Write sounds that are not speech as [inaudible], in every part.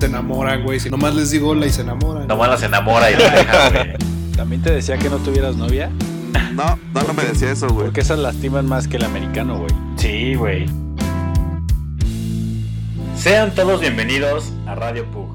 Se enamoran, güey. Si nomás les digo hola y se enamoran. Nomás las enamora y la deja, [laughs] güey. ¿También te decía que no tuvieras novia? No, no, no me decía eso, güey. Porque esas lastiman más que el americano, güey. Sí, güey. Sean todos bienvenidos a Radio Pug.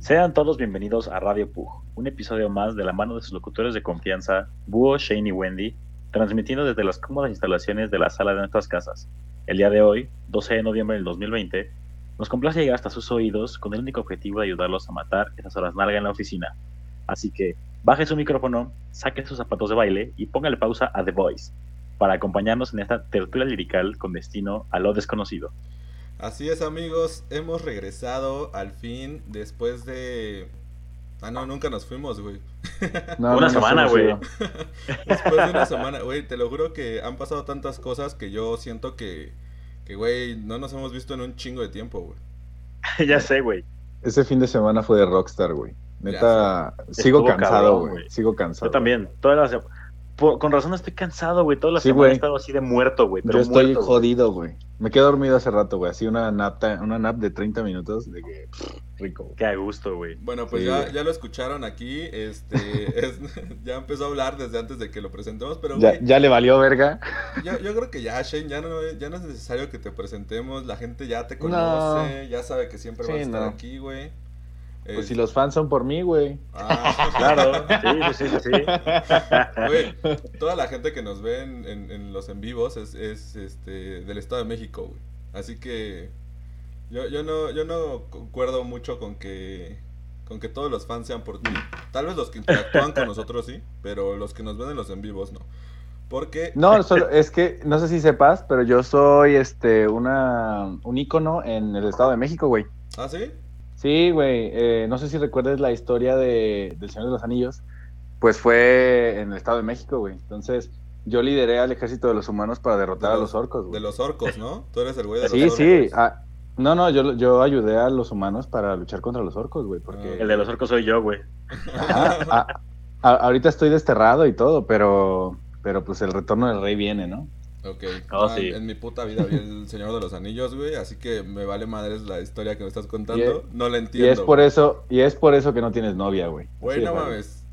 Sean todos bienvenidos a Radio Pug, un episodio más de la mano de sus locutores de confianza, Búho, Shane y Wendy, transmitiendo desde las cómodas instalaciones de la sala de nuestras casas. El día de hoy, 12 de noviembre del 2020, nos complace llegar hasta sus oídos con el único objetivo de ayudarlos a matar esas horas largas en la oficina. Así que baje su micrófono, saque sus zapatos de baile y póngale pausa a The Voice para acompañarnos en esta tertulia lirical con destino a lo desconocido. Así es amigos, hemos regresado al fin después de... Ah, no, nunca nos fuimos, güey. No, una semana, güey. después de una semana, güey, te lo juro que han pasado tantas cosas que yo siento que, que, güey, no nos hemos visto en un chingo de tiempo, güey. [laughs] ya sé, güey. Ese fin de semana fue de Rockstar, güey. Neta, sigo cansado, güey. Sigo cansado. Yo también. Todas las con razón estoy cansado, güey. Toda la semana he estado así de muerto, güey. Yo estoy jodido, güey. Me quedé dormido hace rato, güey. Así una nap, una nap de 30 minutos de que rico. Qué a gusto, güey. Bueno, pues ya, ya, lo escucharon aquí. Este, [laughs] es, [laughs] ya empezó a hablar desde antes de que lo presentemos, pero ya, ya le valió verga. [laughs] Yo, yo, creo que ya, Shane, ya no, ya no es necesario que te presentemos. La gente ya te conoce, ya sabe que siempre vas a estar aquí, güey. Pues si los fans son por mí, güey. Ah, [laughs] claro. Sí, sí, sí, Güey, toda la gente que nos ve en, en, los en vivos es, es, este, del Estado de México, güey. Así que yo, yo, no, yo no concuerdo mucho con que, con que todos los fans sean por ti. Tal vez los que interactúan con nosotros sí, pero los que nos ven en los en vivos no. Porque... No, solo, es que no sé si sepas, pero yo soy este una un ícono en el Estado de México, güey. ¿Ah, sí? Sí, güey. Eh, no sé si recuerdas la historia de, del Señor de los Anillos. Pues fue en el Estado de México, güey. Entonces, yo lideré al ejército de los humanos para derrotar a los orcos, güey. De los orcos, ¿no? Tú eres el güey de los sí, orcos. Sí, sí. Ah, no, no, yo, yo ayudé a los humanos para luchar contra los orcos, güey. Porque... El de los orcos soy yo, güey. ahorita estoy desterrado y todo, pero, pero pues el retorno del rey viene, ¿no? Ok. Oh, ah, en, mi puta vida vi el Señor de los Anillos, güey, así que me vale madres la historia que me estás contando. no la entiendo. Y es por eso, y es por eso que no tienes novia, güey. Güey, no mames.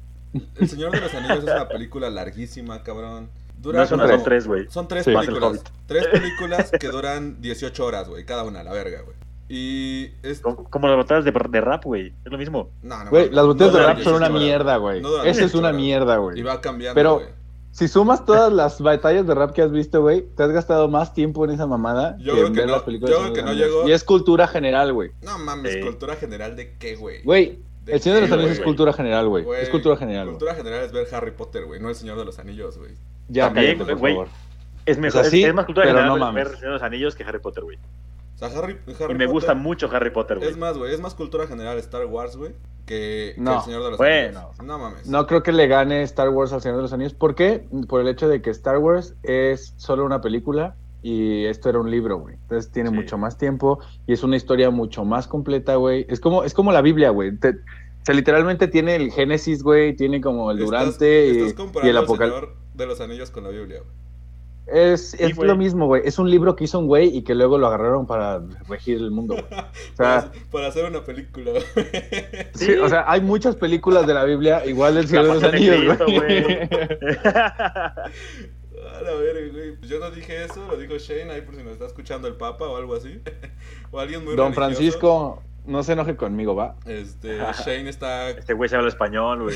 El Señor de los Anillos es una película larguísima, cabrón. Dura no, son, tres, tres, güey. Son tres películas. Tres películas que duran 18 horas, güey, cada una, la verga, güey. Y es... Como, las botellas de, de, rap, güey. Es lo mismo. No, no, güey, las botellas de rap son una mierda, güey. Eso es una mierda, güey. Y va cambiando, Pero, si sumas todas las batallas de rap que has visto, güey, te has gastado más tiempo en esa mamada yo que creo en que ver no, las películas. Yo creo que no llegó. Y es cultura general, güey. No mames, ¿cultura general de qué, güey? Güey, El Señor de los Anillos es cultura general, güey. Es cultura general. Cultura general es ver Harry Potter, güey, no El Señor de los Anillos, güey. Ya, cállate, por favor. Es mejor, es, más cultura general no ver El Señor de los Anillos que Harry Potter, güey. O sea, Harry, Harry y me gusta mucho Harry Potter, güey. Es más, güey, es más cultura general Star Wars, güey, que, no. El Señor de los bueno. Anillos. No mames. No creo que le gane Star Wars al Señor de los Anillos. ¿Por qué? Por el hecho de que Star Wars es solo una película y esto era un libro, güey. Entonces tiene sí. mucho más tiempo y es una historia mucho más completa, güey. Es como, es como la Biblia, güey. o sea, literalmente tiene el Génesis, güey, tiene como el Durante estás, estás y, y, el Apocalipsis. De los Anillos con la Biblia, güey. Es, es sí, lo mismo, güey. Es un libro que hizo un güey y que luego lo agarraron para regir el mundo, güey. O sea, [laughs] para, hacer una película, güey. Sí, o sea, hay muchas películas de la Biblia, igual del Señor de los Anillos, güey. [laughs] A la verga, güey. Pues yo no dije eso, lo dijo Shane ahí por si nos está escuchando el Papa o algo así. [laughs] o alguien muy Don religioso. Francisco, no se enoje conmigo, va. Este, Shane está. Este güey se habla español, güey.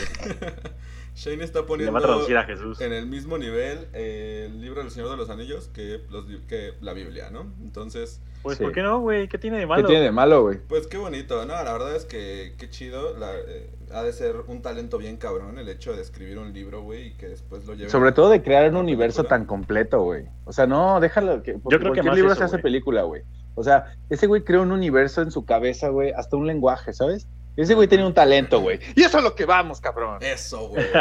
Shane está poniendo va a traducir a Jesús. en el mismo nivel eh, el libro del Señor de los Anillos que, los, que la Biblia, ¿no? Entonces... Pues, sí. ¿por qué no, güey? ¿Qué tiene de malo? ¿Qué tiene de malo, güey? Pues qué bonito, ¿no? La verdad es que qué chido. La, eh, ha de ser un talento bien cabrón el hecho de escribir un libro, güey, y que después lo lleve... Sobre todo de crear un universo tan completo, güey. O sea, no, déjalo. Que, Yo creo que más libro eso, se hace wey. película, güey. O sea, ese güey creó un universo en su cabeza, güey, hasta un lenguaje, ¿sabes? Ese güey tenía un talento, güey. Y eso es lo que vamos, cabrón. Eso, güey. [laughs]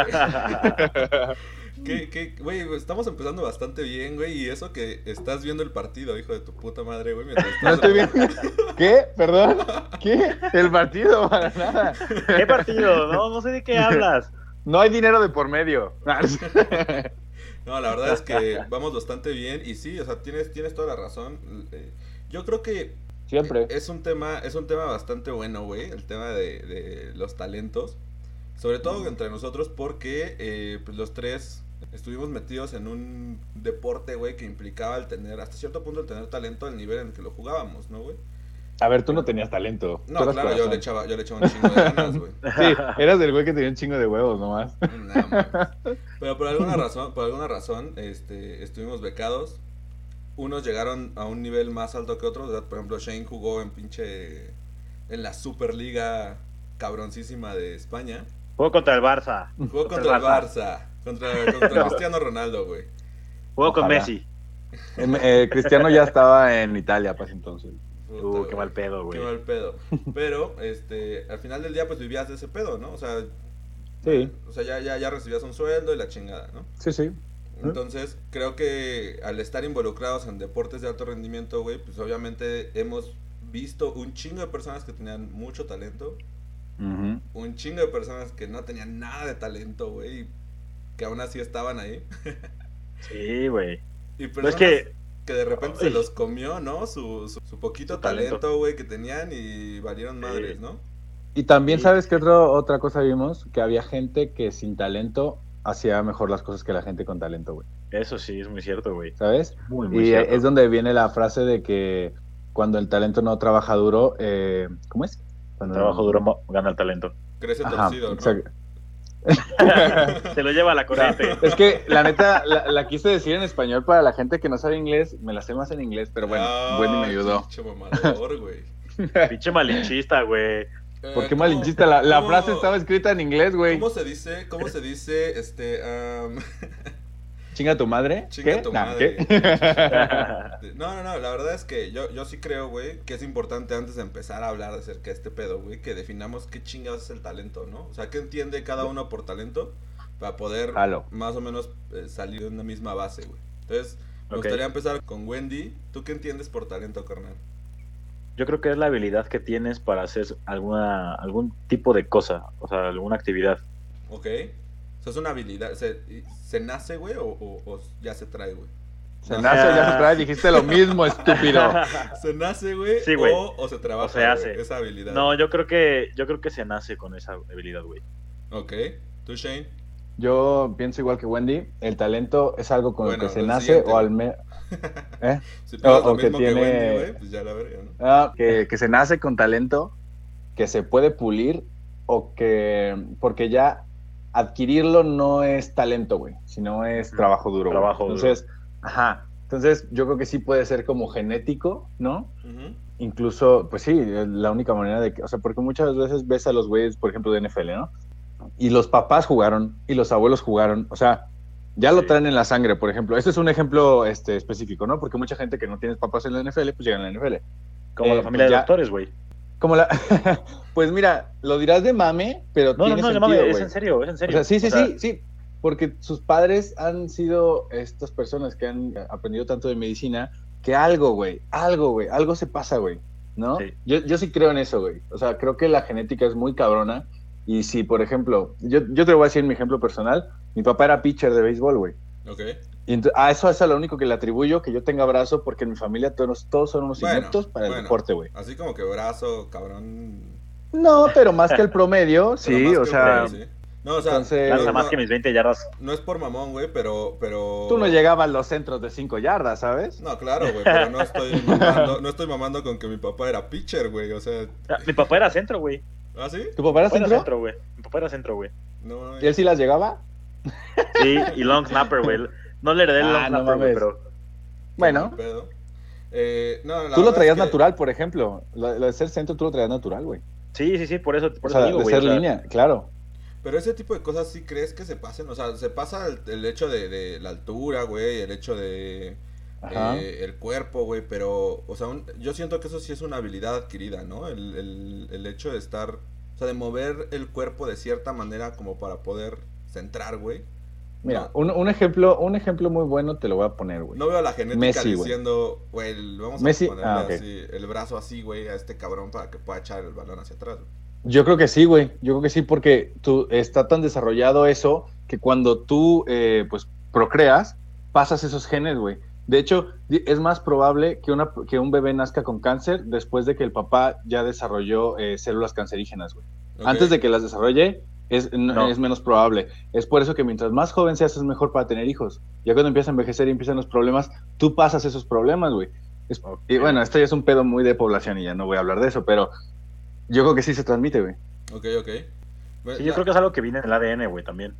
¿Qué, qué, güey, estamos empezando bastante bien, güey. Y eso que estás viendo el partido, hijo de tu puta madre, güey. mientras No estás estoy bien. ¿Qué? ¿Perdón? ¿Qué? El partido, para nada. ¿Qué partido? No, no sé de qué hablas. No hay dinero de por medio. [laughs] No, la verdad es que vamos bastante bien. Y sí, o sea, tienes, tienes toda la razón. Eh, Yo creo que Siempre. es un tema, es un tema bastante bueno, güey. El tema de, de los talentos. Sobre todo entre nosotros porque eh, pues los tres estuvimos metidos en un deporte, güey, que implicaba el tener, hasta cierto punto, el tener talento al nivel en el que lo jugábamos, ¿no, güey? A ver, tú no tenías talento. No, claro, yo le, echaba, yo le echaba un chingo de ganas, güey. [laughs] Sí, eras del güey que tenía un chingo de huevos nomás. No, mames. [laughs] Pero por alguna razón, por alguna razón, este, estuvimos becados. Unos llegaron a un nivel más alto que otros. ¿verdad? Por ejemplo, Shane jugó en pinche. en la Superliga cabroncísima de España. Juego contra el Barça. Jugó contra el Barça. Contra, contra Cristiano Ronaldo, güey. Juego con. Messi. Eh, Cristiano ya estaba en Italia, pues entonces. Puta, Uh, qué mal pedo, güey. Qué mal pedo. Pero, este, al final del día, pues vivías de ese pedo, ¿no? O sea, Sí, o sea ya, ya, ya recibías un sueldo y la chingada, ¿no? sí, sí. Entonces, creo que al estar involucrados en deportes de alto rendimiento, güey, pues obviamente hemos visto un chingo de personas que tenían mucho talento, un chingo de personas que no tenían nada de talento, güey, y que aún así estaban ahí. [laughs] Sí, güey. Y Pero es personas que que de repente se los comió, ¿no? Su, su, su poquito Su talento. güey, que tenían y valieron Sí. madres, ¿no? Y también, Sí. ¿sabes qué otro, otra cosa vimos? Que había gente que sin talento hacía mejor las cosas que la gente con talento, güey. eso sí es muy cierto, güey. ¿Sabes? Muy, muy Y cierto. es donde viene la frase de que cuando el talento no trabaja duro, eh, ¿cómo es? El Cuando trabajo duro gana el talento. Crece Ajá, torcido, ¿no? exacto. [laughs] Se lo lleva la corriente. [laughs] Es que la neta la, la quise decir en español para la gente que no sabe inglés, me la sé más en inglés, pero bueno, Ah, Wendy me ayudó. pinche mamador, güey. Pinche malinchista, güey. ¿Por Eh, qué ¿cómo- malinchista? La, frase estaba escrita en inglés, güey. ¿Cómo se dice? ¿Cómo se dice? Este, am, [laughs] ¿Chinga tu madre? Chinga ¿Qué? tu Nah, madre. ¿qué? [laughs] No, no, no, la verdad es que yo, yo sí creo, güey, que es importante antes de empezar a hablar acerca de este pedo, güey, que definamos qué chingados es el talento, ¿no? O sea, qué entiende cada uno por talento para poder más o menos eh, salir de una misma base, güey. Entonces, me gustaría empezar con Wendy. ¿Tú qué entiendes por talento, carnal? Yo creo que es la habilidad que tienes para hacer alguna algún tipo de cosa, o sea, alguna actividad. ¿Ok? O sea, es una habilidad. ¿Se, nace, güey, o, o- o ya se trae, güey? Se nace o ya se trae, dijiste lo mismo, estúpido. [laughs] ¿Se nace, güey? Sí, güey. O, o se trabaja O se hace. esa habilidad. No, yo creo que yo creo que se nace con esa habilidad, güey. Ok. ¿Tú, Shane? Yo pienso igual que Wendy, el talento es algo con Bueno, el que se nace siguiente. o al menos... [laughs] ¿Eh? Si O- que tiene- Wendy, güey, pues ya la verga, ¿no? Ah, que, que se nace con talento, que se puede pulir o que... Porque ya adquirirlo no es talento, güey, sino es Mm, trabajo duro. trabajo duro. Entonces, ajá. Entonces, yo creo que sí puede ser como genético, ¿no? Incluso, pues sí, la única manera de que, o sea, porque muchas veces ves a los güeyes, por ejemplo, de NFL, ¿no? Y los papás jugaron y los abuelos jugaron, o sea, ya lo traen en la sangre, por ejemplo. Este es un ejemplo este, específico, ¿no? Porque mucha gente que no tiene papás en la NFL, pues llegan a la NFL. Como Eh, la familia pues de ya- doctores, güey. Como la... [laughs] pues mira, lo dirás de mame, pero No, no, tiene no, no sentido, mames, es en serio, es en O serio. sea, sí, sí, O sea, sí, sí. Porque sus padres han sido estas personas que han aprendido tanto de medicina que algo, güey, algo, güey, algo se pasa, güey, ¿no? Sí. Yo, yo sí creo en eso, güey. O sea, creo que la genética es muy cabrona. Y si, por ejemplo, yo, yo te voy a decir mi ejemplo personal. Mi papá era pitcher de béisbol, güey. Ok. Y a eso es a lo único que le atribuyo, que yo tenga brazo, porque en mi familia todos, todos son unos Bueno, ineptos para el deporte, güey. Así como que brazo, cabrón. No, pero más que el promedio, [laughs] sí, o sea, sí. No, o sea, entonces- no, lanza no- más que mis 20 yardas. no es por mamón, güey, pero, pero... tú no llegabas a los centros de 5 yardas, ¿sabes? No, claro, güey, pero no estoy [laughs] mamando, no estoy mamando con que mi papá era pitcher, güey, o sea... Ah, Mi papá era centro, güey. ¿Ah, sí? ¿Tu papá era Mi papá era centro? centro, güey. Mi papá era centro, güey. No, ¿Y él sí las llegaba? Sí, y long snapper, güey. No le heredé el Ah, long no snapper, güey, pero Bueno. Eh, no, la tú lo traías es que- natural, por ejemplo. Lo, lo de ser centro tú lo traías natural, güey. sí, sí, sí, por eso, por O eso digo, de güey. ser o sea, línea, claro. Pero ese tipo de cosas sí crees que se pasen, o sea, se pasa el, el hecho de, de la altura, güey, el hecho de, Ajá. eh, el cuerpo, güey, pero, o sea, un- yo siento que eso sí es una habilidad adquirida, ¿no? El, el, el hecho de estar, o sea, de mover el cuerpo de cierta manera como para poder centrar, güey. Mira, un, un ejemplo, un ejemplo muy bueno te lo voy a poner, güey. No veo a la genética Messi, diciendo, güey, vamos a Messi- ponerle ah, así, el brazo así, güey, a este cabrón para que pueda echar el balón hacia atrás. güey. Yo creo que sí, güey. Yo creo que sí, porque tú está tan desarrollado eso que cuando tú, eh, pues, procreas, pasas esos genes, güey. De hecho, es más probable que, una, que un bebé nazca con cáncer después de que el papá ya desarrolló eh, células cancerígenas, güey. Antes de que las desarrolle, es, No. es menos probable. Es por eso que mientras más joven seas, es mejor para tener hijos. Ya cuando empiezas a envejecer y empiezan los problemas, tú pasas esos problemas, güey. Es-. Y bueno, esto ya es un pedo muy de población y ya no voy a hablar de eso, pero yo creo que sí se transmite, güey. Ok, ok. Bueno, Sí, yo creo que es algo que viene en el ADN, güey, también.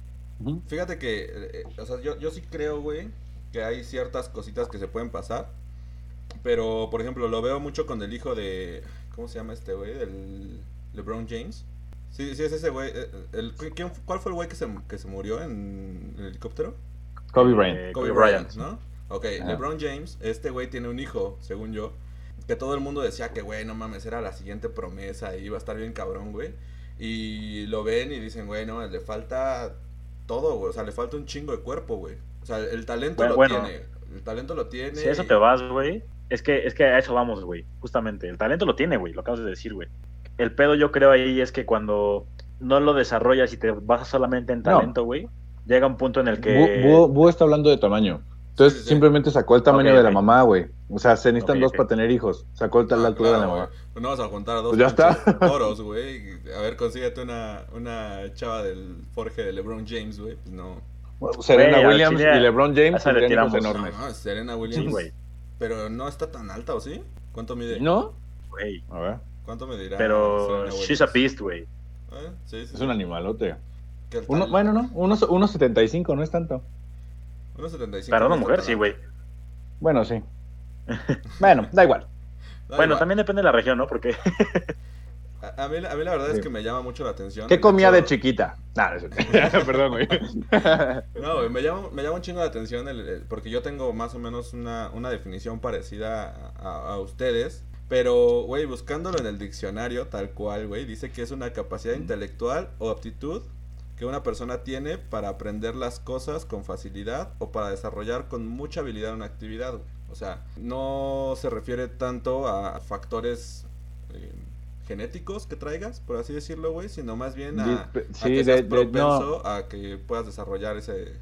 Fíjate que, eh, o sea, yo, yo sí creo, güey, que hay ciertas cositas que se pueden pasar. Pero, por ejemplo, lo veo mucho con el hijo de. ¿Cómo se llama este güey? Del LeBron James. Sí, sí, es ese güey. eh, El, ¿quién- ¿Cuál fue el güey que se, que se murió en el helicóptero? Kobe Eh, Bryant. Kobe, Kobe Bryant, Bryant. ¿no? Ok. LeBron James, este güey tiene un hijo, según yo. Que todo el mundo decía que, güey, no mames, era la siguiente promesa y iba a estar bien cabrón, güey. Y lo ven y dicen, güey, no, le falta todo, güey. O sea, le falta un chingo de cuerpo, güey. O sea, el talento Bueno, lo bueno. tiene. El talento lo tiene. Si a eso y- te vas, güey, es que, es que a eso vamos, güey. Justamente, el talento lo tiene, güey, lo acabas de decir, güey. El pedo yo creo ahí es que cuando no lo desarrollas y te basas solamente en talento, güey, llega un punto en el que... Búho, está hablando de tamaño. Entonces Sí, sí, sí. simplemente sacó el tamaño de la mamá, güey. O sea, se necesitan dos para tener hijos. Sacó el- Ah, la altura de la mamá. Pues no vas a juntar a dos Pues ya está. [laughs] toros, güey. A ver, consíguete una, una chava del Forge de LeBron James, güey. Pues no. Serena Williams chile, y LeBron James esa le tendrían hijos tiramos. enormes. No, no, Serena Sí, Williams. güey, Pero no está tan alta, ¿o sí? ¿Cuánto mide? ¿No? güey. A ver. ¿Cuánto me dirá? Pero she's a beast, güey. ¿Eh? Sí, sí, Es sí. un animalote. Uno, bueno, no. Unos, unos 75, no es tanto. 1.75. Para una mujer, sí, güey. Bueno, sí. [laughs] bueno, da igual. Da Bueno, igual. también depende de la región, ¿no? Porque A, a mí, a mí la verdad es que me llama mucho la atención. ¿Qué comía hecho- de chiquita? Nah, no es cierto. [laughs] [laughs] Perdón, güey. No, güey, me llama, me llama un chingo la atención el- el- porque yo tengo más o menos una, una definición parecida a ustedes. Pero, güey, buscándolo en el diccionario, tal cual, güey, dice que es una capacidad intelectual o aptitud que una persona tiene para aprender las cosas con facilidad o para desarrollar con mucha habilidad una actividad. güey. O sea, no se refiere tanto a factores eh, genéticos que traigas, por así decirlo, güey, sino más bien a, a Sí, que de- seas de- propenso a que puedas desarrollar ese,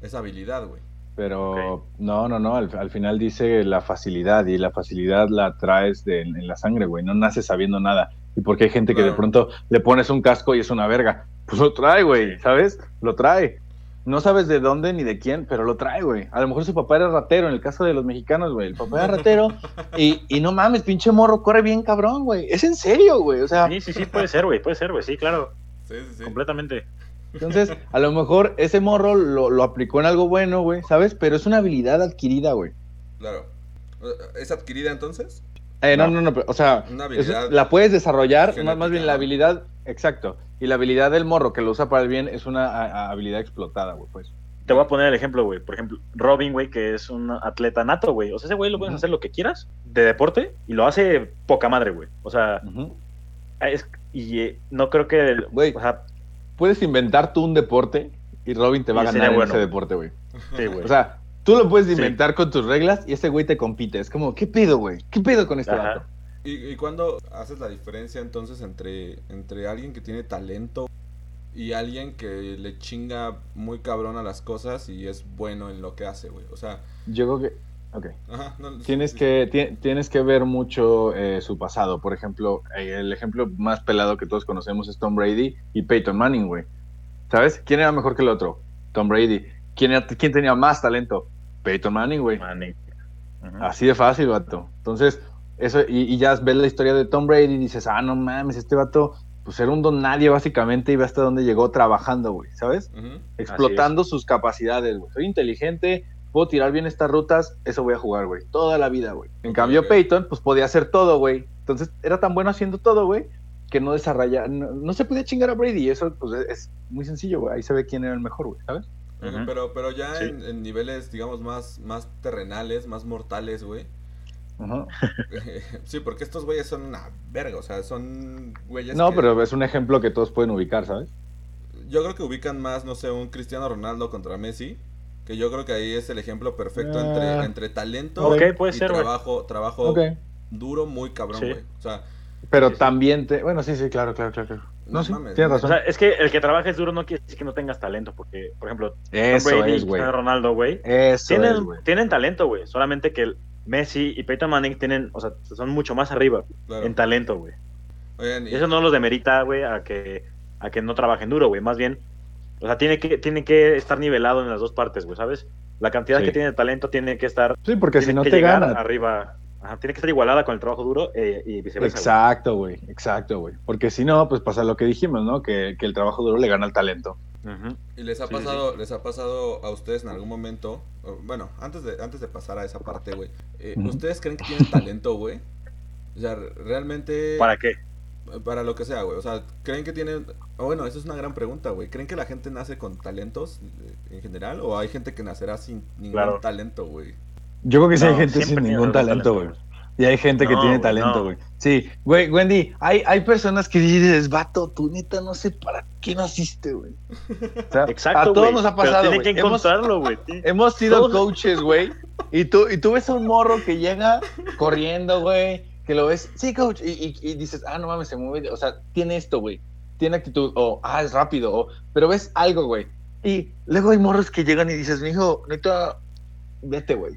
esa habilidad, güey. Pero no, no, no. Al, al final dice la facilidad y la facilidad la traes de- en la sangre, güey. No naces sabiendo nada. Y porque hay gente que de pronto le pones un casco y es una verga. Pues lo trae, güey, ¿sabes? Lo trae. No sabes de dónde ni de quién, pero lo trae, güey. A lo mejor su papá era ratero, en el caso de los mexicanos, güey. El papá era ratero [laughs] y, y no mames, pinche morro, corre bien cabrón, güey. Es en serio, güey. O sea, sí, sí, sí, puede ser, güey, puede ser, güey, sí, claro, Sí, sí, sí. completamente. Entonces a lo mejor ese morro lo, lo aplicó en algo bueno, güey, ¿sabes? Pero es una habilidad adquirida, güey. Claro. ¿Es adquirida entonces? Eh, no, No. no, no, pero, o sea, Una es- habilidad la puedes desarrollar, más, genética, más bien la habilidad, exacto, y la habilidad del morro que lo usa para el bien es una a- a- habilidad explotada, güey, pues. Te voy a poner el ejemplo, güey. Por ejemplo, Robin, güey, que es un atleta nato, güey. O sea, ese güey lo puedes hacer lo que quieras de deporte y lo hace poca madre, güey. O sea, es, y eh, no creo que. el- Güey. O sea, Puedes inventar tú un deporte y Robin te va a ganar en bueno. ese deporte, güey. sí, güey. O sea, tú lo puedes Sí. inventar con tus reglas y ese güey te compite. Es como, ¿qué pedo, güey? ¿Qué pedo con este vato? ¿Y, y cuándo haces la diferencia entonces entre, entre alguien que tiene talento y alguien que le chinga muy cabrón a las cosas y es bueno en lo que hace, güey? O sea, Yo creo que, ok. ajá, no, Tienes sí, que, ti- tienes que ver mucho eh, su pasado. Por ejemplo, eh, el ejemplo más pelado que todos conocemos es Tom Brady y Peyton Manning, güey. ¿Sabes? ¿Quién era mejor que el otro? Tom Brady. ¿Quién, era- quién tenía más talento? Peyton Manning, güey. Manny. Ujú. Así de fácil, vato. Entonces, eso, y, y ya ves la historia de Tom Brady y dices, ah, no mames, este vato, pues era un don nadie básicamente y ve hasta dónde llegó trabajando, güey, ¿sabes? Explotando sus capacidades, güey. Soy inteligente, puedo tirar bien estas rutas, eso voy a jugar, güey. Toda la vida, güey. En cambio. Peyton, pues podía hacer todo, güey. Entonces, era tan bueno haciendo todo, güey, que no desarrolla, no, no se podía chingar a Brady. Y eso, pues, es, es muy sencillo, güey. Ahí se ve quién era el mejor, güey, ¿sabes? Pero, pero ya Sí. en, en niveles, digamos, más, más terrenales, más mortales, güey. Ajá. [laughs] sí, porque estos güeyes son una verga, o sea, son güeyes No, que- pero es un ejemplo que todos pueden ubicar, ¿sabes? Yo creo que ubican más, no sé, un Cristiano Ronaldo contra Messi, que yo creo que ahí es el ejemplo perfecto Ah. entre, entre talento puede y ser, trabajo, trabajo duro, muy cabrón, Sí. güey. O sea, Pero Sí, sí. también te... Bueno, sí, sí, claro, claro, claro. claro. No, No sí, mames, tienes no. O razón. sea, es que el que trabajes duro no quiere decir que no tengas talento, porque, por ejemplo, Tom Brady es, Ronaldo, güey, Eso tienen, es, tienen talento, güey. Solamente que el Messi y Peyton Manning tienen, o sea, son mucho más arriba claro. en talento, güey. Y eso no los demerita, güey, a que, a que no trabajen duro, güey. Más bien, o sea, tiene que, tiene que estar nivelado en las dos partes, güey, ¿sabes? La cantidad Sí. que tiene de talento tiene que estar, Sí, porque si no que te llegar ganan. arriba. Ajá, tiene que estar igualada con el trabajo duro eh, y viceversa. Exacto, güey. Exacto, güey. Porque si no, pues pasa lo que dijimos, ¿no? Que, que el trabajo duro le gana al talento. ¿Y les ha Sí, sí, pasado, les ha pasado a ustedes en algún momento? Bueno, antes de, antes de pasar a esa parte, güey. eh. ¿Ustedes creen que tienen talento, güey? O sea, realmente. ¿Para qué? Para lo que sea, güey. O sea, ¿creen que tienen.? o bueno, esa es una gran pregunta, güey. ¿Creen que la gente nace con talentos eh, en general? ¿O hay gente que nacerá sin ningún Claro. talento, güey? Yo creo que sí No, hay gente sin ningún talento, güey. Y hay gente que No, tiene güey, talento, no. güey. Sí, güey, Wendy, hay, hay personas que dices, vato, tú neta no sé para qué naciste, güey. O sea, Exacto, a todos nos ha pasado, tienen güey. que encontrarlo, güey. [laughs] hemos sido Todos- coaches, güey. Y tú, y tú ves a un morro que llega corriendo, güey, que lo ves, sí, coach, y, y- y dices, ah, no mames, se mueve, o sea, tiene esto, güey, tiene actitud, o, ah, es rápido, o, pero ves algo, güey. Y luego hay morros que llegan y dices, mijo, neta, vete, güey,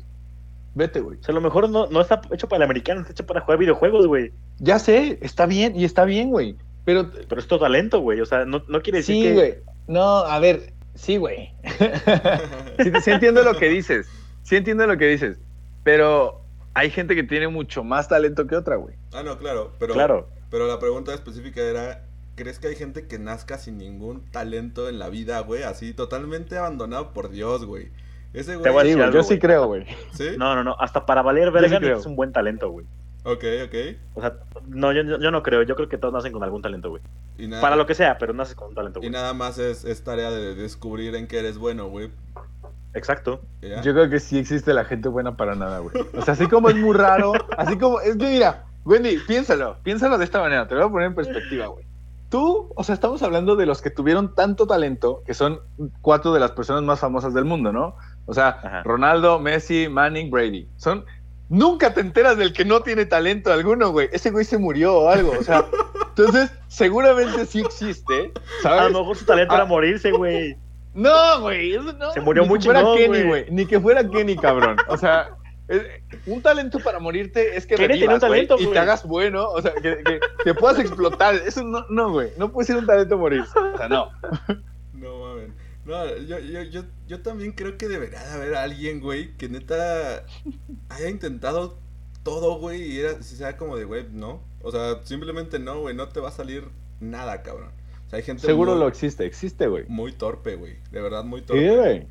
vete, güey. O sea, a lo mejor no, no está hecho para el americano, está hecho para jugar videojuegos, güey. Ya sé, está bien, y está bien, güey, pero Pero es todo talento, güey. O sea, no, no quiere decir sí, que. güey, no, a ver, sí, güey. [laughs] sí, sí entiendo lo que dices, sí entiendo lo que dices, pero hay gente que tiene mucho más talento que otra, güey. ah, no, claro. Pero, Claro. pero la pregunta específica era: ¿crees que hay gente que nazca sin ningún talento en la vida, güey? Así, totalmente abandonado por Dios, güey. Ese Te voy a güey. Sí, decir güey, algo, yo sí güey. creo, güey. ¿Sí? No, no, no. Hasta para valer verga sí es un buen talento, güey. Ok, ok. O sea, no, yo, yo no creo. Yo creo que todos nacen con algún talento, güey. Y nada, Para lo que sea, pero naces con un talento, y güey. nada más es, es tarea de descubrir en qué eres bueno, güey. Exacto. ¿Ya? Yo creo que sí existe la gente buena para nada, güey. O sea, así como es muy raro, así como, es que mira, Wendy, piénsalo, piénsalo de esta manera, te lo voy a poner en perspectiva, güey. Tú, o sea, estamos hablando de los que tuvieron tanto talento, que son cuatro de las personas más famosas del mundo, ¿no? O sea, Ajá. Ronaldo, Messi, Manning, Brady. Son, nunca te enteras del que no tiene talento alguno, güey. Ese güey se murió o algo, o sea, [laughs] entonces, seguramente sí existe, A lo mejor su talento Ah. era morirse, güey. No, güey, eso no. Se murió ni muy que fuera Kenny, güey. Ni que fuera Kenny, cabrón. O sea, un talento para morirte es que revivas, tenía un talento, güey, y te hagas bueno, o sea, que, que te puedas explotar. Eso no, no, güey. No puede ser un talento morirse. O sea, no. No mames. No, yo, yo, yo, yo también creo que debería de haber alguien, güey, que neta haya intentado todo, güey, y era, si sea como de, güey, no. O sea, simplemente no, güey, no te va a salir nada, cabrón. O sea, hay gente Seguro muy, lo existe, existe, güey. muy torpe, güey. De verdad, muy Sí, torpe. güey.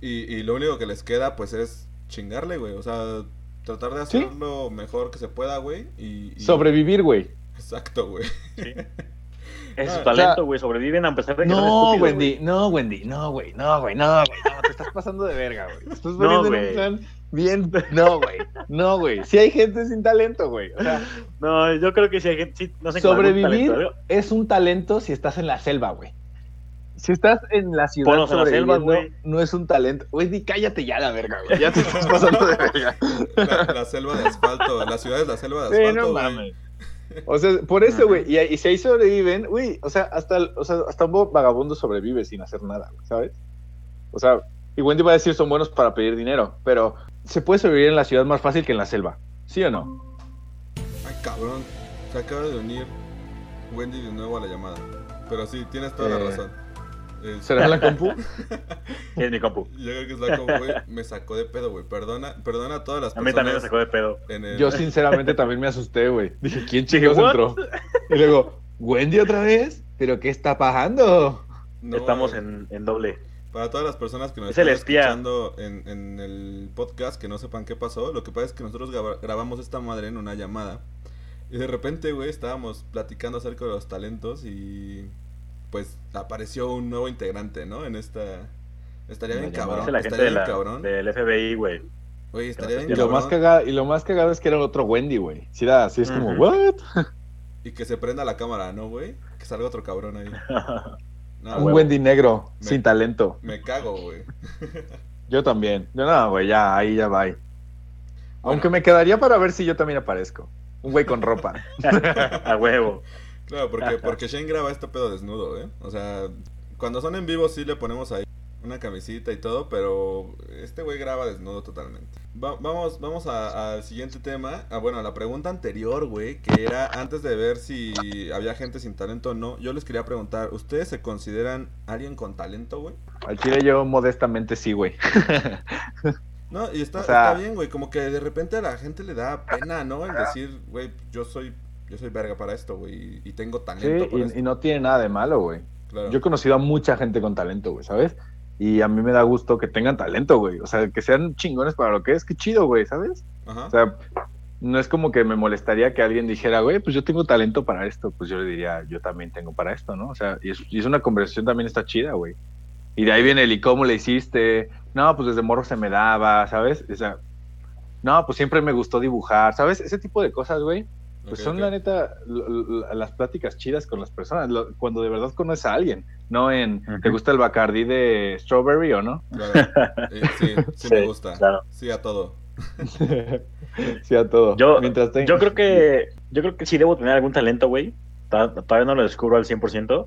y, y lo único que les queda, pues, es chingarle, güey. O sea, tratar de Sí. hacer lo mejor que se pueda, güey. Y, y- Sobrevivir, güey. Exacto, güey. Ese [laughs] es Ah, o talento, sea, güey. Sobreviven a pesar de que son No, estúpidos, Wendy, no, Wendy, no, güey, no, güey, no, güey, no, te estás pasando de verga, güey. Te estás No, poniendo en güey. un plan bien, no, güey, no, güey. Sí hay gente sin talento, güey. O sea, No, yo creo que si hay gente. Sí, no sé sobrevivir talento, es un talento si estás en la selva, güey. Si estás en la ciudad Ponlos en la selva, sobreviviendo, güey. no es un talento. Di, cállate ya la verga, güey. Ya te estás pasando de verga. La, la selva de asfalto. La ciudad es la selva de Sí, asfalto, no güey. O sea, por eso, güey. Y, y si ahí sobreviven, güey, o sea, hasta, o sea, hasta un vagabundo sobrevive sin hacer nada, ¿sabes? O sea, y Wendy va a decir son buenos para pedir dinero, pero se puede sobrevivir en la ciudad más fácil que en la selva. ¿Sí o no? Ay, cabrón. Se acaba de unir Wendy de nuevo a la llamada. Pero sí, tienes toda la Eh, razón. Eh, ¿Será la compu? [laughs] Es mi compu. [laughs] Yo creo que es la como, güey, me sacó de pedo, güey. Perdona, perdona a todas las A mí personas. también me sacó de pedo. en el... Yo sinceramente también me asusté, güey. Dije, ¿quién chicos entró? Y luego, ¿Wendy otra vez? ¿Pero qué está pasando? No, Estamos en, en doble. Para todas las personas que nos Es están escuchando en, en el podcast que no sepan qué pasó, lo que pasa es que nosotros graba- grabamos esta madre en una llamada. Y de repente, güey, estábamos platicando acerca de los talentos y pues apareció un nuevo integrante, ¿no? En esta Estaría bien cabrón. La gente Estaría de bien la- cabrón. del FBI, güey. Oye, estaría bien Y lo, más cagado, y lo más cagado es que era otro Wendy, güey. Sí, da, sí es como. ¿what? [laughs] Y que se prenda la cámara, ¿no, güey? Que salga otro cabrón ahí. [laughs] No, Un güey, Wendy negro, Me- sin talento. Me cago, güey. [laughs] Yo también. Yo no, güey, ya, ahí ya va. Aunque me quedaría para ver si yo también aparezco. Un güey con ropa. A huevo. Claro, porque, porque Shane graba este pedo desnudo, ¿eh? O sea, cuando son en vivo sí le ponemos ahí una camisita y todo, pero este güey graba desnudo totalmente. Va- vamos vamos al siguiente tema. Ah, bueno, a la pregunta anterior, güey, que era antes de ver si había gente sin talento o no. Yo les quería preguntar, ¿ustedes se consideran alguien con talento, güey? Al chile yo modestamente sí, güey. [laughs] No, y está, O sea- está bien, güey, como que de repente a la gente le da pena, ¿no? El decir, güey, yo soy yo soy verga para esto, güey, y tengo Sí, talento esto. y, y no tiene nada de malo, güey. Claro. Yo he conocido a mucha gente con talento, güey, ¿sabes? Y a mí me da gusto que tengan talento, güey. O sea, que sean chingones para lo que es. Qué chido, güey, ¿sabes? Ajá. O sea, no es como que me molestaría que alguien dijera, güey, pues yo tengo talento para esto. Pues yo le diría, yo también tengo para esto, ¿no? O sea, y es, y es una conversación también está chida, güey. Y de ahí viene el y cómo le hiciste. No, pues desde morro se me daba, ¿sabes? O sea, no, pues siempre me gustó dibujar, ¿sabes? Ese tipo de cosas, güey. Pues son la neta las pláticas chidas con las personas, lo- cuando de verdad conoces a alguien, no en. ¿te gusta el Bacardí de Strawberry o no? Claro. [laughs] Eh, sí, sí, me gusta. claro. Sí a todo. [laughs] sí, a todo. Yo, Mientras te- yo creo que yo creo que sí debo tener algún talento, güey. Todavía no lo descubro al 100%,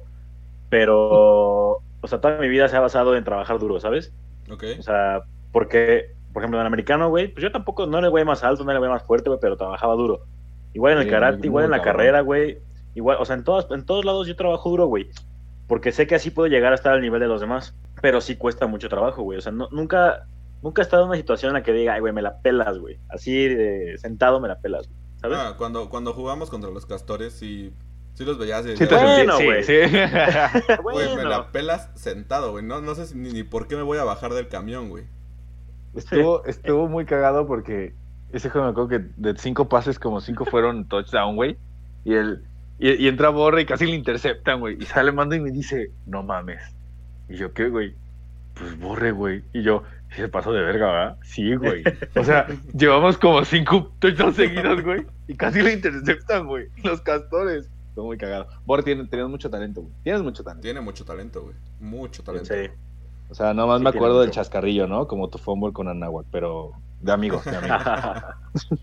pero o sea, toda mi vida se ha basado en trabajar duro, ¿sabes? Ok. O sea, porque por ejemplo, en el americano, güey, pues yo tampoco no era el güey más alto, no era el güey más fuerte, güey, pero trabajaba duro. Igual en el Sí, karate, igual en la cabrón. carrera, güey. Igual, o sea, en todas en todos lados yo trabajo duro, güey. Porque sé que así puedo llegar a estar al nivel de los demás, pero sí cuesta mucho trabajo, güey. O sea, no- nunca nunca he estado en una situación en la que diga, ay, güey, me la pelas, güey. Así de sentado me la pelas, güey. ¿Sabes? Ah, cuando, cuando jugamos contra los castores, sí, sí los veías Sí, te Bueno, güey. sí, sí. [laughs] güey, me Bueno. la pelas sentado, güey. No, no sé si- ni, ni por qué me voy a bajar del camión, güey. estuvo, estuvo muy cagado porque ese juego me acuerdo que de cinco pases como cinco [laughs] fueron touchdown, güey. Y el y, y entra Borre y casi le interceptan, güey. Y sale Mando y me dice, no mames. Y yo, ¿qué, güey? Pues Borre, güey. Y yo, "Sí se pasó de verga, ¿verdad? Sí, güey. O sea, [laughs] llevamos como cinco touchdowns seguidos, güey. Y casi le interceptan, güey. Los castores. Estuvo muy cagado. Borre, tiene, tienes mucho talento, güey. Tienes mucho talento. Tiene mucho talento, güey. Mucho talento. Sí. O sea, nomás Sí, me acuerdo del chascarrillo, ¿no? Como tu fumble con Anáhuac, pero de amigos, de amigos. [laughs]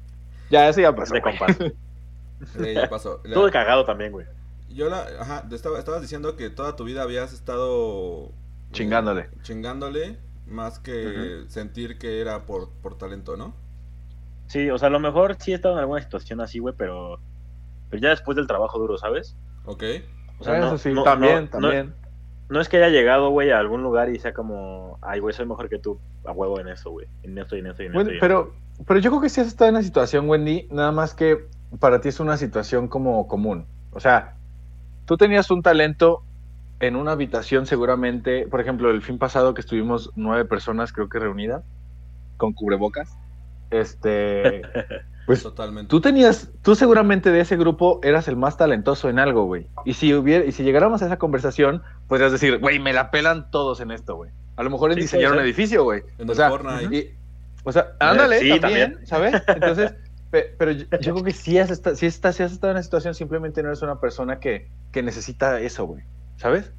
ya, eso ya pasó. de compas. Sí, ya pasó. La- Todo de cagado también, güey. yo la, ajá, te estaba, estabas diciendo que toda tu vida habías estado eh, Chingándole. chingándole más que sentir que era por, por talento, ¿no? Sí, o sea, a lo mejor sí he estado en alguna situación así, güey, pero, pero ya después del trabajo duro, ¿sabes? Ok. O sea, eso no- sí, no- también, no- no- también. No es que haya llegado, güey, a algún lugar y sea como, ay, güey, soy mejor que tú, a huevo en eso, güey. En esto y en esto y en Bueno, esto. pero, pero yo creo que sí has estado en una situación, Wendy, nada más que para ti es una situación como común. O sea, tú tenías un talento en una habitación seguramente, por ejemplo, el fin pasado que estuvimos nueve personas, creo que reunidas, con cubrebocas. Este, [laughs] pues Totalmente. tú tenías, tú seguramente de ese grupo eras el más talentoso en algo, güey. Y si hubiera, y si llegáramos a esa conversación, podrías decir, güey, me la pelan todos en esto, güey. A lo mejor en Sí, diseñar un ser. edificio, güey. En O sea, y- o sea, ándale, sí, también, también. ¿sabes? Entonces, [laughs] pe- pero yo, yo creo que si has, estado, si, estás, si has estado en una situación, simplemente no eres una persona que, que necesita eso, güey. ¿Sabes?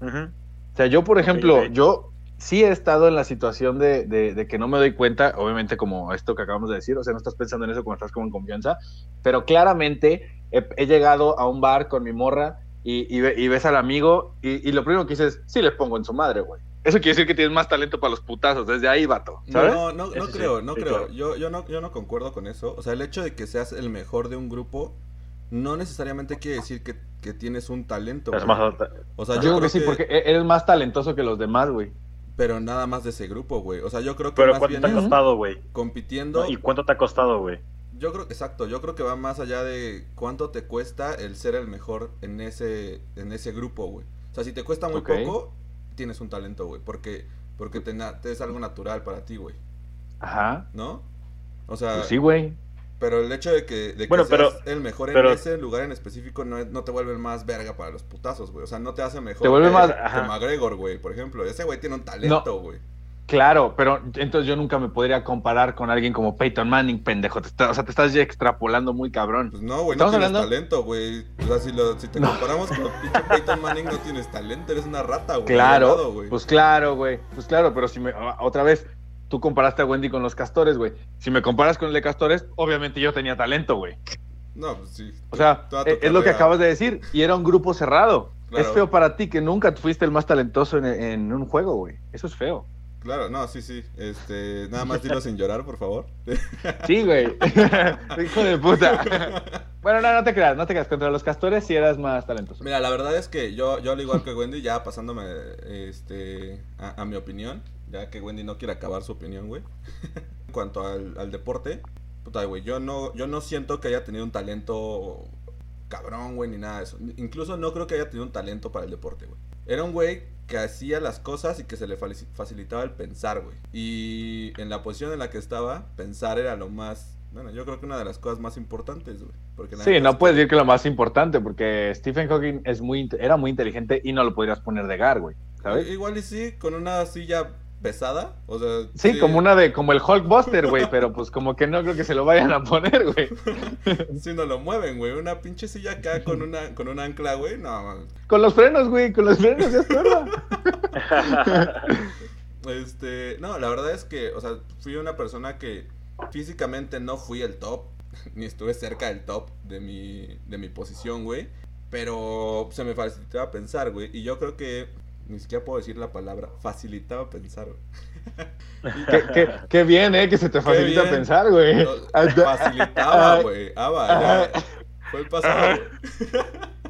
O sea, yo, por ejemplo, yo sí he estado en la situación de, de- de que no me doy cuenta, obviamente como esto que acabamos de decir, o sea, no estás pensando en eso cuando estás como en confianza, pero claramente he, he llegado a un bar con mi morra y, y ve- y ves al amigo y, y lo primero que dices, sí le pongo en su madre, güey. Eso quiere decir que tienes más talento para los putazos, desde ahí, vato, ¿sabes? No, no, no creo, no sí, creo. claro. Yo, yo no, yo no concuerdo con eso. O sea, el hecho de que seas el mejor de un grupo no necesariamente quiere decir que, que tienes un talento. Es más, O sea, yo, yo, creo que sí, porque e- eres más talentoso que los demás, güey. Pero nada más de ese grupo, güey. O sea, yo creo que pero más ¿cuánto bien te ha costado, güey? compitiendo. ¿No? ¿Y cuánto te ha costado, güey? Yo creo, exacto, yo creo que va más allá de cuánto te cuesta el ser el mejor en ese, en ese grupo, güey. O sea, si te cuesta muy poco, tienes un talento, güey. Porque, porque te, te es algo natural para ti, güey. Ajá. ¿No? O sea, Pues sí, güey. Pero el hecho de que, de que Bueno, seas pero- el mejor en pero- ese lugar en específico no, no te vuelve más verga para los putazos, güey. O sea, no te hace mejor Te vuelve que, más- que. McGregor, güey, por ejemplo. Ese güey tiene un talento, güey. Claro, pero entonces yo nunca me podría comparar con alguien como Peyton Manning, pendejo. Te está- o sea, te estás ya extrapolando muy cabrón. Pues no, güey, no tienes hablando- talento, güey. O sea, si, lo- si te comparamos con Peyton Manning, no tienes talento, eres una rata, güey. Claro, güey. pues claro, güey. Pues claro, pero si me. Otra vez, tú comparaste a Wendy con los castores, güey. Si me comparas con el de castores, obviamente yo tenía talento, güey. No, pues sí. O sea, eh, es lo que acabas de decir. Y era un grupo cerrado. Claro. Es feo para ti que nunca fuiste el más talentoso en, en un juego, güey. Eso es feo. Claro, no, sí, sí. Este, nada más dilo sin llorar, por favor. [laughs] Sí, güey. [laughs] Hijo de puta. bueno, no, no te creas, no te creas. Contra los castores sí eras más talentoso. Mira, la verdad es que yo, yo al igual que Wendy, ya pasándome este, a, a mi opinión, ya que Wendy no quiere acabar su opinión, güey. [laughs] en cuanto al, al deporte, puta, güey, yo no, yo no siento que haya tenido un talento cabrón, güey, ni nada de eso. Incluso no creo que haya tenido un talento para el deporte, güey. Era un güey que hacía las cosas y que se le facilitaba el pensar, güey. Y en la posición en la que estaba, pensar era lo más... Bueno, yo creo que una de las cosas más importantes, güey. Porque Sí, no puedes decir que lo más importante, porque Stephen Hawking es muy, era muy inteligente y no lo podrías poner de gar, güey. ¿Sabes? Igual y sí, con una silla pesada. O sea, Sí, como una de, como el Hulkbuster, güey, pero pues como que no creo que se lo vayan a poner, güey. [laughs] Si no lo mueven, güey. Una pinche silla acá con una con un ancla, güey. No. Con los frenos, güey, con los frenos, ya está. [laughs] Este, no, la verdad es que, o sea, fui una persona que físicamente no fui el top, [laughs] ni estuve cerca del top de mi, de mi posición, güey. Pero se me facilitaba pensar, güey. Y yo creo que, ni siquiera puedo decir la palabra, facilitaba pensar, güey. [laughs] qué, qué- qué bien, ¿eh? Que se te facilita bien. pensar, güey. No, facilitaba, güey. Ah, va, ya. Fue el pasado, güey. [laughs]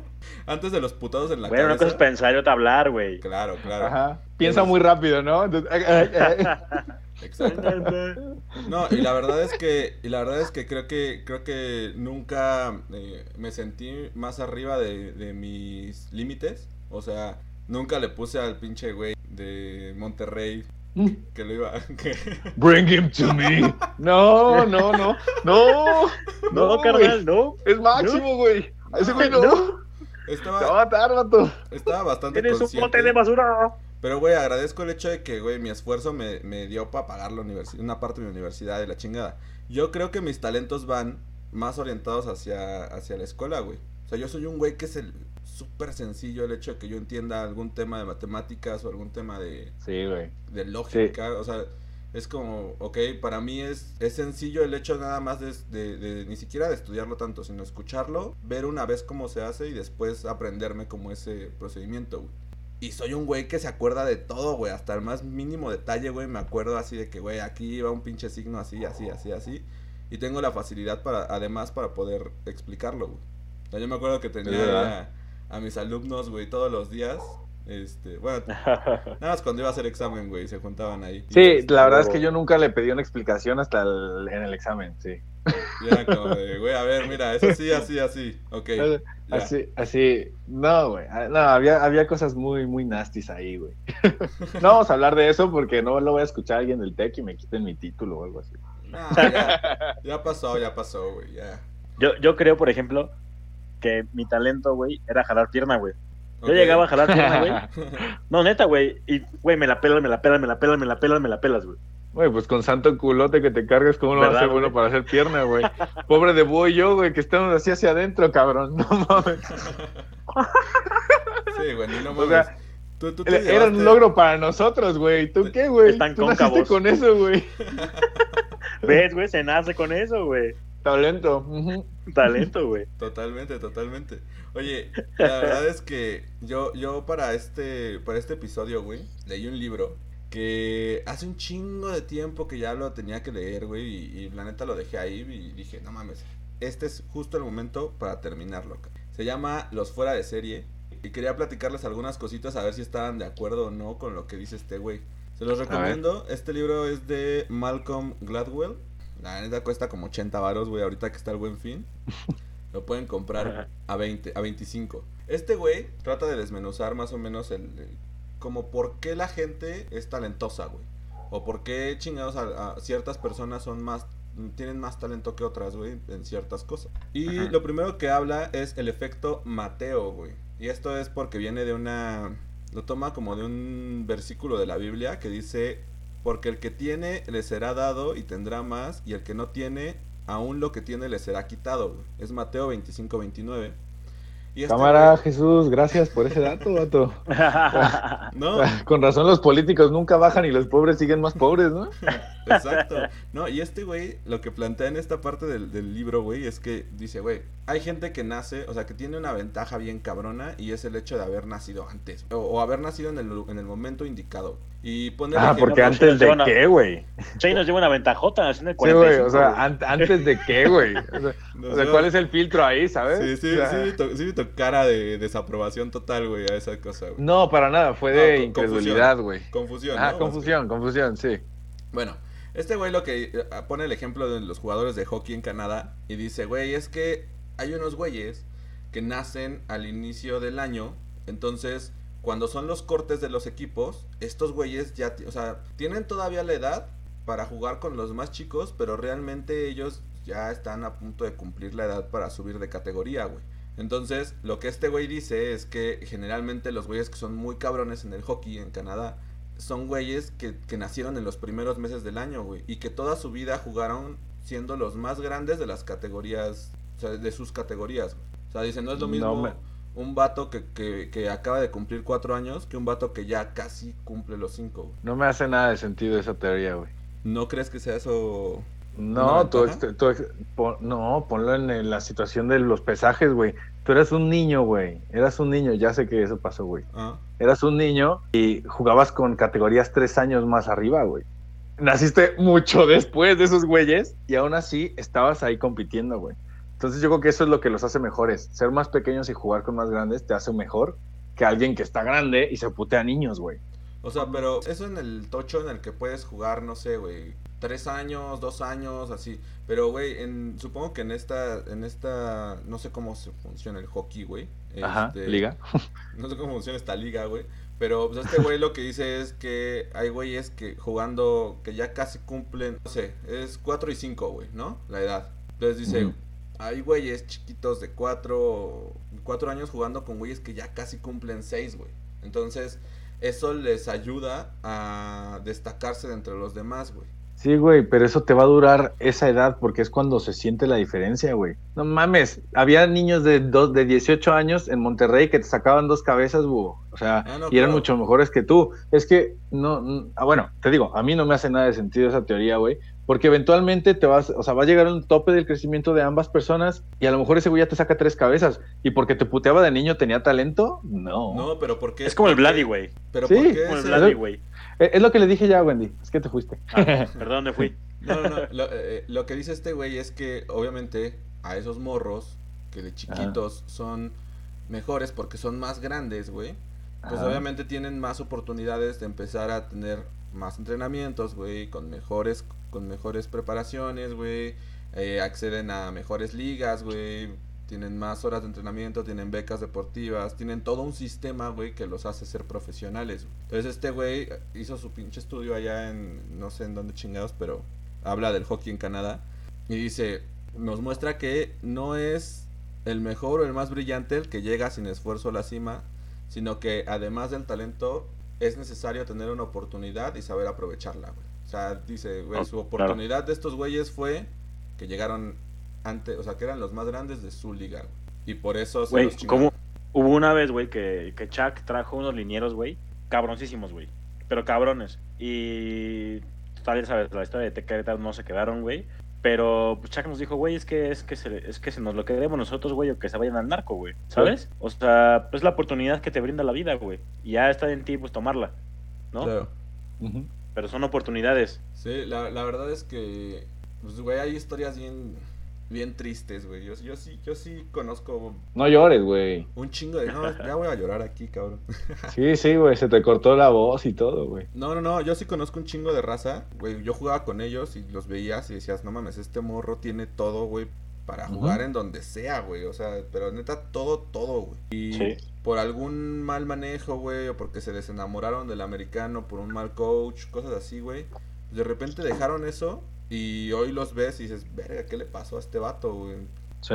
[laughs] Antes de los putados en la Bueno, una cosa es pensar y otra hablar, güey. Claro, claro. Ajá. Piensa muy rápido, ¿no? Exacto. No, y la verdad es que, y la verdad es que creo que, creo que nunca eh, me sentí más arriba de, de mis límites. O sea, nunca le puse al pinche güey de Monterrey que lo iba, [laughs] Bring him to me. No, no, no. No. No, güey. carnal, no. Es máximo, güey. A ese güey no. No. Te estaba, va a matar, vato. estaba bastante Eres un consciente. bote de basura. Pero, güey, agradezco el hecho de que, güey, mi esfuerzo me, me dio para pagar la universidad, una parte de mi universidad de la chingada. Yo creo que mis talentos van más orientados hacia, hacia la escuela, güey. O sea, yo soy un güey que es el súper sencillo el hecho de que yo entienda algún tema de matemáticas o algún tema de, Sí, güey. de lógica. O sea, es como, ok, para mí es, es sencillo el hecho nada más de, de- de ni siquiera de estudiarlo tanto, sino escucharlo, ver una vez cómo se hace y después aprenderme como ese procedimiento, güey. Y soy un güey que se acuerda de todo, güey, hasta el más mínimo detalle, güey, me acuerdo así de que, güey, aquí va un pinche signo así, así, así, así. Y tengo la facilidad para, además, para poder explicarlo, güey. O sea, yo me acuerdo que tenía. A, mis alumnos, güey, todos los días. Este, bueno, [laughs] Nada más cuando iba a hacer examen, güey, se juntaban ahí. Sí, Y, la verdad es que yo nunca le pedí una explicación hasta el- en el examen, sí. y era como de, güey, a ver, mira, eso sí, así, así. Ok. [laughs] ya. Así, así, no, güey, ah, no, había, había cosas muy, muy nasties ahí, güey. [laughs] No vamos a hablar de eso porque no lo voy a escuchar a alguien del TEC y me quiten mi título o algo así. Nah, ya, ya pasó, ya pasó, güey, ya. Yo, yo creo, por ejemplo, que mi talento, güey, era jalar pierna, güey. Yo llegaba a jalar pierna, güey. [laughs] No, neta, güey. Y, güey, me la pelas, me la pelas, me la pelas, me la pelas, me la pelas, güey. Güey, pues con santo culote que te cargues, ¿cómo no va a ¿Verdad, ser bueno para hacer pierna, güey? Pobre de Búho y yo, güey, que estamos así hacia adentro, cabrón. No mames. [laughs] Sí, güey, ni no O mames. sea, Tú, tú te Era un logro para nosotros, güey. ¿Tú qué, güey? Están Tú naciste con eso, güey. [laughs] ¿Ves, güey? Se nace con eso, güey. Talento. Talento, güey. [laughs] Totalmente, totalmente. Oye, la verdad es que yo, yo para este, para este episodio, güey, leí un libro que hace un chingo de tiempo que ya lo tenía que leer, güey, y, y la neta lo dejé ahí y dije, no mames, este es justo el momento para terminarlo. ca-". Se llama Los Fuera de Serie y quería platicarles algunas cositas a ver si estaban de acuerdo o no con lo que dice este güey. Se los recomiendo, este libro es de Malcolm Gladwell. La neta cuesta como 80 varos, güey, ahorita que está el buen fin. [laughs] Lo pueden comprar a 20, a 25. Este güey trata de desmenuzar más o menos el, el- como por qué la gente es talentosa, güey. O por qué chingados a, a ciertas personas son más tienen más talento que otras, güey, en ciertas cosas. Y Ajá. lo primero que habla es el efecto Mateo, güey. Y esto es porque viene de una... Lo toma como de un versículo de la Biblia que dice, porque el que tiene le será dado y tendrá más, y el que no tiene, aún lo que tiene le será quitado, güey. Es Mateo 25, 29. Y este Cámara, güey- Jesús, gracias por ese dato, vato. [laughs] No, Con razón los políticos nunca bajan y los pobres siguen más pobres, ¿no? [laughs] Exacto. No, y este güey, lo que plantea en esta parte del, del libro, güey, es que dice, güey, hay gente que nace, o sea, que tiene una ventaja bien cabrona y es el hecho de haber nacido antes, o, o haber nacido en el, en el momento indicado. Y poner Ah, porque antes de qué, güey. Chay nos lleva una ventajota, haciendo el Sí, güey, o 45, sea, an- antes de qué, güey. O sea, [laughs] o sea, ¿cuál es el filtro ahí, sabes? Sí, sí, O sea, sí, vi tu, sí vi tu cara de desaprobación total, güey, a esa cosa, güey. No, para nada, fue de incredulidad, güey. Confusión, Ah, ¿no? confusión, confusión, sí. Bueno, este güey lo que eh, pone el ejemplo de los jugadores de hockey en Canadá y dice, güey, es que hay unos güeyes que nacen al inicio del año, entonces cuando son los cortes de los equipos, estos güeyes ya, o sea, tienen todavía la edad para jugar con los más chicos, pero realmente ellos ya están a punto de cumplir la edad para subir de categoría, güey. Entonces, lo que este güey dice es que generalmente los güeyes que son muy cabrones en el hockey en Canadá son güeyes que, que nacieron en los primeros meses del año, güey. Y que toda su vida jugaron siendo los más grandes de las categorías, o sea, de sus categorías. güey. O sea, dicen, no es lo No mismo me- un vato que, que, que acaba de cumplir cuatro años que un vato que ya casi cumple los cinco, güey. No me hace nada de sentido esa teoría, güey. ¿No crees que sea eso? No, ¿Una tú, tú pon- no, ponlo en, en la situación de los pesajes, güey. Tú eras un niño, güey. Eras un niño, ya sé que eso pasó, güey. Ah, Eras un niño y jugabas con categorías tres años más arriba, güey. Naciste mucho después de esos güeyes y aún así estabas ahí compitiendo, güey. Entonces yo creo que eso es lo que los hace mejores. Ser más pequeños y jugar con más grandes te hace mejor que alguien que está grande y se putea a niños, güey. O sea, pero eso en el tocho en el que puedes jugar, no sé, güey, tres años, dos años, así. Pero, güey, en, supongo que en esta, en esta, no sé cómo se funciona el hockey, güey. Ajá, Este, liga. [laughs] No sé cómo funciona esta liga, güey. Pero pues, este güey lo que dice es que hay güeyes que jugando, que ya casi cumplen, no sé, es 4 y 5, güey, ¿no? La edad. Entonces dice. Hay güeyes chiquitos de 4 cuatro años jugando con güeyes que ya casi cumplen 6, güey. Entonces, eso les ayuda a destacarse de entre los demás, güey. Sí, güey, pero eso te va a durar esa edad porque es cuando se siente la diferencia, güey. No mames, había niños de, dos, de 18 años en Monterrey que te sacaban dos cabezas, búho. O sea, Ah, no, y eran claro. mucho mejores que tú. Es que, no, no- ah, bueno, te digo, a mí no me hace nada de sentido esa teoría, güey. Porque eventualmente te vas, o sea, va a llegar un tope del crecimiento de ambas personas y a lo mejor ese güey ya te saca tres cabezas. ¿Y porque te puteaba de niño tenía talento? No. No, pero ¿por qué? Es como el. Vladi, güey. Pero Sí, ¿por qué Como el Vladi, güey. Eh, Es lo que le dije ya, Wendy. Es que te fuiste. Ah, [laughs] perdón, ¿dónde fui? No, no, no. Lo, eh, lo que dice este güey es que obviamente a esos morros que de chiquitos son mejores porque son más grandes, güey. Pues Ajá. obviamente tienen más oportunidades de empezar a tener más entrenamientos, güey, con mejores, con mejores preparaciones, güey. eh, acceden a mejores ligas, güey. Tienen más horas de entrenamiento, tienen becas deportivas, tienen todo un sistema, güey, que los hace ser profesionales. Entonces este güey hizo su pinche estudio allá en, no sé en dónde chingados, pero habla del hockey en Canadá. Y dice, nos muestra que no es el mejor o el más brillante el que llega sin esfuerzo a la cima, sino que además del talento es necesario tener una oportunidad y saber aprovecharla, güey. O sea, dice, güey, su oportunidad de estos güeyes fue que llegaron antes, o sea, que eran los más grandes de su liga, güey. Y por eso se Güey, los hubo una vez, güey, que, que Chuck trajo unos linieros, güey, cabroncísimos, güey. Pero cabrones. Y tal vez sabes, la historia de Tequeretas no se quedaron, güey. Pero pues, Chuck nos dijo, güey, es que, es, que se, es que se nos lo queremos nosotros, güey, o que se vayan al narco, güey. ¿Sabes? O sea, es la oportunidad que te brinda la vida, güey. Y ya está en ti, pues, tomarla. ¿no? Claro. Ujú. Pero son oportunidades. Sí, la, la verdad es que, pues, güey, hay historias bien, bien tristes, güey. Yo, yo sí, yo sí conozco No llores, güey. un chingo de... No, [laughs] ya voy a llorar aquí, cabrón. Sí, sí, güey, se te cortó la voz y todo, güey. No, no, no, yo sí conozco un chingo de raza, güey. Yo jugaba con ellos y los veías y decías, no mames, este morro tiene todo, güey, para jugar en donde sea, güey. O sea, pero neta, todo, todo, güey. Y Sí. por algún mal manejo, güey, o porque se desenamoraron del americano, por un mal coach, cosas así, güey. De repente dejaron eso Y hoy los ves y dices, verga, ¿qué le pasó a este vato, güey? Sí.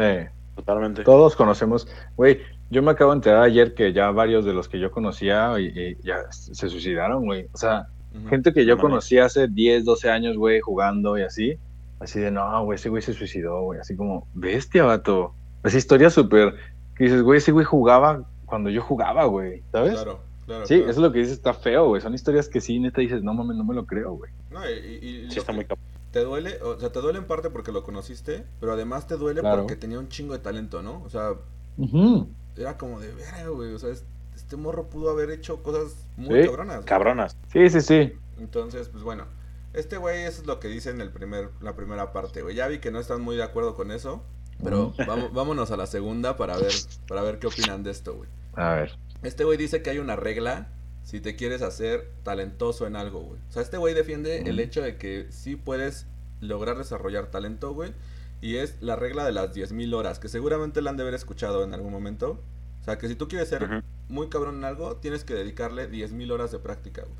Totalmente. Todos conocemos, güey, yo me acabo de enterar ayer que ya varios de los que yo conocía y, y ya se suicidaron, güey. O sea, gente que yo No mames. conocí hace 10, 12 años, güey, jugando y así. Así de, no, güey, ese güey se suicidó, güey. Así como, bestia, vato. Esa historia súper, que dices, güey, ese güey jugaba cuando yo jugaba, güey, ¿sabes? Claro, claro. Sí, claro. eso es lo que dices, está feo, güey. Son historias que sí, neta, dices, no mames, no me lo creo, güey. No, y, y- Sí, está muy cabrón. Te duele, o sea, te duele en parte porque lo conociste, pero además te duele Claro. porque tenía un chingo de talento, ¿no? O sea, era como de verga, güey. O sea, es- este morro pudo haber hecho cosas muy Sí. cabronas. Cabronas. Sí, sí, sí. Entonces, pues bueno, este güey, eso es lo que dice en el primer, la primera parte, güey. Ya vi que no están muy de acuerdo con eso, pero vamos, vámonos a la segunda para ver, para ver qué opinan de esto, güey. A ver. Este güey dice que hay una regla si te quieres hacer talentoso en algo, güey. O sea, este güey defiende el hecho de que sí puedes lograr desarrollar talento, güey. Y es la regla de las 10.000 horas, que seguramente la han de haber escuchado en algún momento. O sea, que si tú quieres ser muy cabrón en algo, tienes que dedicarle 10.000 horas de práctica, güey.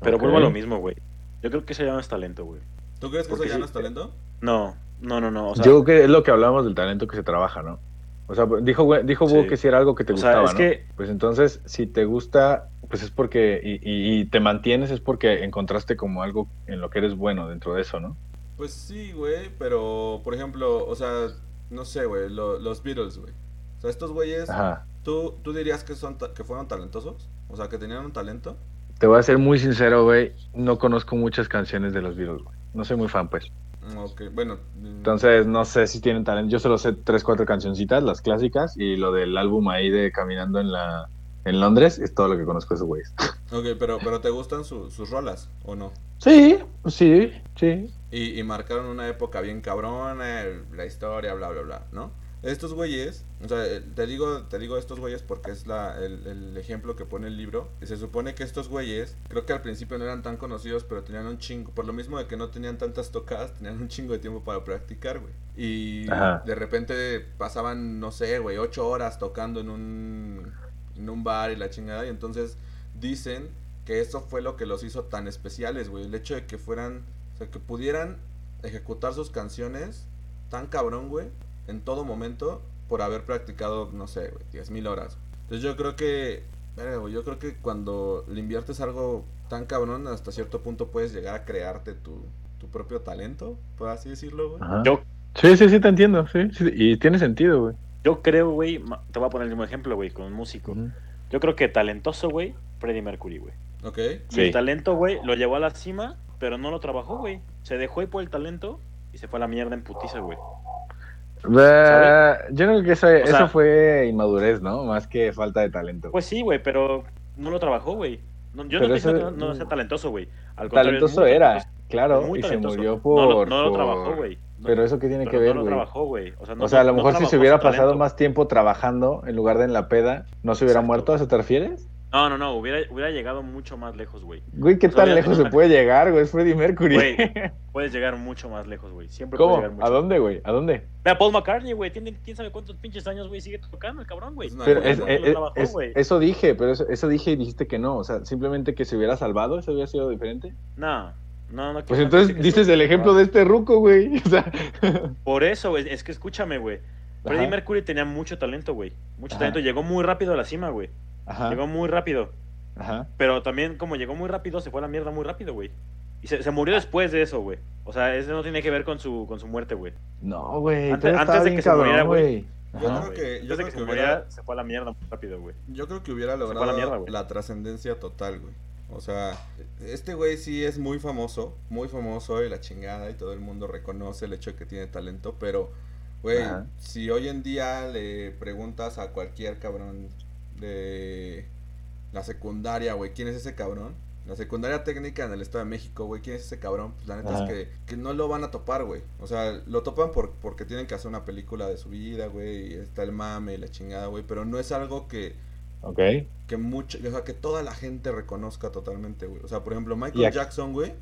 Pero vuelvo a lo mismo, güey. Yo creo que eso ya no es talento, güey. ¿Tú crees que eso Porque ya sí, no es talento? No, no, no, no. O sea, yo creo que es lo que hablamos del talento que se trabaja, ¿no? O sea, dijo, dijo Sí. que si era algo que te o sea, gustaba, es ¿no? que Pues entonces, si te gusta, pues es porque, y, y- y te mantienes, es porque encontraste como algo en lo que eres bueno dentro de eso, ¿no? Pues sí, güey, pero por ejemplo, o sea, no sé, güey, lo- los Beatles, güey. O sea, estos güeyes, Ajá. ¿tú, ¿tú dirías que, son ta- que fueron talentosos? O sea, que tenían un talento. Te voy a ser muy sincero, güey, no conozco muchas canciones de los Beatles, güey. No soy muy fan, pues. Mm, Ok, bueno. mm, Entonces, no sé si tienen talento. Yo solo sé tres, cuatro cancioncitas, las clásicas, y lo del álbum ahí de Caminando en la en Londres, es todo lo que conozco de esos güeyes. [laughs] Ok, pero, pero ¿te gustan su- sus rolas o no? Sí, sí, sí. Y, y marcaron una época bien cabrona, el- la historia, bla, bla, bla, ¿no? Estos güeyes, o sea, eh, te digo, te digo estos güeyes porque es la, el, el ejemplo que pone el libro. Y se supone que estos güeyes, creo que al principio no eran tan conocidos, pero tenían un chingo, por lo mismo de que no tenían tantas tocadas, tenían un chingo de tiempo para practicar, güey. Y Ajá. de repente pasaban, no sé, güey, ocho horas tocando en un, en un bar y la chingada. Y entonces dicen que eso fue lo que los hizo tan especiales, güey. El hecho de que fueran, o sea, que pudieran ejecutar sus canciones tan cabrón, güey, en todo momento, por haber practicado, no sé, güey, 10.000 horas. Entonces yo creo que, yo creo que cuando le inviertes algo tan cabrón, hasta cierto punto puedes llegar a crearte tu, tu propio talento, por así decirlo, güey. Yo, Sí, sí, sí, te entiendo, sí, sí, Y tiene sentido, güey. yo creo, güey, te voy a poner el mismo ejemplo, güey, con un músico. Yo creo que talentoso, güey, Freddie Mercury, güey. ¿Ok? Y Sí. el talento, güey, lo llevó a la cima, pero no lo trabajó, güey. Se dejó ir por el talento y se fue a la mierda en putiza, güey. Eh, yo creo que eso, sea- fue inmadurez, ¿no? Más que falta de talento. Pues sí, güey, pero no lo trabajó, güey. No, yo Pero no eso- que no, no sea talentoso, güey. Al talentoso muy era, claro, y se murió por... no lo trabajó, güey. No- Pero eso que tiene que ver, no lo güey. trabajó, güey. O sea, no, o sea, a lo mejor si se hubiera pasado talento. más tiempo trabajando en lugar de en la peda, ¿no se hubiera Exacto. muerto? ¿A eso te refieres? No, no, no, hubiera, hubiera llegado mucho más lejos, güey. Güey, ¿qué O sea, tan lejos se puede llegar, güey? Es Freddie Mercury. Güey, [laughs] Puedes llegar mucho más lejos, güey. Siempre puedes ¿Cómo? llegar mucho ¿A dónde, güey? ¿A dónde? Ve a Paul McCartney, güey. Tiene quién sabe cuántos pinches años, güey. Sigue tocando el cabrón, güey. Pero es- ¿no? no es- trabajó, eso dije, pero eso, eso dije y dijiste que no. O sea, simplemente que se hubiera salvado, eso hubiera sido diferente. No, no, no. Pues entonces dices el ejemplo de este ruco, güey. [laughs] O sea, [laughs] Por eso, güey. Es que escúchame, güey. Freddie. Mercury tenía mucho talento, güey. Mucho Ajá. talento. Llegó muy rápido a la cima, güey. Ajá, Llegó muy rápido. ajá. Pero también, como llegó muy rápido, se fue a la mierda muy rápido, güey. Y se, se murió después de eso, güey. O sea, eso no tiene que ver con su, con su muerte, güey. No, güey. Antes- de que se muriera, güey. Yo Ajá. creo que- yo Antes de creo que se que muriera, hubiera- se fue a la mierda muy rápido, güey. Yo creo que hubiera la logrado mierda, la, güey. trascendencia total, güey. O sea, este güey sí es muy famoso, muy famoso y la chingada y todo el mundo reconoce el hecho de que tiene talento, pero, güey, Ajá. si hoy en día le preguntas a cualquier cabrón de la secundaria, güey, ¿quién es ese cabrón? La secundaria técnica en el Estado de México, güey, ¿quién es ese cabrón? Pues la neta Ajá. es que, que no lo van a topar, güey. O sea, lo topan por, porque tienen que hacer una película de su vida, güey, y está el mame y la chingada, güey, pero no es algo que Ok. que mucho, o sea, que toda la gente reconozca totalmente, güey. O sea, por ejemplo, Michael Jackson, güey.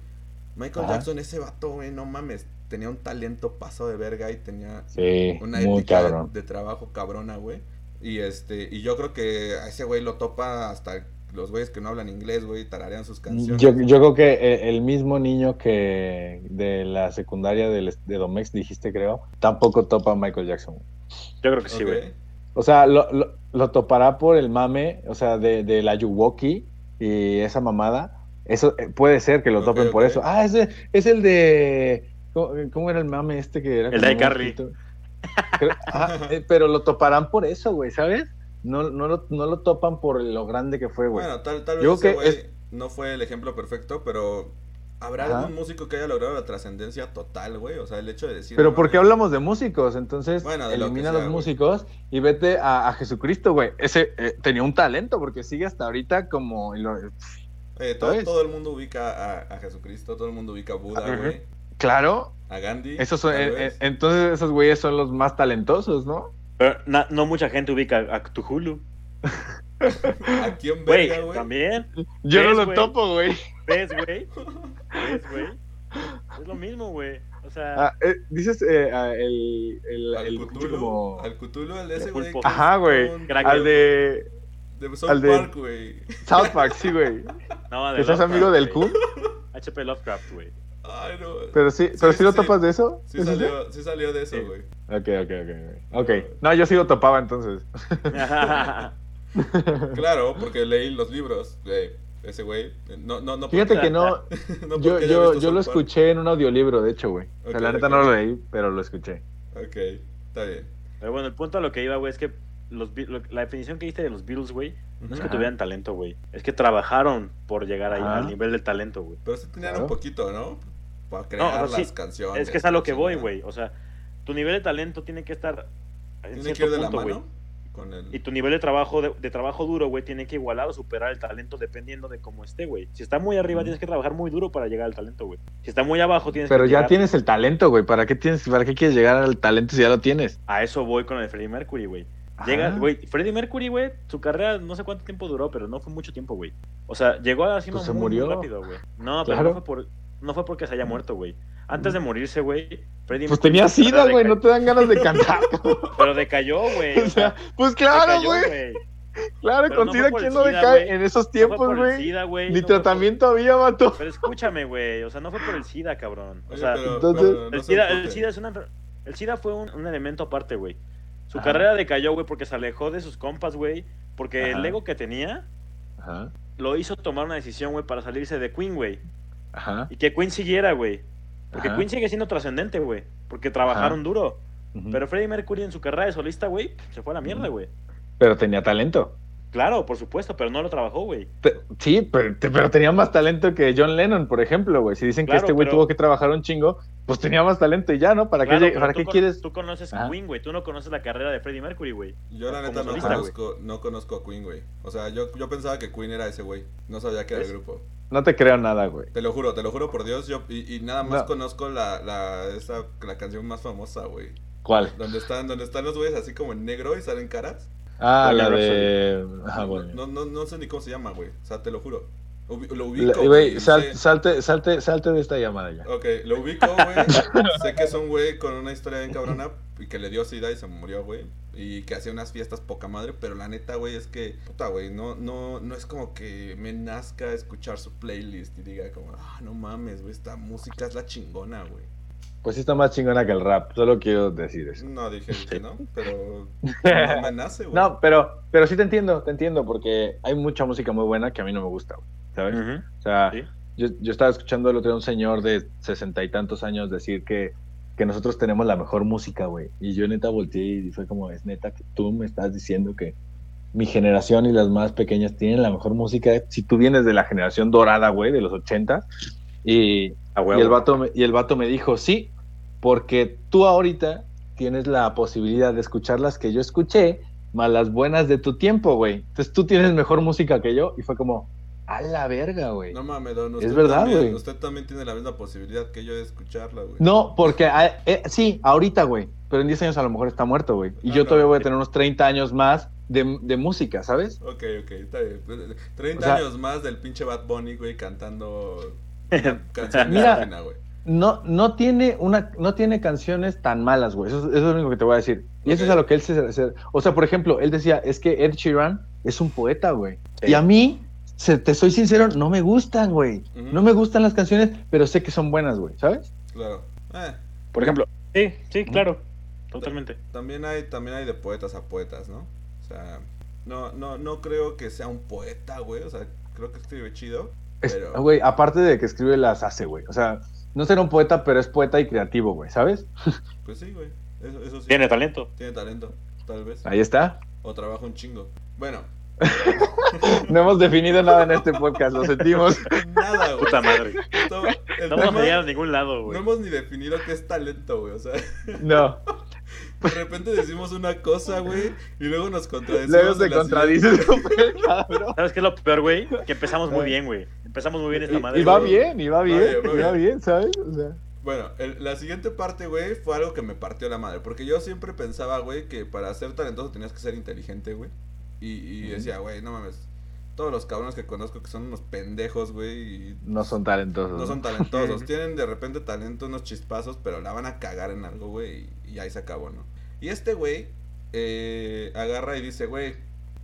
Michael Ajá. Jackson, ese vato, güey, no mames, tenía un talento pasado de verga y tenía Sí, una ética de trabajo cabrona, güey. Y este, y yo creo que a ese güey lo topa hasta los güeyes que no hablan inglés, güey, tararean sus canciones. Yo, yo creo que eh, el mismo niño que de la secundaria del- de Domex dijiste, creo, tampoco topa a Michael Jackson. Yo creo que sí, güey. O sea, lo, lo- lo topará por el mame, o sea, de, de la Yuwoki y esa mamada. Eso eh, puede ser que lo topen por eso. Ah, ese es el de. ¿Cómo, cómo era el mame este que era? El de iCarly. mosquito? Creo- [laughs] eh, pero lo toparán por eso, güey, ¿sabes? No, no, lo, no lo topan por lo grande que fue, güey. Bueno, tal, tal vez Yo ese es- no fue el ejemplo perfecto, pero ¿habrá Ajá. algún músico que haya logrado la trascendencia total, güey? O sea, el hecho de decir... Pero no ¿por qué hablamos de músicos? Entonces, Bueno, de lo que elimina a los güey. músicos y vete a, a Jesucristo, güey. Ese eh, tenía un talento porque sigue hasta ahorita como... lo- eh, todo, el mundo ubica a, a Jesucristo, todo el mundo ubica a Buda, Ajá. güey, Claro, a Gandhi. esos son, eh, eh, entonces esos güeyes son los más talentosos, ¿no? Pero na- no mucha gente ubica a Cthulhu. [laughs] ¿A quién verga, güey? también. Yo no ¿Ves, lo topo, güey. ¿Ves, güey? [laughs] ¿Ves, güey? Es lo mismo, güey. O sea, Ah, eh, dices eh, ah, el, el, Al el Cthulhu, como... al Cthulhu, el de ese güey. Ajá, güey. Al de De South al de- Park, güey. South Park, sí, güey. no, de ¿Que seas Lovecraft, amigo del güey. Kun? HP Lovecraft, güey. Ay, no. Pero sí, Sí, pero sí, sí, lo sí. topas de eso. Sí salió, sí salió de eso, güey. Ok, ok, ok, ok. Ok. No, yo sí lo topaba entonces. [laughs] Claro, porque leí los libros de ese güey. No, no, no. Fíjate porque- que no, [laughs] no yo, yo, yo lo escuché en un audiolibro, de hecho, güey. O sea, la neta ok. no lo leí, pero lo escuché. Ok, está bien. Pero bueno, el punto a lo que iba, güey, es que los, lo- la definición que diste de los Beatles, güey, no es que Ajá. tuvieran talento, güey. Es que trabajaron por llegar ahí Ajá. al nivel del talento, güey. Pero sí tenían Claro. un poquito, ¿no? Para No, crear o sea, las sí, canciones. Es que es a lo que voy, güey. O sea, tu nivel de talento tiene que estar en Tiene que ir de la punto, güey. mano con el... Y tu nivel de trabajo de, de trabajo duro, güey, tiene que igualar o superar el talento dependiendo de cómo esté, güey. Si está muy arriba, tienes que trabajar muy duro para llegar al talento, güey. Si está muy abajo, tienes Pero que ya llegar- tienes el talento, güey. ¿Para qué tienes, para qué quieres llegar al talento si ya lo tienes? A eso voy con el Freddie Mercury, güey. Llega, Ah. güey, Freddie Mercury, güey, su carrera no sé cuánto tiempo duró, pero no fue mucho tiempo, güey. O sea, llegó a la cima Pues se muy, rápido, güey. No, pero Claro. no fue por no fue porque se haya muerto, güey. Antes de morirse, güey, Freddie Pues tenía sida, güey. No te dan ganas de [laughs] cantar. Pero decayó, güey. [laughs] o sea, pues claro, güey. Claro, Pero con no SIDA, por ¿quién no decae en esos No fue tiempos, por el güey? SIDA, güey. Ni no por- tratamiento había, vato. Pero escúchame, güey. O sea, no fue por el SIDA, cabrón. O Oye, sea, pero, entonces- pero no el, SIDA, el. SIDA es una, el SIDA fue un, un elemento aparte, güey. Su Ajá. carrera decayó, güey, porque se alejó de sus compas, güey. Porque Ajá. el ego que tenía Ajá, lo hizo tomar una decisión, güey, para salirse de Queen, güey. Ajá. Y que Queen siguiera, güey. Porque Ajá. Queen sigue siendo trascendente, güey. Porque trabajaron duro. Pero Freddie Mercury en su carrera de solista, güey, se fue a la mierda, güey. Pero tenía talento. Claro, por supuesto, pero no lo trabajó, güey. Sí, pero, pero tenía más talento que John Lennon, por ejemplo, güey. Si dicen que este güey pero- tuvo que trabajar un chingo, pues tenía más talento y ya, ¿no? ¿Para Claro, qué, ¿para tú qué con- quieres? Tú conoces Ajá. Queen, güey. Tú no conoces la carrera de Freddie Mercury, güey. Yo la neta no solista, conozco, no conozco a Queen, güey. O sea, yo, yo pensaba que Queen era ese güey. No sabía que era el grupo. No te creo nada, güey. Te lo juro, te lo juro por Dios. Yo, y, y nada más No. conozco la, la, esa, la canción más famosa, güey. ¿Cuál? Donde están, donde están los güeyes así como en negro y salen caras. Ah, la de. Ajá, bueno. No, no, no sé ni cómo se llama, güey. O sea, te lo juro. Ubi- lo La- ubico, Güey, güey. sal- sé- salte, salte, salte de esta llamada ya. Ok, lo ubico, güey. [laughs] sé que es un güey con una historia bien cabrona y que le dio sida y se murió, güey. Y que hacía unas fiestas poca madre, pero la neta, güey, es que, puta, güey, no, no, no es como que me nazca escuchar su playlist y diga como, ah, no mames, güey, esta música es la chingona, güey. Pues sí está más chingona que el rap, solo quiero decir eso. No dije que no, pero [laughs] no me nace, güey. No, pero, pero sí te entiendo, te entiendo, porque hay mucha música muy buena que a mí no me gusta, güey, ¿sabes? O sea, Sí. yo, yo estaba escuchando el otro día a un señor de sesenta y tantos años decir que, que nosotros tenemos la mejor música, güey. Y yo neta volteé y fue como, es neta que tú me estás diciendo que mi generación y las más pequeñas tienen la mejor música. Si tú vienes de la generación dorada, güey, de los 80, y, A y el, vato me, y el vato me dijo, sí, porque tú ahorita tienes la posibilidad de escuchar las que yo escuché, más las buenas de tu tiempo, güey. Entonces tú tienes mejor música que yo. Y fue como, a la verga, güey. No mames, don. Es usted verdad, también- güey. Usted también tiene la misma posibilidad que yo de escucharla, güey. No, porque ah, eh, sí, ahorita, güey. Pero en 10 años a lo mejor está muerto, güey. Y Ah, yo no, todavía voy a tener unos 30 años más de, de música, ¿sabes? Ok, ok, está bien. 30 O sea- años más del pinche Bad Bunny, güey, cantando canción Mira. güey. No, no tiene una, no tiene canciones tan malas, güey. Eso, es- eso es lo único que te voy a decir. Y eso es a lo que él se, se- O sea, por ejemplo, él decía, es que Ed Sheeran es un poeta, güey. Sí. Y a mí se- te soy sincero, no me gustan, güey. No me gustan las canciones, pero sé que son buenas, güey, ¿sabes? Claro. Eh, Por ejemplo, sí, sí, claro. Totalmente. también hay, también hay de poetas a poetas, ¿no? O sea, no, no, no creo que sea un poeta, güey. O sea, creo que escribe chido. Pero- Güey, aparte de que escribe, las hace, güey. O sea, no será un poeta, pero es poeta y creativo, güey, ¿sabes? [laughs] Pues sí, güey. Eso, eso sí. Tiene talento. Tiene talento, tal vez. Ahí está. O trabaja un chingo. Bueno, [laughs] No hemos definido nada en este podcast, lo sentimos. nada, güey. Puta madre. Esto- No vamos tema- a ningún lado, no güey. hemos ni definido qué es talento, güey. O sea, No. [laughs] de repente decimos una cosa, güey, y luego nos contradecimos. Luego [laughs] súper cabrón. ¿Sabes qué es lo peor, güey? Que empezamos muy bien, güey. Empezamos muy bien esta madre. Y va güey. bien, y va bien, bien, va y va bien. bien, ¿sabes? O sea, Bueno, el- la siguiente parte, güey, fue algo que me partió la madre. Porque yo siempre pensaba, güey, que para ser talentoso tenías que ser inteligente, güey. Y, y decía, güey, no mames. Todos los cabrones que conozco que son unos pendejos, güey, y no son talentosos. no son talentosos. [laughs] Tienen de repente talento, unos chispazos, pero la van a cagar en algo, güey, y, y ahí se acabó, ¿no? Y este güey eh, agarra y dice, güey,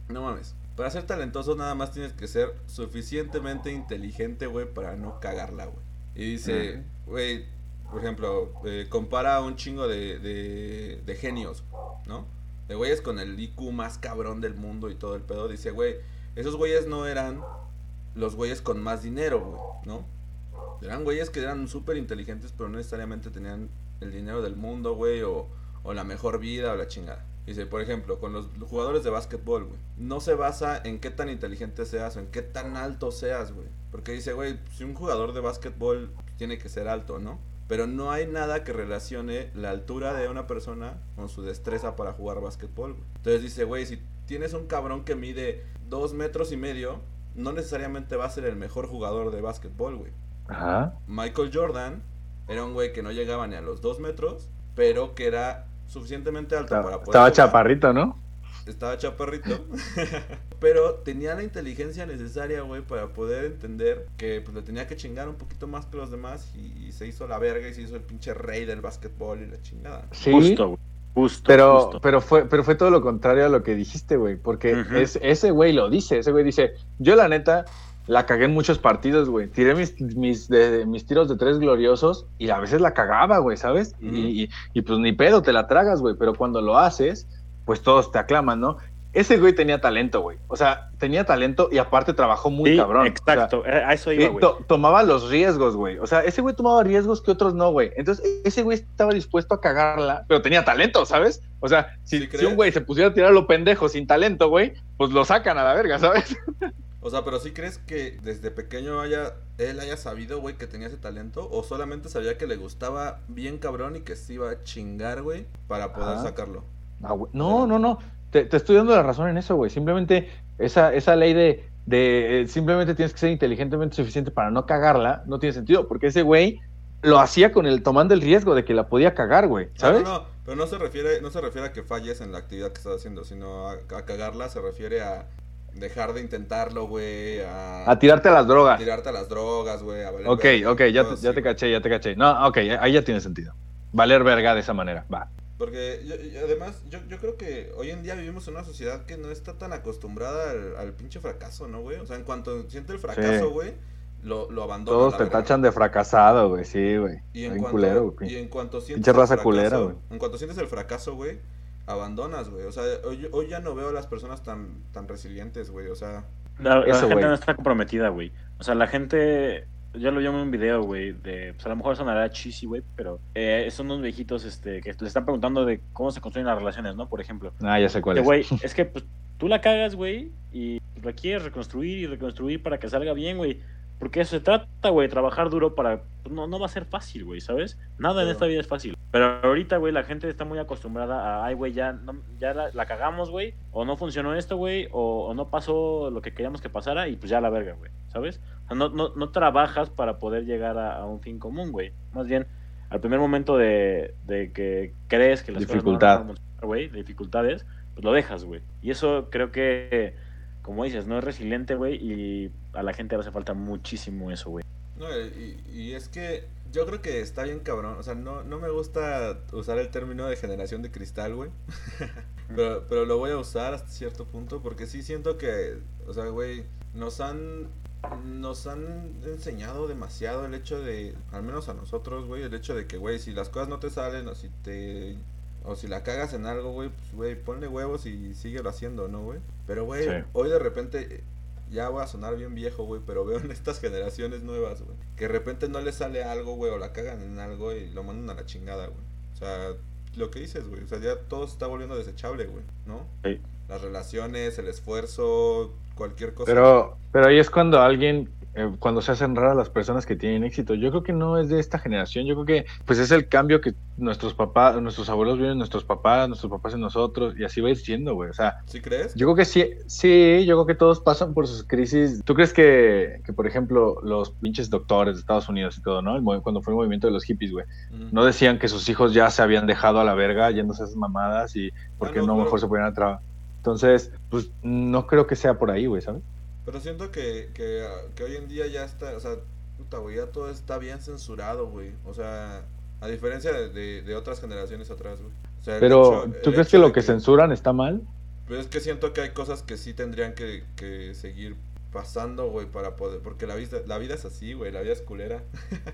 no mames. Para ser talentoso nada más tienes que ser suficientemente inteligente, güey, para no cagarla, güey. Y dice, güey, por ejemplo, eh, compara a un chingo de, de, de genios, ¿no? De güeyes con el IQ más cabrón del mundo y todo el pedo. Dice, güey, esos güeyes no eran los güeyes con más dinero, güey, ¿no? Eran güeyes que eran súper inteligentes, pero no necesariamente tenían el dinero del mundo, güey, o, la mejor vida o la chingada. Dice, por ejemplo, con los jugadores de básquetbol, güey, no se basa en qué tan inteligente seas o en qué tan alto seas, güey. Porque dice, güey, si un jugador de básquetbol tiene que ser alto, ¿no? Pero no hay nada que relacione la altura de una persona con su destreza para jugar básquetbol, güey. Entonces dice, güey, si tienes un cabrón que mide dos metros y medio, no necesariamente va a ser el mejor jugador de básquetbol, güey. Ajá. Michael Jordan era un güey que no llegaba ni a los dos metros, pero que era suficientemente alto para poder Estaba jugar. chaparrito, ¿no? Estaba chaparrito, [laughs] pero tenía la inteligencia necesaria, güey, para poder entender que pues le tenía que chingar un poquito más que los demás y, y se hizo la verga y se hizo el pinche rey del básquetbol y la chingada. Sí. Justo, güey. Justo, Pero, justo. pero fue, pero fue todo lo contrario a lo que dijiste, güey. Porque es, ese güey lo dice, ese güey dice, yo la neta la cagué en muchos partidos, güey. Tiré mis, mis, de- mis tiros de tres gloriosos y a veces la cagaba, güey, ¿sabes? Y- y, y pues ni pedo, te la tragas, güey. Pero cuando lo haces, pues todos te aclaman, ¿no? Ese güey tenía talento, güey. O sea, tenía talento y aparte trabajó muy Sí, cabrón. O sea, Exacto, a eso iba, güey. to- tomaba los riesgos, güey. O sea, ese güey tomaba riesgos que otros no, güey. Entonces, ese güey estaba dispuesto a cagarla, pero tenía talento, ¿sabes? O sea, si, ¿Sí si crees? un güey se pusiera a tirar lo pendejo sin talento, güey, pues lo sacan a la verga, ¿sabes? [laughs] O sea, pero ¿sí crees que desde pequeño haya él haya sabido, güey, que tenía ese talento? ¿O solamente sabía que le gustaba bien cabrón y que se iba a chingar, güey, para poder sacarlo? Ah. No, no, no. Te, te estoy dando la razón en eso, güey. Simplemente esa, esa ley de, de eh, simplemente tienes que ser inteligentemente suficiente para no cagarla, no tiene sentido, porque ese güey lo hacía con el tomando el riesgo de que la podía cagar, güey, ¿sabes? No, no, no, pero no se refiere, no se refiere a que falles en la actividad que estás haciendo, sino a, a cagarla se refiere a dejar de intentarlo, güey, a, A tirarte a las drogas. tirarte a las drogas, güey, a valer Ok, verga, ok, ya, te- ya te caché, ya te caché. No, ok, ahí ya tiene sentido. Valer verga de esa manera, va. Porque yo- yo- además yo, yo creo que hoy en día vivimos en una sociedad que no está tan acostumbrada al, al pinche fracaso, ¿no, güey? O sea, en cuanto siente el fracaso, Sí. güey, lo, lo abandona. Todos la te tachan de fracasado, güey, sí, güey. Y en, cuanto, culero, güey. y en cuanto sientes Pinche el raza fracaso, culera, güey. En cuanto sientes el fracaso, güey, abandonas, güey. O sea, hoy, hoy ya no veo a las personas tan, tan resilientes, güey. O sea, La, la Eso, gente güey. no está comprometida, güey. O sea, la gente. Yo lo vi en un video, güey, de. Pues a lo mejor sonará cheesy, güey, pero eh, son unos viejitos este, que le están preguntando de cómo se construyen las relaciones, ¿no? Por ejemplo. Ah, ya sé cuál es. güey, [laughs] es que pues, tú la cagas, güey, y la quieres reconstruir y reconstruir para que salga bien, güey. Porque eso se trata, güey, trabajar duro para... no, no va a ser fácil, güey, ¿sabes? Nada en Claro. esta vida es fácil. Pero ahorita, güey, la gente está muy acostumbrada a, ay, güey, ya, no- ya la, la cagamos, güey, o no funcionó esto, güey, o, o no pasó lo que queríamos que pasara y pues ya la verga, güey, ¿sabes? O sea, no, no, no trabajas para poder llegar a, a un fin común, güey. Más bien, al primer momento de, de que crees que las Dificultad. cosas no van a funcionar, güey, de dificultades, pues lo dejas, güey. Y eso creo que, como dices, no es resiliente, güey, y a la gente le hace falta muchísimo eso, güey. no, y, y es que yo creo que está bien cabrón. O sea, no, no me gusta usar el término de generación de cristal, güey. [laughs] pero, pero lo voy a usar hasta cierto punto porque sí siento que, o sea, güey, nos han nos han enseñado demasiado el hecho de, al menos a nosotros, güey, el hecho de que, güey, si las cosas no te salen o si te o si la cagas en algo, güey, pues, güey, ponle huevos y síguelo haciendo, ¿no, güey? Pero, güey, Sí. hoy de repente, ya voy a sonar bien viejo, güey, pero veo en estas generaciones nuevas, güey, que de repente no les sale algo, güey, o la cagan en algo y lo mandan a la chingada, güey. O sea, lo que dices, güey, o sea, ya todo se está volviendo desechable, güey, ¿no? Sí. Las relaciones, el esfuerzo, cualquier cosa. Pero, pero ahí es cuando alguien, eh, cuando se hacen raras las personas que tienen éxito. Yo creo que no es de esta generación. Yo creo que, pues es el cambio que nuestros papás, nuestros abuelos viven en nuestros papás, nuestros papás en nosotros, y así va a ir siendo, güey. O sea, ¿Sí crees? yo creo que sí, sí, yo creo que todos pasan por sus crisis. ¿Tú crees que, que por ejemplo, los pinches doctores de Estados Unidos y todo, ¿no? El cuando fue el movimiento de los hippies, güey, no decían que sus hijos ya se habían dejado a la verga yéndose a esas mamadas y porque Ah, no, no, mejor se ponían a trabajar. Entonces, pues no creo que sea por ahí, güey, ¿sabes? Pero siento que, que, que hoy en día ya está, o sea, puta, güey, ya todo está bien censurado, güey. O sea, a diferencia de, de, de otras generaciones atrás, güey. O sea, Pero, hecho- ¿tú crees que lo que censuran está mal? Pues es que siento que hay cosas que sí tendrían que, que seguir pasando, güey, para poder, porque la vida, la vida es así, güey, la vida es culera. [laughs]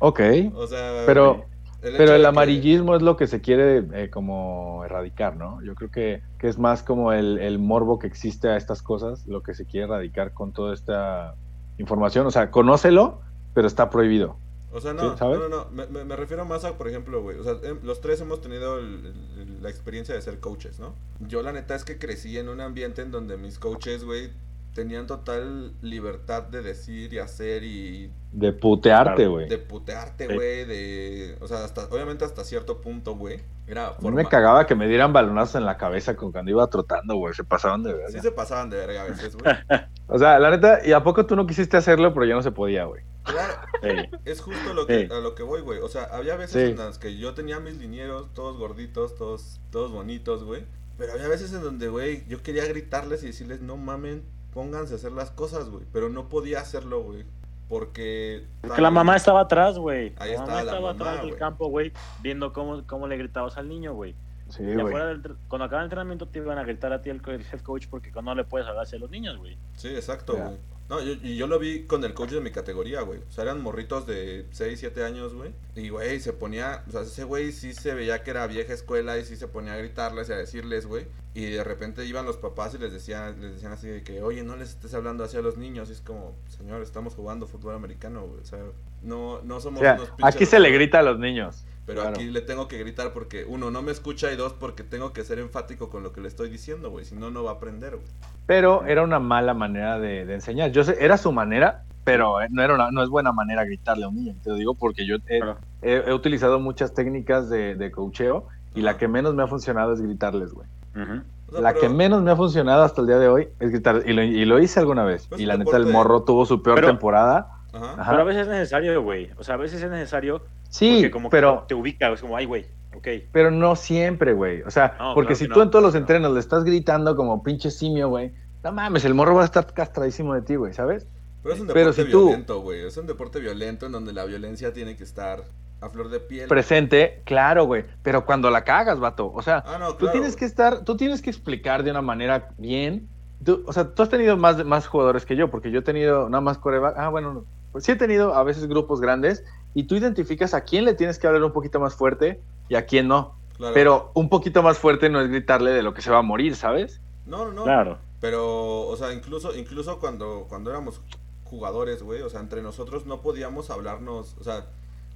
Ok, O sea, pero, el pero el que- amarillismo es lo que se quiere eh, como erradicar, ¿no? Yo creo que, que es más como el, el morbo que existe a estas cosas, lo que se quiere erradicar con toda esta información. O sea, conócelo, pero está prohibido. O sea, no, Sí, ¿sabes? no, no, no, me, me- me refiero más a, por ejemplo, güey, o sea, em- los tres hemos tenido el- el- la experiencia de ser coaches, ¿no? Yo la neta es que crecí en un ambiente en donde mis coaches, güey, tenían total libertad de decir y hacer y De putearte, güey. de putearte, Sí. güey, de... O sea, hasta, obviamente hasta cierto punto, güey, era A mí forma... me cagaba que me dieran balonazos en la cabeza con cuando iba trotando, güey. Se pasaban de Sí verga. se pasaban de verga a veces, güey. [laughs] O sea, la neta, ¿y a poco tú no quisiste hacerlo, pero ya no se podía, güey? Claro, Sí. Es justo lo que, Sí. a lo que voy, güey. O sea, había veces Sí. en las que yo tenía mis linieros, todos gorditos, todos, todos bonitos, güey. Pero había veces en donde, güey, yo quería gritarles y decirles, no mamen, pónganse a hacer las cosas, güey. Pero no podía hacerlo, güey. Porque... Porque la mamá estaba atrás, güey. Ahí la mamá estaba la estaba mamá, atrás del campo, güey, viendo cómo, cómo le gritabas al niño, güey. Sí, Y güey. afuera del cuando acaba el entrenamiento te iban a gritar a ti el, head coach porque no le puedes hablar hacia los niños, güey. Sí, exacto, güey. No, yo, y yo lo vi con el coach de mi categoría, güey. O sea, eran morritos de 6, 7 años, güey. Y, güey, se ponía... O sea, ese güey sí se veía que era vieja escuela y sí se ponía a gritarles y a decirles, güey. Y de repente iban los papás y les decían, les decían así de que, oye, no les estés hablando hacia los niños. Y es como, señor, estamos jugando fútbol americano, güey. O sea, no, no O somos sea, unos pinches aquí se le grita a los niños. Pero claro. aquí le tengo que gritar porque, uno, no me escucha y dos, porque tengo que ser enfático con lo que le estoy diciendo, güey. Si no, no va a aprender, güey. Pero era una mala manera de, de enseñar. Yo sé, era su manera, pero eh, no, era una- no es buena manera gritarle a un niño. Te lo digo porque yo he, Claro. he- he utilizado muchas técnicas de, de coacheo y la que menos me ha funcionado es gritarles, güey. Ujú. O sea, La pero- que menos me ha funcionado hasta el día de hoy es gritar. Y lo, y lo hice alguna vez. Pues y la neta, el morro tuvo su peor Pero- temporada. Ajá. Ajá. Pero a veces es necesario, güey. O sea, a veces es necesario Sí, porque como pero, que te ubica, es como, ay, güey, ok. pero no siempre, güey. O sea, No, porque claro si tú no, en todos los entrenos le estás gritando como pinche simio, güey. No mames, el morro va a estar castradísimo de ti, güey, ¿sabes? Pero es un deporte si violento, güey. Es un deporte violento en donde la violencia tiene que estar a flor de piel. Presente, claro, güey. Pero cuando la cagas, vato. O sea, Ah, no, tú tienes que estar, tú tienes que explicar de una manera bien. Tú- o sea, tú has tenido más, más jugadores que yo, porque yo he tenido nada más coreback. Ah, bueno, no. Pues sí he tenido a veces grupos grandes y tú identificas a quién le tienes que hablar un poquito más fuerte y a quién no. Claro. Pero un poquito más fuerte no es gritarle de lo que se va a morir, ¿sabes? No, no, no. Claro. Pero, o sea, incluso, incluso cuando, cuando éramos jugadores, güey, o sea, entre nosotros no podíamos hablarnos, o sea,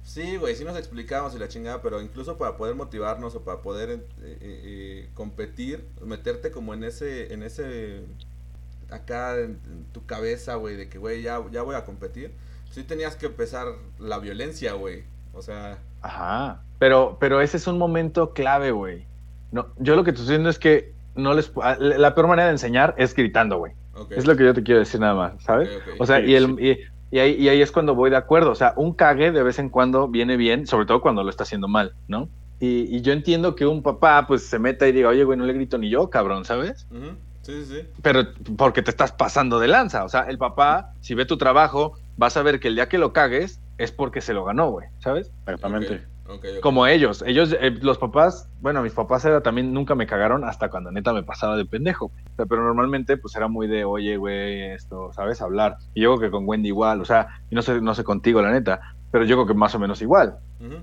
sí, güey, sí nos explicábamos y la chingada, pero incluso para poder motivarnos o para poder eh, eh, eh, competir, meterte como en ese, en ese, acá en, en tu cabeza, güey, de que, güey, ya, ya voy a competir, sí tenías que empezar la violencia, güey, o sea, Ajá. Pero, pero ese es un momento clave, güey. No, yo lo que te estoy diciendo es que no les pu- ah, la peor manera de enseñar es gritando, güey. ok. Es lo que yo te quiero decir nada más, ¿sabes? O sea, Sí, y, el, y, y ahí, y ahí es cuando voy de acuerdo. O sea, un cague de vez en cuando viene bien, sobre todo cuando lo está haciendo mal, ¿no? Y, y yo entiendo que un papá, pues, se meta y diga, oye, güey, no le grito ni yo, cabrón, ¿sabes? Sí, sí, sí. Pero porque te estás pasando de lanza. O sea, el papá, si ve tu trabajo, vas a ver que el día que lo cagues, es porque se lo ganó, güey, ¿sabes? Exactamente. Como ellos, ellos, eh, los papás, bueno, mis papás era también nunca me cagaron hasta cuando neta me pasaba de pendejo. O sea, pero normalmente pues era muy de, oye, güey, esto, ¿sabes? Hablar. Y yo creo que con Wendy igual, o sea, y no sé, no sé contigo, la neta, pero yo creo que más o menos igual.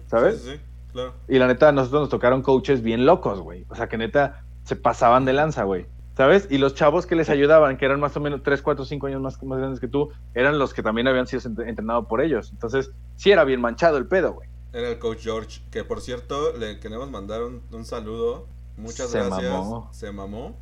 ¿sabes? Sí, sí, sí, claro. Y la neta, a nosotros nos tocaron coaches bien locos, güey. O sea, que neta se pasaban de lanza, güey. ¿Sabes? Y los chavos que les ayudaban, que eran más o menos 3, 4, 5 años más, más grandes que tú, eran los que también habían sido ent- entrenados por ellos. Entonces, sí era bien manchado el pedo, güey. Era el coach George, que por cierto, le queremos mandar un, un saludo. Muchas Se gracias. mamó. Se mamó.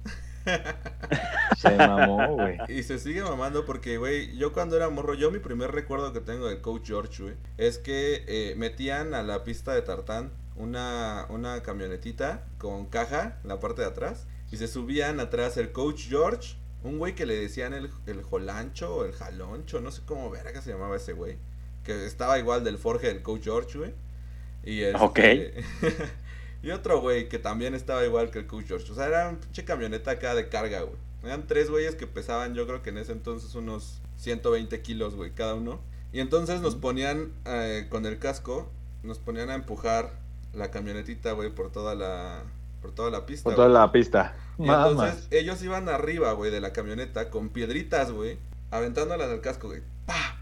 [laughs] Se mamó, güey. [laughs] Y se sigue mamando porque, güey, yo cuando era morro, yo mi primer recuerdo que tengo del coach George, güey, es que eh, metían a la pista de tartán una, una camionetita con caja en la parte de atrás y se subían atrás el coach George, un güey que le decían el, el jolancho o el jaloncho, no sé cómo verga se llamaba ese güey, que estaba igual del forje del coach George, güey. Y este, Ok. [laughs] y otro güey que también estaba igual que el coach George. O sea, era una pinche camioneta acá de carga, güey. Eran tres güeyes que pesaban, yo creo que en ese entonces unos 120 kilos, güey, cada uno. Y entonces nos ponían eh, con el casco, nos ponían a empujar la camionetita, güey, por toda la por toda la pista. Por toda güey. la pista. Y Mamas. entonces ellos iban arriba, güey, de la camioneta con piedritas, güey, aventándolas al casco, güey. ¡Pah!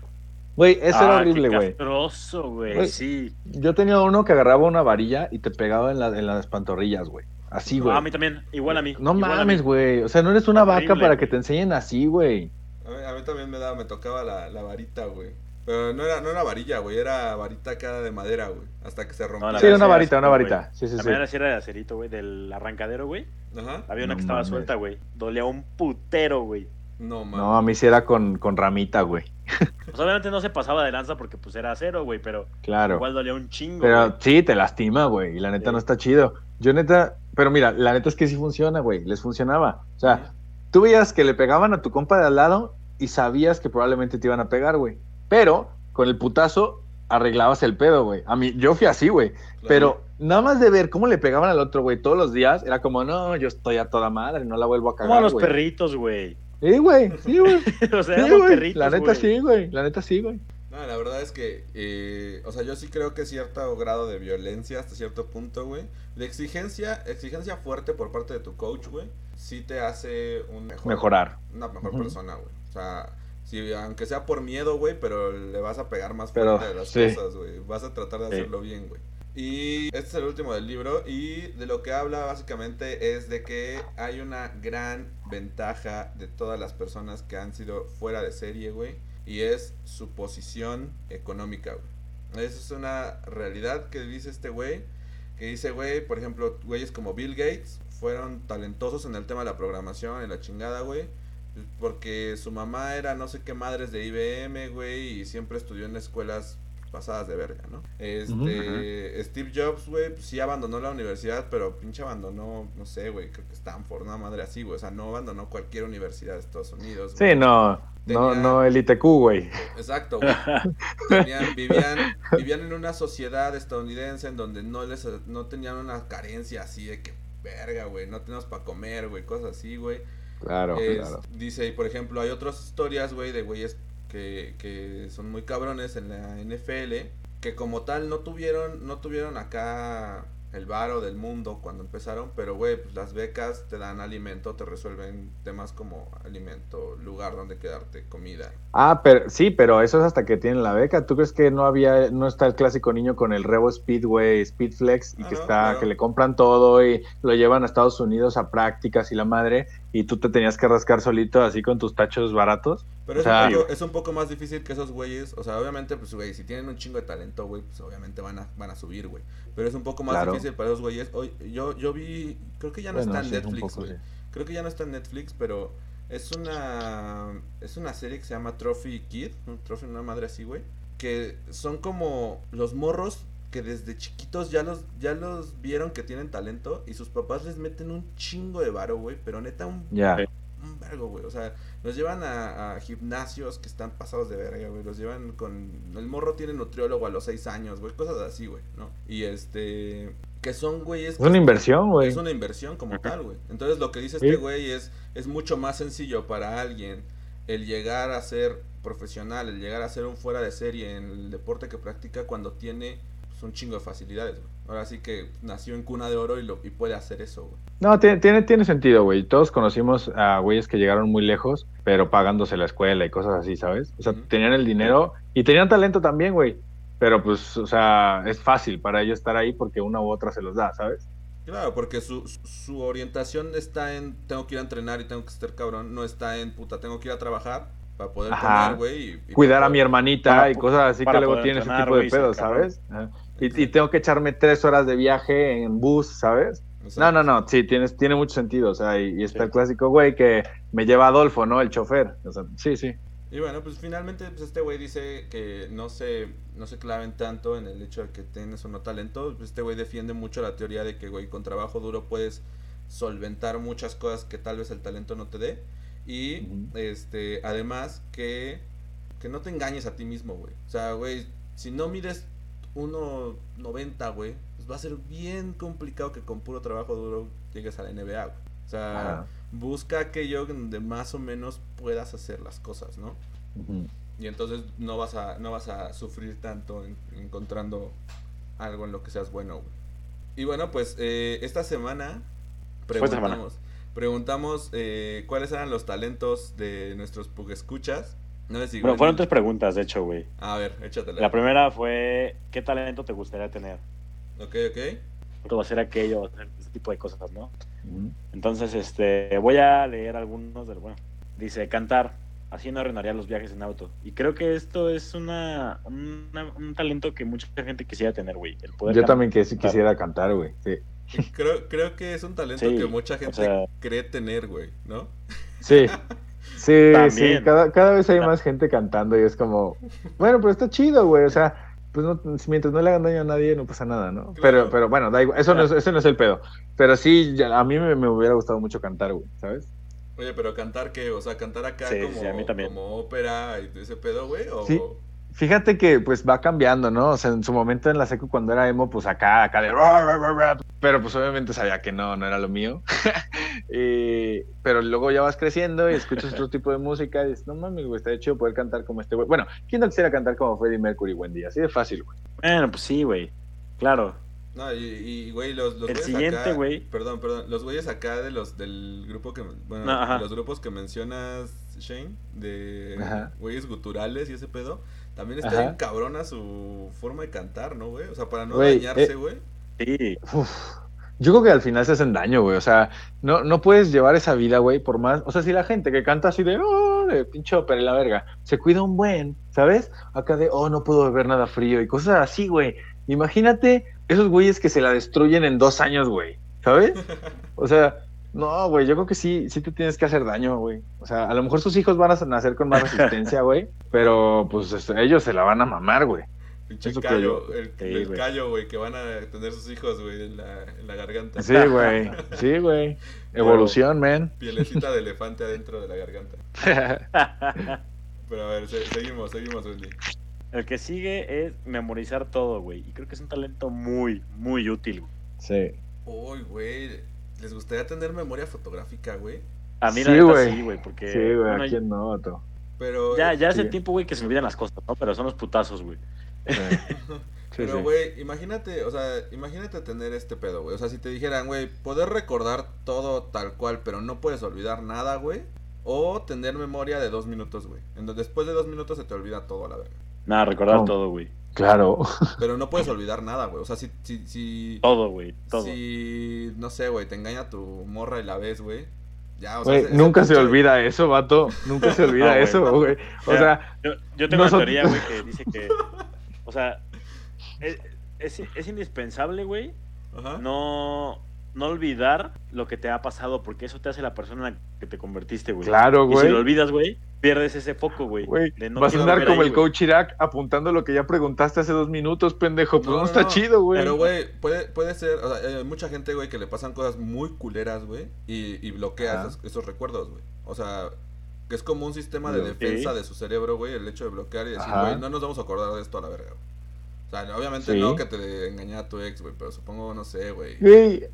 Güey, eso era Ah, horrible, güey. castroso, güey. Güey. Sí. Yo tenía uno que agarraba una varilla y te pegaba en, la- en las pantorrillas, güey. Así, güey. Ah, a mí también. Igual a mí. No igual mames, güey. O sea, no eres una vaca para que te enseñen así, güey. A mí, a mí también me daba, me tocaba la, la varita, güey. Pero no era, no era varilla, güey, era varita acá de madera, güey. Hasta que se rompía. No, Sí, una varita, una varita. güey. Sí, sí, La sí. era de acerito, güey, del arrancadero, güey. Ajá. Había una No que estaba mames. suelta, güey. Dolía un putero, güey. No, man. No, a mí sí era con, con ramita, güey. [laughs] Pues obviamente no se pasaba de lanza porque pues era acero, güey, pero Claro. igual dolía un chingo. Pero güey. sí, te lastima, güey. Y la neta Sí. no está chido. Yo neta, pero mira, la neta es que sí funciona, güey. Les funcionaba. O sea, tú veías que le pegaban a tu compa de al lado y sabías que probablemente te iban a pegar, güey. Pero con el putazo arreglabas el pedo, güey. A mí, yo fui así, güey. Claro. Pero nada más de ver cómo le pegaban al otro, güey, todos los días, era como, no, yo estoy a toda madre, no la vuelvo a Como cagar, a los güey. perritos, güey. Sí, güey, sí, güey. [laughs] o sea, Sí, güey. perritos, La neta güey. sí, güey. La neta sí, güey. No, la verdad es que, eh, o sea, yo sí creo que cierto grado de violencia hasta cierto punto, güey. De exigencia, exigencia fuerte por parte de tu coach, güey, sí te hace un mejor, Mejorar. una mejor persona, güey. O sea, si, aunque sea por miedo, güey, pero le vas a pegar más Pero, fuerte de las sí. cosas, güey. Vas a tratar de Sí. hacerlo bien, güey. Y este es el último del libro y de lo que habla básicamente es de que hay una gran ventaja de todas las personas que han sido fuera de serie, güey, y es su posición económica, güey. Esa es una realidad que dice este güey, que dice, güey, por ejemplo, güeyes como Bill Gates fueron talentosos en el tema de la programación y la chingada, güey. Porque su mamá era no sé qué madres de IBM, güey, y siempre estudió en escuelas pasadas de verga, ¿no? Este, Steve Jobs, güey, pues sí abandonó la universidad, pero pinche abandonó, no sé, güey, creo que Stanford, una madre así, güey, o sea, no abandonó cualquier universidad de Estados Unidos. Sí, no, no, no el ITQ, güey. Exacto, güey. [laughs] Tenían- vivían, vivían en una sociedad estadounidense en donde no les no tenían una carencia así de que verga, güey, no tenemos para comer, güey, cosas así, güey. Claro, Es- claro. Dice, y por ejemplo, hay otras historias, güey, de güeyes que, que son muy cabrones en la NFL, que como tal no tuvieron, no tuvieron acá el varo del mundo cuando empezaron, pero güey, pues las becas te dan alimento, te resuelven temas como alimento, lugar donde quedarte, comida. Ah, pero sí, pero eso es hasta que tienen la beca. ¿Tú crees que no había, no está el clásico niño con el Revo Speedway, Speedflex y Ah, que no, está, claro. que le compran todo y lo llevan a Estados Unidos a prácticas y la madre y tú te tenías que rascar solito así con tus tachos baratos? Pero O es, sea- un poco, es un poco más difícil que esos güeyes. O sea, obviamente, pues, güey, si tienen un chingo de talento, güey, pues obviamente van a, van a subir, güey. Pero es un poco más Claro. difícil para esos güeyes. Hoy, yo, yo vi, creo que ya no Bueno, está en sí, Netflix, poco, güey. sí. Creo que ya no está en Netflix, pero es una, es una serie que se llama Trophy Kid, un Trophy, una madre así, güey. Que son como los morros que desde chiquitos ya los, ya los vieron que tienen talento y sus papás les meten un chingo de varo, güey. Pero neta, un Ya. Un vergo, güey. O sea, los llevan a, a gimnasios que están pasados de verga, güey. Los llevan con. El morro tiene nutriólogo a los seis años, güey. Cosas así, güey, ¿no? Y este. Que son güeyes. Es una inversión, güey. Es una inversión como tal, güey. Entonces lo que dice Sí. este güey es. Es mucho más sencillo para alguien el llegar a ser profesional, el llegar a ser un fuera de serie en el deporte que practica cuando tiene pues, un chingo de facilidades, güey. Ahora sí que nació en cuna de oro y, lo, y puede hacer eso, güey. No, tiene, tiene, tiene sentido, güey. Todos conocimos a güeyes que llegaron muy lejos, pero pagándose la escuela y cosas así, ¿sabes? O sea, tenían el dinero y tenían talento también, güey. Pero pues, o sea, es fácil para ellos estar ahí porque una u otra se los da, ¿sabes? Claro, porque su, su- orientación está en tengo que ir a entrenar y tengo que estar cabrón, no está en puta, tengo que ir a trabajar para poder Ajá. comer, güey. y- y Cuidar a mi hermanita para y cosas así que luego tiene ese tipo de pedos. ¿sabes? Ajá. Y, y tengo que echarme tres horas de viaje en bus, ¿sabes? No, no, no, sí, tienes, tiene mucho sentido, o sea, y, y está Sí. el clásico güey que me lleva Adolfo, ¿no? El chofer. O sea, sí, sí. Y bueno, pues finalmente pues este güey dice que no se, no se claven tanto en el hecho de que tienes o no talento. Pues, este güey defiende mucho la teoría de que, güey, con trabajo duro puedes solventar muchas cosas que tal vez el talento no te dé. Y, este, además que, que no te engañes a ti mismo, güey. O sea, güey, si no mides 1.90, güey, pues va a ser bien complicado que con puro trabajo duro llegues a la NBA, güey. O sea, Ajá. busca aquello donde más o menos puedas hacer las cosas, ¿no? Y entonces no vas a, no vas a sufrir tanto en- encontrando algo en lo que seas bueno, güey. Y bueno, pues eh, esta semana esta semana. preguntamos, preguntamos eh, cuáles eran los talentos de nuestros escuchas. No sé si Bueno, fueron tres preguntas, de hecho, güey. A ver, échatela. La primera fue, ¿qué talento te gustaría tener? Ok, ok. Todo hacer aquello, hacer ese tipo de cosas, ¿no? Entonces, este, voy a leer algunos del, bueno, dice, cantar, así no arruinaría los viajes en auto. Y creo que esto es una, una- un talento que mucha gente quisiera tener, güey. El poder Yo cantar. también que sí quisiera cantar, güey. Sí. Creo, creo que es un talento Sí, que mucha gente sea- cree tener, güey, ¿no? Sí, [laughs] sí, sí. Cada, cada vez hay más gente cantando y es como, bueno, pero está chido, güey. O sea, pues no, mientras no le hagan daño a nadie, no pasa nada, ¿no? Claro. Pero, pero bueno, da igual. Eso, no es, eso no es el pedo. Pero sí, ya- a mí me, me hubiera gustado mucho cantar, güey, ¿sabes? Oye, pero cantar qué, o sea, cantar acá Sí, como, sí, a mí también. como ópera y ese pedo, güey, o Sí. Fíjate que pues va cambiando, ¿no? O sea, en su momento en la secu cuando era emo, pues acá, acá de... Pero pues obviamente sabía que no, no era lo mío. Y- [laughs] pero luego ya vas creciendo y escuchas otro [laughs] tipo de música y dices, no mames, güey, está chido poder cantar como este güey. Bueno, ¿quién no quisiera cantar como Freddie Mercury, buen día? Así de fácil, güey. Bueno, pues sí, güey. Claro. No, y, y, güey, los, los El siguiente, acá- güey. Perdón, perdón. Los güeyes acá de los del grupo que. Bueno, No, los grupos que mencionas, Shane, de Ajá. güeyes guturales y ese pedo. También está Ajá. bien cabrona su forma de cantar, ¿no, güey? O sea, para no Güey, dañarse, eh, güey. Sí. Uf. Yo creo que al final se hacen daño, güey. O sea, no, no puedes llevar esa vida, güey, por más. O sea, si la gente que canta así de, oh, de pinche ópera la verga, se cuida un buen, ¿sabes? Acá de, oh, no puedo beber nada frío y cosas así, güey. Imagínate esos güeyes que se la destruyen en dos años, güey, ¿sabes? [laughs] O sea, no, güey, yo creo que sí, sí te tienes que hacer daño, güey. O sea, a lo mejor sus hijos van a nacer con más [laughs] resistencia, güey, pero pues este, ellos se la van a mamar, güey. Pinche callo, el, Sí, el callo, güey, que van a tener sus hijos, güey, en la, en la garganta. Sí, güey, sí, güey. [laughs] Evolución, man. Pielecita de elefante adentro de la garganta. [laughs] Pero a ver, se- seguimos, seguimos, Wendy. El que sigue es memorizar todo, güey. Y creo que es un talento muy, muy útil. güey. sí. Uy, güey. ¿Les gustaría tener memoria fotográfica, güey? A mí Sí, la güey. sí, güey, porque... Sí, güey, bueno, ¿a quién no, vato? Pero. ya, ya hace sí. tiempo, güey, que se me olvidan las cosas, ¿no? Pero son los putazos, güey. Sí. [laughs] [laughs] Sí, Pero, sí. güey, imagínate, o sea, imagínate tener este pedo, güey. O sea, si te dijeran, güey, poder recordar todo tal cual, pero no puedes olvidar nada, güey. O tener memoria de dos minutos, güey. En donde después de dos minutos se te olvida todo a la verga. Nada, recordar No. todo, güey. Claro. Pero no puedes olvidar nada, güey. O sea, si, si, si, Todo, güey. Todo. si, no sé, güey, te engaña tu morra y la ves, güey. Ya, o sea, Güey, ese- ese nunca se pinche- olvida eso, vato. Nunca se [laughs] olvida No, güey, eso, no. güey. O sea, Yo, yo tengo No son- una teoría, güey, [laughs] que dice que... O sea, es, es, es indispensable, güey, Ajá. no, no olvidar lo que te ha pasado, porque eso te hace la persona en la que te convertiste, güey. claro, Y si güey. lo olvidas, güey, pierdes ese foco, güey. No vas a andar como ahí, el coach Irak apuntando lo que ya preguntaste hace dos minutos, pendejo. Pues no, No, no, está no. chido, güey. Pero, güey, puede, puede ser, o sea, hay mucha gente, güey, que le pasan cosas muy culeras, güey, y, y bloquea esos, esos recuerdos, güey. O sea, que es como un sistema de defensa de su cerebro, güey, el hecho de bloquear y decir, güey, no nos vamos a acordar de esto a la verga, güey. O sea, obviamente Sí. no que te engañara a tu ex, güey, pero supongo, no sé, güey. Güey,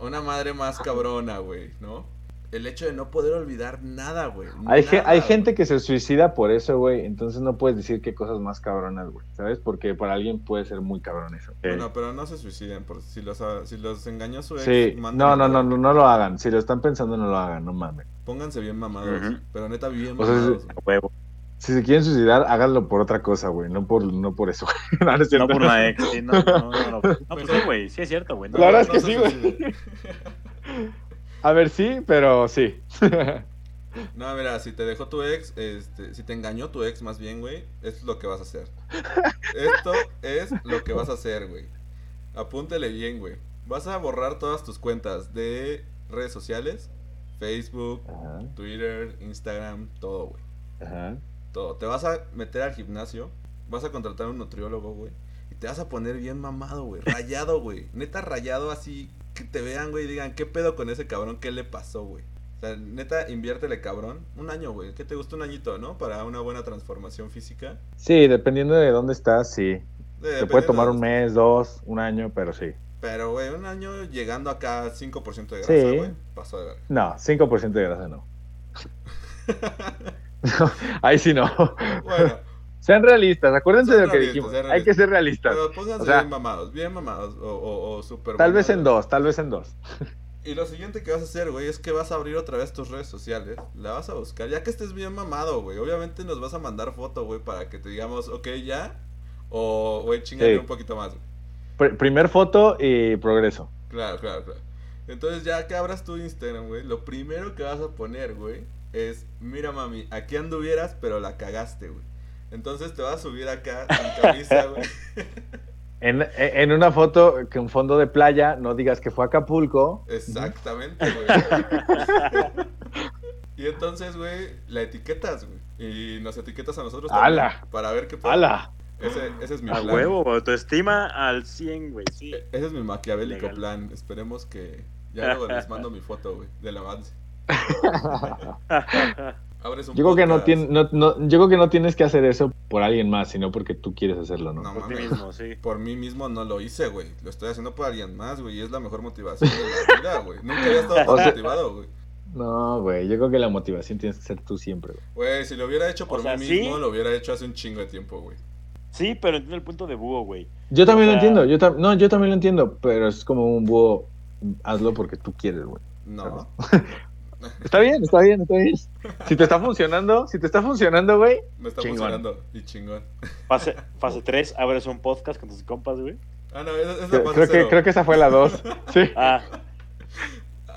Una madre más cabrona, güey, ¿no? El hecho de no poder olvidar nada, güey. Hay, ge- Nada, hay güey. gente que se suicida por eso, güey. Entonces no puedes decir qué cosas más cabronas, güey. ¿Sabes? Porque para alguien puede ser muy cabrón eso. Bueno, pero no se suiciden, por si los, si los engañó su ex. Sí, manden no, no, la- no, no, no lo hagan. Si lo están pensando, no lo hagan, no mames. Pónganse bien mamados, pero neta bien O sea, mamados. A huevo. Si se quieren suicidar, háganlo por otra cosa, güey. No por, no por eso, güey. [laughs] No, no es cierto. No por una ex. Sí, no, no, no, no, pues sí, güey. Sí es cierto, güey. No, La verdad es que sí, güey. [laughs] A ver, sí, pero sí. [laughs] No, mira, si te dejó tu ex, este, si te engañó tu ex más bien, güey, esto es lo que vas a hacer. Esto es lo que vas a hacer, güey. Apúntele bien, güey. Vas a borrar todas tus cuentas de redes sociales, Facebook, Ajá, Twitter, Instagram, todo, güey. ajá. Todo. Te vas a meter al gimnasio, vas a contratar a un nutriólogo, güey. Y te vas a poner bien mamado, güey. Rayado, güey. Neta rayado así, que te vean, güey, y digan, ¿qué pedo con ese cabrón? ¿Qué le pasó, güey? O sea, neta, inviértele, cabrón. Un año, güey. ¿Qué te gusta un añito, no? Para una buena transformación física. Sí, dependiendo de dónde estás, sí. Te puede tomar un mes, dos, un año, pero sí. Pero, güey, un año llegando acá 5% de grasa, Sí. güey. Pasó de ver. No, 5% de grasa no. [laughs] No, Ahí sí no. Bueno, Sean realistas, acuérdense de lo que dijimos. Hay que ser realistas. pero pónganse O sea- bien mamados, bien mamados. O, o, o súper Tal vez en dos, tal vez en dos. Y lo siguiente que vas a hacer, güey, es que vas a abrir otra vez tus redes sociales. La vas a buscar, ya que estés bien mamado, güey. Obviamente nos vas a mandar foto, güey, para que te digamos, ok, ya. O, güey, chingale Sí. un poquito más, güey. Pr- primer foto y progreso. Claro, claro, claro. Entonces, ya que abras tu Instagram, güey, lo primero que vas a poner, güey, es: Mira, mami, aquí anduvieras, pero la cagaste, güey. Entonces te vas a subir acá sin camisa, güey. [laughs] En, en una foto con fondo de playa, no digas que fue a Acapulco. Exactamente, güey. [laughs] y entonces, güey, la etiquetas, güey. Y nos etiquetas a nosotros también ¡Hala! para ver qué pasa. ¡Hala! Ese, ese es mi A plan. huevo, autoestima al 100, güey. Sí. E- Ese es mi maquiavélico Legal. plan. Esperemos que. Ya luego les mando mi foto, güey, del avance. [laughs] Abres un Yo creo que no, podcast. tien- no, no- yo creo que no tienes que hacer eso por alguien más, sino porque tú quieres hacerlo, ¿no? No Por ti mames. mismo, sí. Por mí mismo no lo hice, güey. Lo estoy haciendo por alguien más, güey. Y es la mejor motivación de la vida, güey. Nunca había estado [laughs] sea- motivado, güey. No, güey, yo creo que la motivación tienes que ser tú siempre, güey. Güey, si lo hubiera hecho por O sea, mí sí. mismo, lo hubiera hecho hace un chingo de tiempo, güey. Sí, pero entiendo el punto de búho, güey. Yo también O lo entiendo, yo tam- no, yo también lo entiendo, pero es como un búho, hazlo porque tú quieres, güey. No. [laughs] Está bien, está bien, está bien. Si te está funcionando, si te está funcionando, güey, Me está Chingón. funcionando. Y chingón. Fase, [laughs] fase 3, abres un podcast con tus compas, güey. Ah, no, esa es la creo, fase creo que, creo que esa fue la dos. [laughs] Sí. Ah,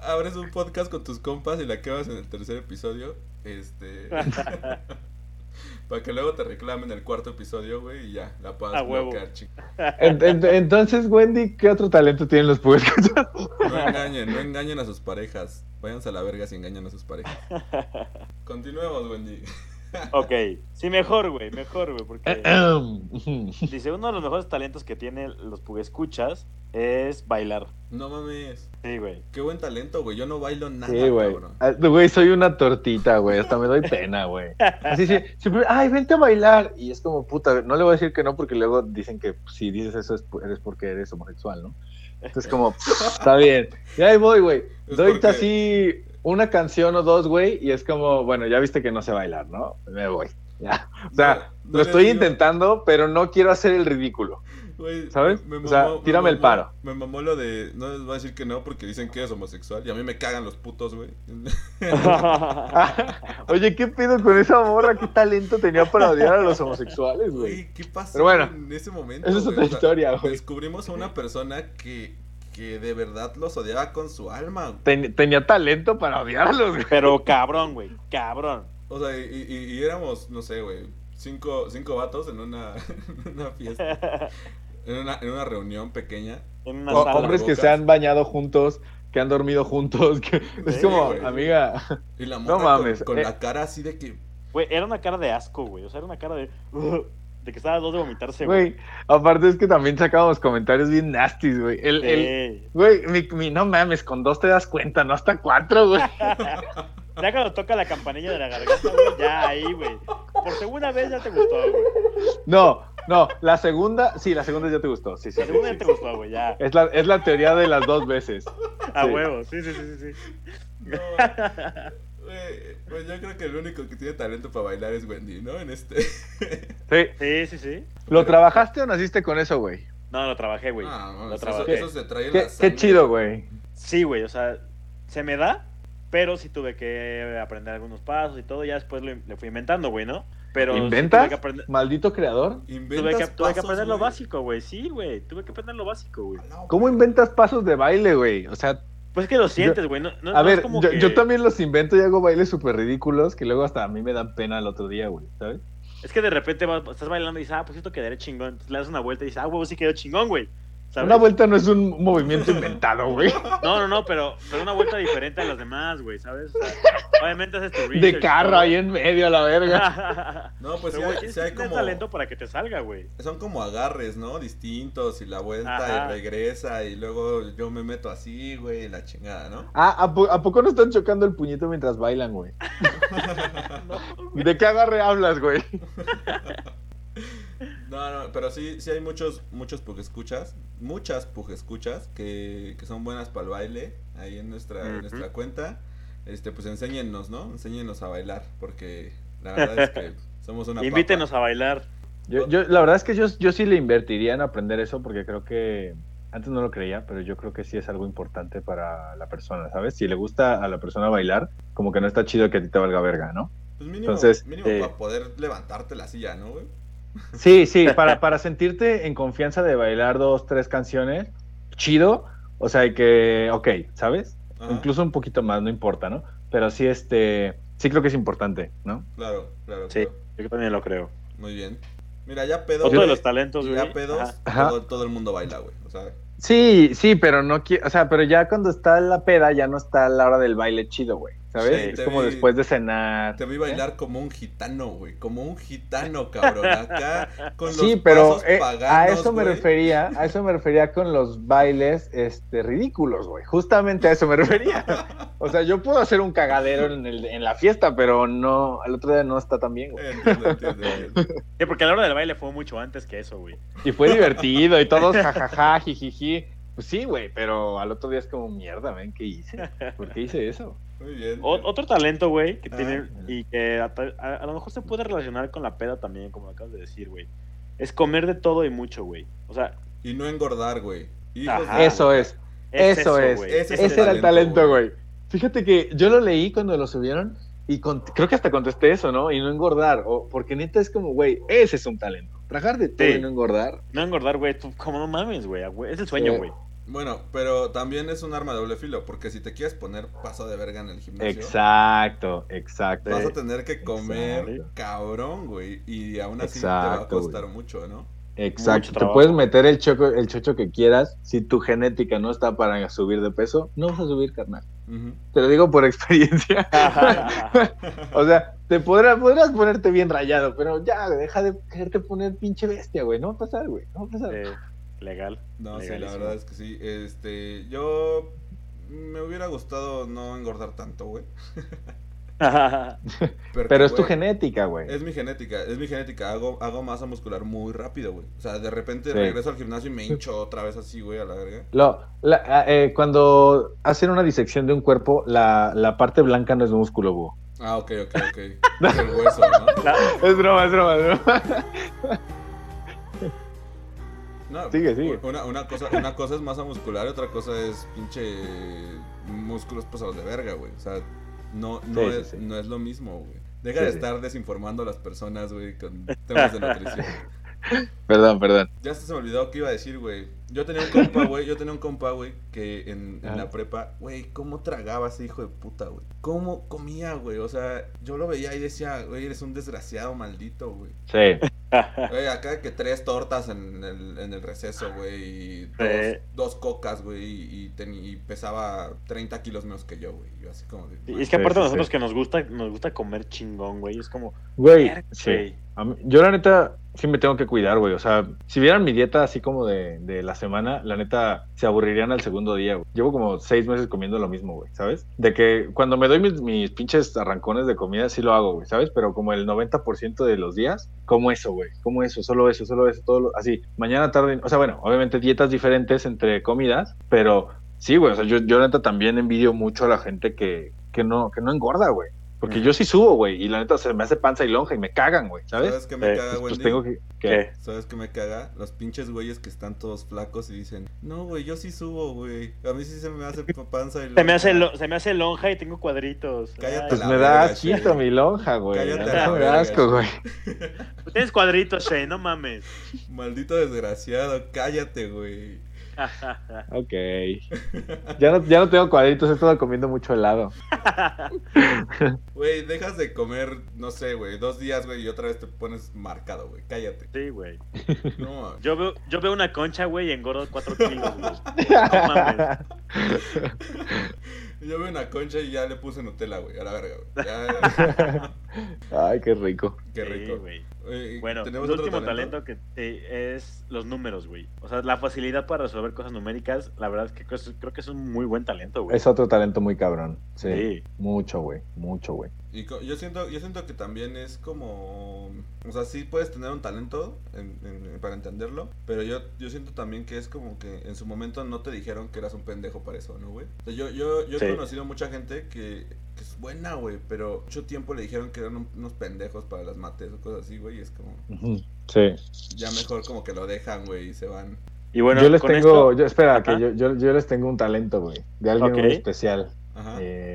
Abres un podcast con tus compas y la acabas en el tercer episodio. Este. [laughs] Para que luego te reclamen el cuarto episodio, güey, y ya, la puedas A huevo. bloquear, [laughs] entonces, Wendy, ¿qué otro talento tienen los pueblos? No [laughs] engañen, no engañen a sus parejas. Váyanse a la verga si engañan a sus parejas. [laughs] Continuemos, Wendy. Ok. Sí, mejor, güey, mejor, güey, porque... Dice, uno de los mejores talentos que tienen los pugescuchas es bailar. No mames. Sí, güey. Qué buen talento, güey. Yo no bailo nada, Sí, güey. cabrón. Ah, Güey, soy una tortita, güey. Hasta me doy pena, güey. Así sí, siempre, ay, vente a bailar. Y es como, puta, no le voy a decir que no porque luego dicen que si dices eso es, eres porque eres homosexual, ¿no? Entonces como, está bien. Y ahí voy, güey. Doy así una canción o dos, güey, y es como, bueno, ya viste que no sé bailar, ¿no? Me voy. Ya. O sea, No, no lo estoy digo- intentando, pero no quiero hacer el ridículo. Güey, ¿Sabes? me O sea, mamó- me tírame el mamó- paro. Me mamó lo de. No les voy a decir que no porque dicen que eres homosexual. Y a mí me cagan los putos, güey. [laughs] Oye, ¿qué pedo con esa morra? ¿Qué talento tenía para odiar a los homosexuales, güey? ¿qué pasó Pero bueno, en ese momento? Esa es otra O sea, historia, güey. Descubrimos a una persona que, que de verdad los odiaba con su alma. güey. Ten- tenía talento para odiarlos, güey. Pero cabrón, güey, cabrón. O sea, y, y- y éramos, no sé, güey, cinco, cinco vatos en una, [laughs] en una fiesta. En una, en una reunión pequeña. En una O- sala. hombres que se han bañado juntos, que han dormido juntos. que- es como, güey. amiga. Y la No con- mames, con, eh. la cara así de que. Güey, era una cara de asco, güey. O sea, era una cara de... [laughs] [laughs] De que estaba a dos de vomitarse, güey. Güey, aparte es que también sacábamos comentarios bien nasties, güey. El, el, güey, mi, mi- no mames, con dos te das cuenta, no hasta cuatro, güey. [laughs] Ya cuando toca la campanilla de la garganta, güey, ya ahí, güey. Por segunda vez ya te gustó, güey. No, no, la segunda, sí, la segunda ya te gustó, sí, sí. La segunda sí. ya te gustó, güey, ya. Es la, es la teoría de las dos veces. A sí. huevo, sí, sí, sí, sí. sí. No, pues yo creo que el único que tiene talento para bailar es Wendy, ¿no? En este. Sí. Sí, sí, sí. ¿Lo trabajaste o naciste con eso, güey? No, lo trabajé, güey. Ah, no, lo eso, trabajé. eso se trae Qué, la qué chido, güey. Sí, güey, o sea, se me da, pero sí tuve que aprender algunos pasos y todo, ya después le, le fui inventando, güey, ¿no? Pero sí ¿Inventas? tuve aprender, Maldito creador. tuve Inventas que, tuve que aprender lo básico, güey, sí, güey, tuve que aprender lo básico, güey. No, ¿Cómo inventas pasos de baile, güey? O sea, Pues es que lo sientes, güey, no, no- a no es ver, como yo, que- yo también los invento y hago bailes súper ridículos que luego hasta a mí me dan pena el otro día, güey, ¿sabes? Es que de repente vas- estás bailando y dices, ah, pues esto quedaré chingón, entonces le das una vuelta y dices, ah, huevo, sí quedó chingón, güey. ¿Sabes? Una vuelta no es un movimiento inventado, güey. No, no, no, pero, pero una vuelta diferente a las demás, güey, ¿sabes? O sea, obviamente haces tu research De carro ahí en medio a la verga. [laughs] No, pues Pero, hay, sí hay tener como. talento para que te salga, güey. Son como agarres, ¿no? Distintos y la vuelta Ajá. y regresa y luego yo me meto así, güey, la chingada, ¿no? Ah, ¿a, po- a poco no están chocando el puñito mientras bailan, güey? [laughs] ¿De qué agarre hablas, güey? [laughs] No, no, pero sí, sí hay muchos, muchos escuchas, muchas escuchas que, que son buenas para el baile ahí en nuestra, en nuestra cuenta. Este, pues enséñennos, ¿no? Enséñennos a bailar, porque la verdad es que [laughs] somos una Invítenos papa. a bailar. Yo, yo, la verdad es que yo, yo sí le invertiría en aprender eso porque creo que antes no lo creía, pero yo creo que sí es algo importante para la persona, ¿sabes? Si le gusta a la persona bailar, como que no está chido que a ti te valga verga, ¿no? Pues mínimo, Entonces, mínimo eh, para poder levantarte la silla, ¿no, güey? Sí, sí, para, para sentirte en confianza de bailar dos, tres canciones, chido, o sea, hay que, ok, ¿sabes? Ajá, Incluso un poquito más, no importa, ¿no? Pero sí, este, sí creo que es importante, ¿no? Claro, claro, Sí, claro. yo también lo creo. Muy bien. Mira, ya pedos. Otro de los talentos, güey. Ya pedos. Todo, todo el mundo baila, güey. O sea, Sí, sí, pero no quiero, o sea, pero ya cuando está la peda, ya no está la hora del baile chido, güey, ¿sabes? Sí, es te como vi- después de cenar. te vi bailar como un gitano, güey. Como un gitano, cabrón. Acá con los Sí, pero pasos eh, a eso me refería, a eso me refería con los bailes este ridículos, güey. Justamente a eso me refería. O sea, yo puedo hacer un cagadero en, el- en la fiesta, pero no, al otro día no está tan bien, güey. Entiendo, entiendo, entiendo. Sí, porque a la hora del baile fue mucho antes que eso, güey. Y fue divertido y todos jajaja, jijiji. Pues sí, güey, pero al otro día es como mierda, ven, ¿qué hice? ¿Por qué hice eso? Muy bien. O- otro talento, güey, que Ah. tiene y que a, a- a lo mejor se puede relacionar con la peda también, como acabas de decir, güey. Es comer de todo y mucho, güey. O sea, Y no engordar, güey. Eso es, eso es. güey. Ese es ese era el talento, güey. Fíjate que yo lo leí cuando lo subieron y con- creo que hasta contesté eso, ¿no? Y no engordar, o, porque neta es como, güey, ese es un talento. Tragar de todo Sí. y no engordar. No engordar, güey. Como no mames, güey. Es el sueño, Sí. Bueno, pero también es un arma de doble filo, porque si te quieres poner paso de verga en el gimnasio, Exacto, exacto. vas a tener que comer Exacto. cabrón, güey. Y aún así te va a Exacto, costar güey. mucho, ¿no? Exacto. Mucho Te puedes meter el choco, el chocho que quieras. Si tu genética no está para subir de peso, no vas a subir, carnal. Te lo digo por experiencia. [laughs] o sea, te podrás, podrás ponerte bien rayado, pero ya, deja de quererte poner pinche bestia, güey. No va a pasar, güey. No va a pasar. Eh, legal. No, sí, la Legalísimo. verdad es que sí. Este, yo me hubiera gustado no engordar tanto, güey. [laughs] Porque, Pero es tu güey, genética, güey. Es mi genética, es mi genética. Hago, hago masa muscular muy rápido, güey. O sea, de repente Sí. regreso al gimnasio y me hincho otra vez así, güey, a la verga. Lo, la- ah, eh, cuando hacen una disección de un cuerpo, la, la parte blanca no es músculo, búho. Ah, ok, ok, ok. Es [laughs] el hueso, ¿no? [laughs] Es broma, es broma, es broma. No, Sigue, sigue. Una, una, cosa, una cosa es masa muscular y otra cosa es pinche músculos pasados de verga, güey. O sea, no, no, Sí, es, sí. no es lo mismo, güey. Deja de estar desinformando a las personas, güey, con temas de nutrición. [laughs] Perdón, perdón. Ya se me olvidó qué iba a decir, güey. Yo tenía un compa, güey. Yo tenía un compa, güey, que en, la prepa, güey, ¿cómo tragaba ese hijo de puta, güey? ¿Cómo comía, güey? O sea, yo lo veía y decía, güey, eres un desgraciado maldito, güey. Sí. Güey, acá que tres tortas en el, en el receso, güey, y dos, Sí. dos cocas, güey, y, pesaba 30 kilos menos que yo, güey. Yo así como de... Y es que aparte Sí, nosotros sí. que nos gusta, nos gusta comer chingón, güey. Es como, Güey, sí. güey. A mí- yo la neta sí me tengo que cuidar, güey. O sea, si vieran mi dieta así como de, de la semana, la neta se aburrirían al segundo día, güey. Llevo como seis meses comiendo lo mismo, güey, ¿sabes? De que cuando me doy mis, pinches arrancones de comida, sí lo hago, güey, ¿sabes? Pero como el 90% de los días, como eso, güey. Como eso, solo eso, solo eso, todo lo- así. Mañana, tarde, o sea, bueno, obviamente dietas diferentes entre comidas, pero sí, güey. O sea, yo, yo neta también envidio mucho a la gente que, que no, que no engorda, güey. Porque yo sí subo, güey, y la neta se me hace panza y lonja y me cagan, güey, ¿sabes? ¿Sabes qué me Eh, caga, Pues Wendy? tengo que... ¿Qué? ¿Sabes qué me caga? Los pinches güeyes que están todos flacos y dicen, no, güey, yo sí subo, güey. A mí sí se me hace pa- panza y Se me, hace lonja". lo- se me hace lonja y tengo cuadritos. Cállate Pues la me da verga, asquito Shane. mi lonja, güey. Cállate la me verga, asco, güey. Tienes cuadritos, Shane, no mames. [laughs] Maldito desgraciado, cállate, güey. [laughs] Ok. Ya no, ya no tengo cuadritos, he estado comiendo mucho helado. [laughs] Güey, dejas de comer, no sé, güey, dos días, güey, y otra vez te pones marcado, güey. Cállate. sí, güey. No. Yo veo, yo veo una concha, güey, y engordo 4 kilos, güey. No mames. yo veo una concha y ya le puse Nutella, güey, a la verga, güey. Ya, [laughs] Ay, qué rico. qué Sí, rico. güey. Oye, Bueno, el ¿tenemos otro último talento, que sí, es los números, güey. O sea, la facilidad para resolver cosas numéricas, la verdad es que creo, creo que es un muy buen talento, güey. Es otro talento muy cabrón. Sí. Sí. Mucho, güey. Mucho, güey. Y co- yo siento, yo siento que también es como, o sea, sí puedes tener un talento en- en- para entenderlo, pero yo, yo siento también que es como que en su momento no te dijeron que eras un pendejo para eso, ¿no, güey? O sea, yo, yo, yo he Sí. conocido mucha gente que, que es buena, güey, pero mucho tiempo le dijeron que eran un- unos pendejos para las mates o cosas así, güey, y es como. Sí. ya mejor como que lo dejan, güey, y se van. Y bueno, yo les con tengo, esto- yo, espera, Ajá. que yo, yo, yo les tengo un talento, güey. De alguien Ok. muy especial. Ajá. Eh,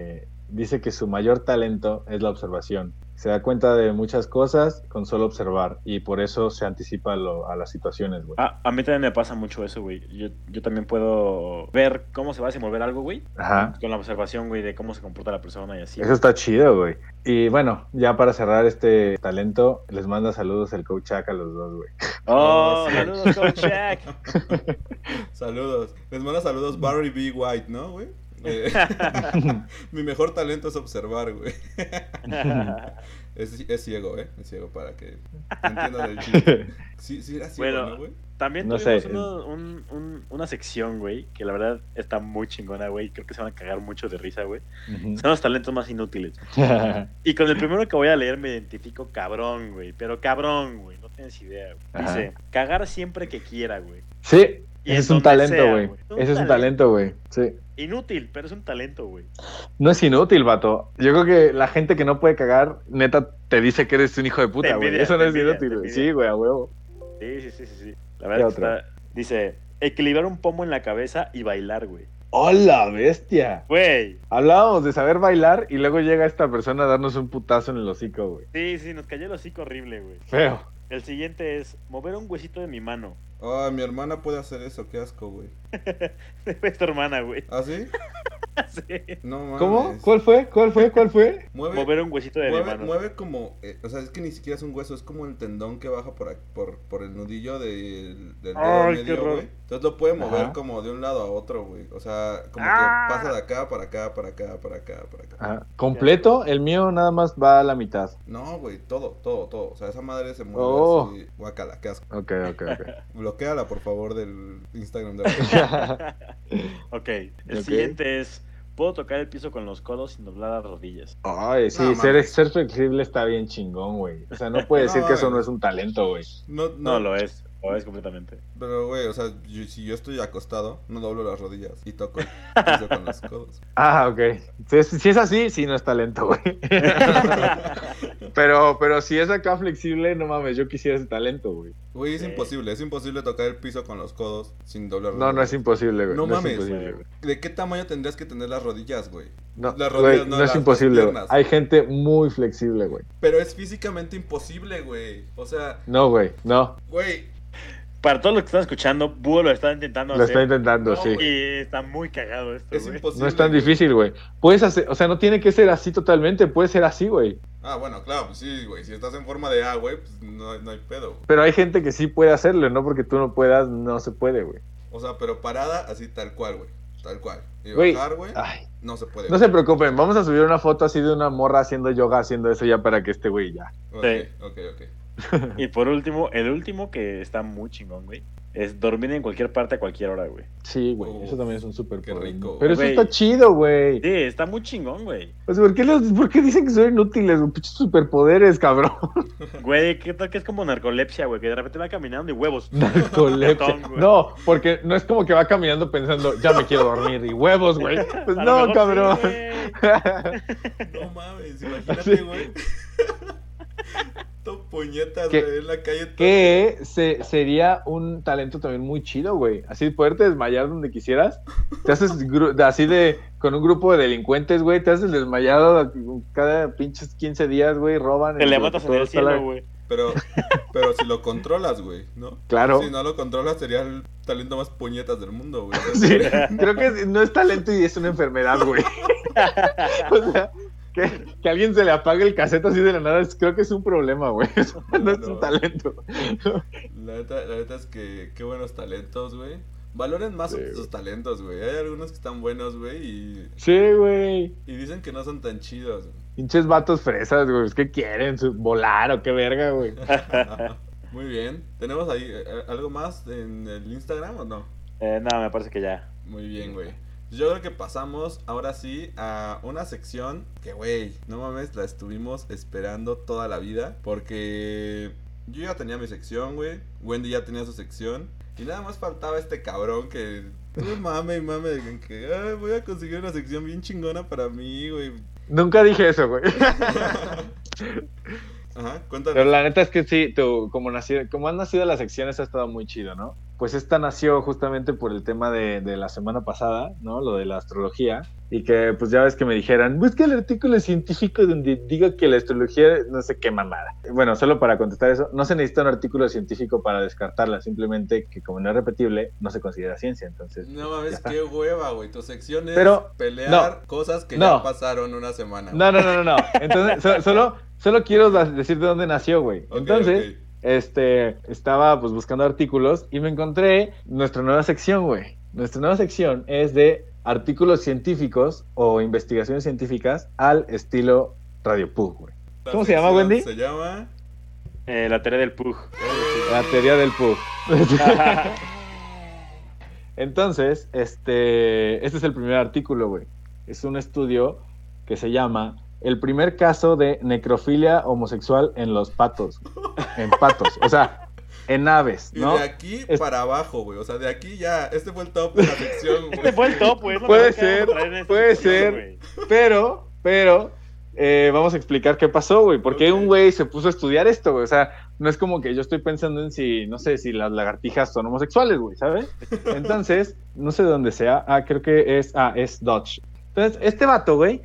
dice que su mayor talento es la observación. Se da cuenta de muchas cosas con solo observar y por eso se anticipa a lo- a las situaciones, güey. Ah, a mí también me pasa mucho eso, güey. Yo, yo también puedo ver cómo se va a desenvolver algo, güey. Ajá. Con la observación, güey, de cómo se comporta la persona y así. Eso está chido, güey. Y bueno, ya para cerrar este talento, les manda saludos el coach Chuck a los dos, güey. [laughs] ¡Oh, saludos, Coach Jack! [laughs] Saludos. Les manda saludos Barry B. White, ¿no, güey? Eh, [laughs] [laughs] mi mejor talento es observar, güey. [laughs] Es, es ciego, ¿eh? Es ciego para que entiendan el chiste. Sí, sí era ciego, Bueno, ¿no, güey? También No tuvimos sé. uno- un- un- una sección, güey, que la verdad está muy chingona, güey. Creo que se van a cagar mucho de risa, güey. Son los talentos más inútiles. Y con el primero que voy a leer me identifico cabrón, güey. Pero cabrón, güey. No tienes idea. güey. Ajá. Dice, cagar siempre que quiera, güey. sí, ese es un talento, güey. Ese es un talento. güey. Sí. Inútil, pero es un talento, güey. No es inútil, vato. Yo creo que la gente que no puede cagar, neta, te dice que eres un hijo de puta, güey. Eso no es envidia, inútil, güey. Sí, güey, a huevo. Sí, sí, sí, sí. sí. La verdad ¿Qué que está... Dice, equilibrar un pomo en la cabeza y bailar, güey. ¡Hola, bestia! Güey. Hablábamos de saber bailar y luego llega esta persona a darnos un putazo en el hocico, güey. Sí, sí, nos cayó el hocico horrible, güey. Feo. El siguiente es mover un huesito de mi mano. Ah, mi hermana puede hacer eso, qué asco, güey. [laughs] Es tu hermana, güey. ¿Ah, sí? [laughs] Sí. No mames. ¿Cómo? ¿Cuál fue? ¿Cuál fue? ¿Cuál fue? Mueve, Mover un huesito de mi mueve, mano. mueve como, eh, o sea, es que ni siquiera es un hueso, es como el tendón que baja por, ac- por, por el nudillo del, del dedo Ay, qué medio, güey. Entonces lo puede mover Ajá. como de un lado a otro, güey. O sea, como Ah. que pasa de acá para acá, para acá, para acá, para acá. Ajá. Completo, el mío nada más va a la mitad. No, güey, todo, todo, todo. O sea, esa madre se mueve Oh. así. Guacala, qué asco. Ok, ok, ok. [laughs] Bloqueala, por favor, del Instagram de la [laughs] [laughs] Ok. El Ok. siguiente es, puedo tocar el piso con los codos sin doblar las rodillas. Ay, sí, No, ser, ser flexible está bien chingón, güey. O sea, no puede [laughs] decir No, que eso no es un talento, güey. No, No, no, lo es. Lo es completamente. Pero, güey, o sea, yo- si yo estoy acostado, no doblo las rodillas y toco el [laughs] piso con los codos. Ah, ok. Si es, si es así, sí no es talento, güey. [laughs] pero, pero si es acá flexible, no mames, yo quisiera ese talento, güey. Güey, es Sí. imposible, es imposible tocar el piso con los codos sin doblar las No, no es rodillas. imposible, güey. No es mames, imposible, güey. ¿De qué tamaño tendrías que tener las rodillas, güey? No, Las güey, rodillas, no, no, es las- imposible, güey. piernas. Hay gente muy flexible, güey. Pero es físicamente imposible, güey. O sea, No, güey, no. güey, Para todos los que están escuchando, Búho lo está intentando Lo hacer. está intentando, No, sí. Y está muy cagado esto, es imposible. No es tan difícil, güey. Puedes hacer, o sea, no tiene que ser así totalmente, puede ser así, güey. Ah, bueno, claro, pues sí, güey. Si estás en forma de A, güey, pues no, no hay pedo. güey. Pero hay gente que sí puede hacerlo, no porque tú no puedas, no se puede, güey. O sea, pero parada así tal cual, güey. Tal cual. Y Güey, bajar, güey, Ay, no se puede. no se preocupen, vamos a subir una foto así de una morra haciendo yoga, haciendo eso ya para que este güey ya. Ok, Sí. ok, ok. [laughs] Y por último, el último que está muy chingón, güey. es dormir en cualquier parte a cualquier hora, güey. Sí, güey, Uf, eso también es un super qué rico, Pero eso güey. está chido, güey. Sí, está muy chingón, güey. O sea, ¿por qué, los- por qué dicen que son inútiles? güey? Pinches superpoderes, cabrón. [laughs] Güey, ¿qué tal que es como narcolepsia, güey? Que de repente va caminando y huevos. [laughs] Narcolepsia. Güey. No, porque no es como que va caminando pensando, ya me quiero dormir y huevos, güey. Pues A no, cabrón. sí, güey. No mames, imagínate, güey. Puñetas, ¿Qué- güey, en la calle. todo- que se, sería un talento también muy chido, güey. Así poderte desmayar donde quisieras. Te haces así de con un grupo de delincuentes, güey. Te haces desmayado cada pinches 15 días, güey. Roban. Te levantas en el la- cielo, güey. Pero, pero si lo controlas, güey, ¿no? Claro. Si no lo controlas, sería el talento más puñetas del mundo, güey. [laughs] Sí, creo que no es talento y es una enfermedad, güey. [laughs] o sea, que, que a alguien se le apague el cassette así de la nada, es- creo que es un problema, güey. [laughs] [laughs] No es un talento. La neta, la neta es que qué buenos talentos, güey. Valoren más Sí, sus güey. talentos, güey. Hay algunos que están buenos, güey, y, Sí, güey. y dicen que no son tan chidos. güey. Pinches vatos fresas, güey. ¿Qué quieren? ¿Su- ¿Volar o qué verga, güey? [laughs] Muy bien. ¿Tenemos ahí eh, algo más en el Instagram o no? Eh, no, me parece que ya. Muy bien, güey. Yo creo que pasamos ahora sí a una sección que, güey, no mames, la estuvimos esperando toda la vida. Porque yo ya tenía mi sección, güey. Wendy ya tenía su sección. Y nada más faltaba este cabrón que... Tú mame y mame de que "Ay, voy a conseguir una sección bien chingona para mí, güey. Nunca dije eso, güey. [laughs] Ajá, cuéntanos. Pero la neta es que sí, tú, como, nací, como han nacido las secciones, ha estado muy chido, ¿no? Pues esta nació justamente por el tema de, de la semana pasada, ¿no? Lo de la astrología. Y que, pues ya ves que me dijeran, busca el artículo científico donde diga que la astrología, no sé qué mamada. Bueno, solo para contestar eso, no se necesita un artículo científico para descartarla, simplemente que como no es repetible, no se considera ciencia. Entonces, No mames, qué hueva, güey. Tu sección es Pero, pelear no. cosas que No. ya pasaron una semana. No, no, no, no, no. Entonces, so- solo, solo quiero decir de dónde nació, güey. Ok, Entonces. Este, estaba pues buscando artículos y me encontré nuestra nueva sección, güey. Nuestra nueva sección es de artículos científicos o investigaciones científicas al estilo Radio Pug, güey. La ¿Cómo se llama, Wendy? Se llama... Eh, la teoría del Pug. La teoría del Pug. [laughs] Entonces, este, este es el primer artículo, güey. Es un estudio que se llama El primer caso de necrofilia homosexual en los patos. En patos, o sea, en aves, Y ¿no? de aquí Es- para abajo, güey. O sea, de aquí ya. Este fue el top de la sección, güey. Este fue el top, güey. Puede ser, puede ser. güey. Pero, pero, eh, vamos a explicar qué pasó, güey. Porque un güey se puso a estudiar esto, güey. O sea, no es como que yo estoy pensando en si, no sé, si las lagartijas son homosexuales, güey, ¿sabes? Entonces, no sé de dónde sea. Ah, creo que es, ah, es Dodge. Entonces, este vato, güey,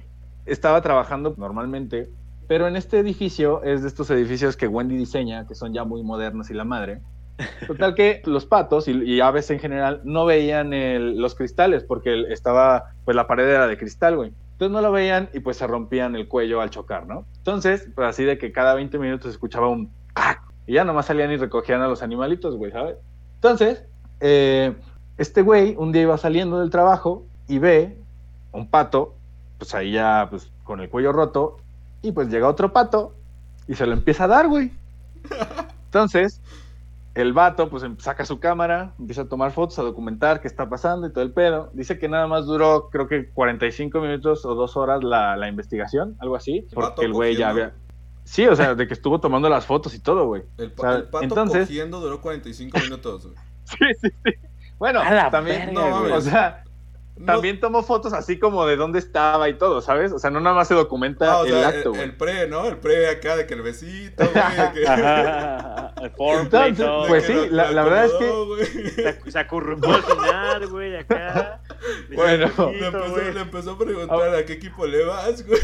estaba trabajando normalmente, pero en este edificio es de estos edificios que Wendy diseña, que son ya muy modernos y la madre. Total que los patos y, aves en general no veían los cristales porque estaba, pues la pared era de cristal, güey. Entonces no lo veían y pues se rompían el cuello al chocar, ¿no? Entonces, pues así de que cada 20 minutos escuchaba un ¡cac! y ya nomás salían y recogían a los animalitos, güey, ¿sabes? Entonces, eh, este güey un día iba saliendo del trabajo y ve un pato, pues ahí ya pues con el cuello roto y pues llega otro pato y se lo empieza a dar, güey. [laughs] Entonces, el vato pues em- saca su cámara, empieza a tomar fotos, a documentar qué está pasando y todo el pedo. Dice que nada más duró creo que 45 minutos o dos horas la, la investigación, algo así, porque el güey ya había... Sí, o sea, de que estuvo tomando las fotos y todo, güey. El, pa- O sea, el pato entonces- cogiendo duró 45 minutos, güey. [laughs] Sí, sí, sí. Bueno, también, verga, No, güey. o sea, también tomó fotos así como de dónde estaba y todo, ¿sabes? O sea, no nada más se documenta Ah, o el sea, acto, el, güey. el pre, ¿no? El pre acá de que el besito, güey. que- [laughs] El foreplay, todo, pues sí, la- verdad es que-. Se, acurrucó al final, güey, acá. Bueno. Le empezó, güey. le empezó a preguntar a qué equipo le vas, güey.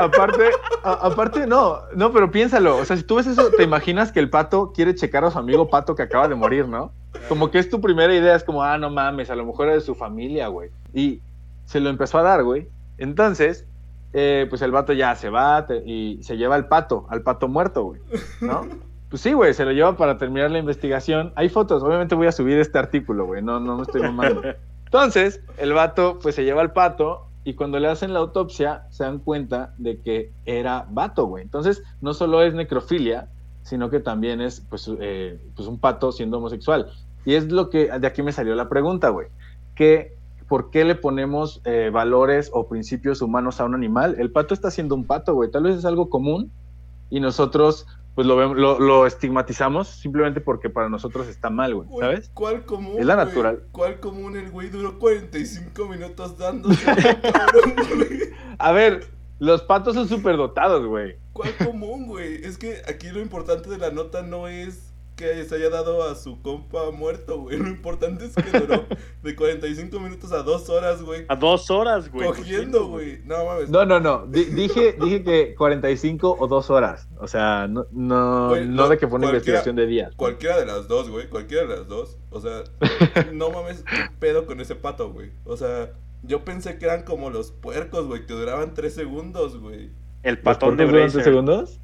Aparte, a- aparte no, no, pero piénsalo, o sea, si tú ves eso, te imaginas que el pato quiere checar a su amigo pato que acaba de morir, ¿no? Como que es tu primera idea, es como, ah, no mames, a lo mejor era de su familia, güey. Y se lo empezó a dar, güey. Entonces, eh, pues el vato ya se va te- y se lleva al pato, al pato muerto, güey, ¿no? [laughs] Pues sí, güey, se lo lleva para terminar la investigación. Hay fotos, obviamente voy a subir este artículo, güey, no, no me estoy mamando. Entonces, el vato pues se lleva al pato y cuando le hacen la autopsia se dan cuenta de que era vato, güey. Entonces, no solo es necrofilia, sino que también es pues, eh, pues un pato siendo homosexual. Y es lo que, de aquí me salió la pregunta, güey. Que, ¿por qué le ponemos eh, valores o principios humanos a un animal? El pato está siendo un pato, güey. Tal vez es algo común y nosotros, pues lo, vemos- lo, lo estigmatizamos simplemente porque para nosotros está mal, güey, ¿sabes? ¿Cuál común? Es la güey? natural. ¿Cuál común? El güey duró 45 minutos dándose. [laughs] A ver, los patos son súper dotados, güey. ¿Cuál común, güey? Es que aquí lo importante de la nota no es que se haya dado a su compa muerto, güey. [laughs] Lo importante es que duró [laughs] de 45 minutos a 2 horas, güey. A dos horas, güey. Cogiendo, güey. No mames. No, no, no. Di- dije, dije que 45 o 2 horas. O sea, no, no, Güey, no de que fue una investigación de días. Cualquiera de las dos, güey. Cualquiera de las dos. O sea, [laughs] no mames, qué pedo con ese pato, güey. O sea, yo pensé que eran como los puercos, güey, que duraban 3 segundos, güey. El ¿Los patón de puercos duran 3 Bracer. segundos?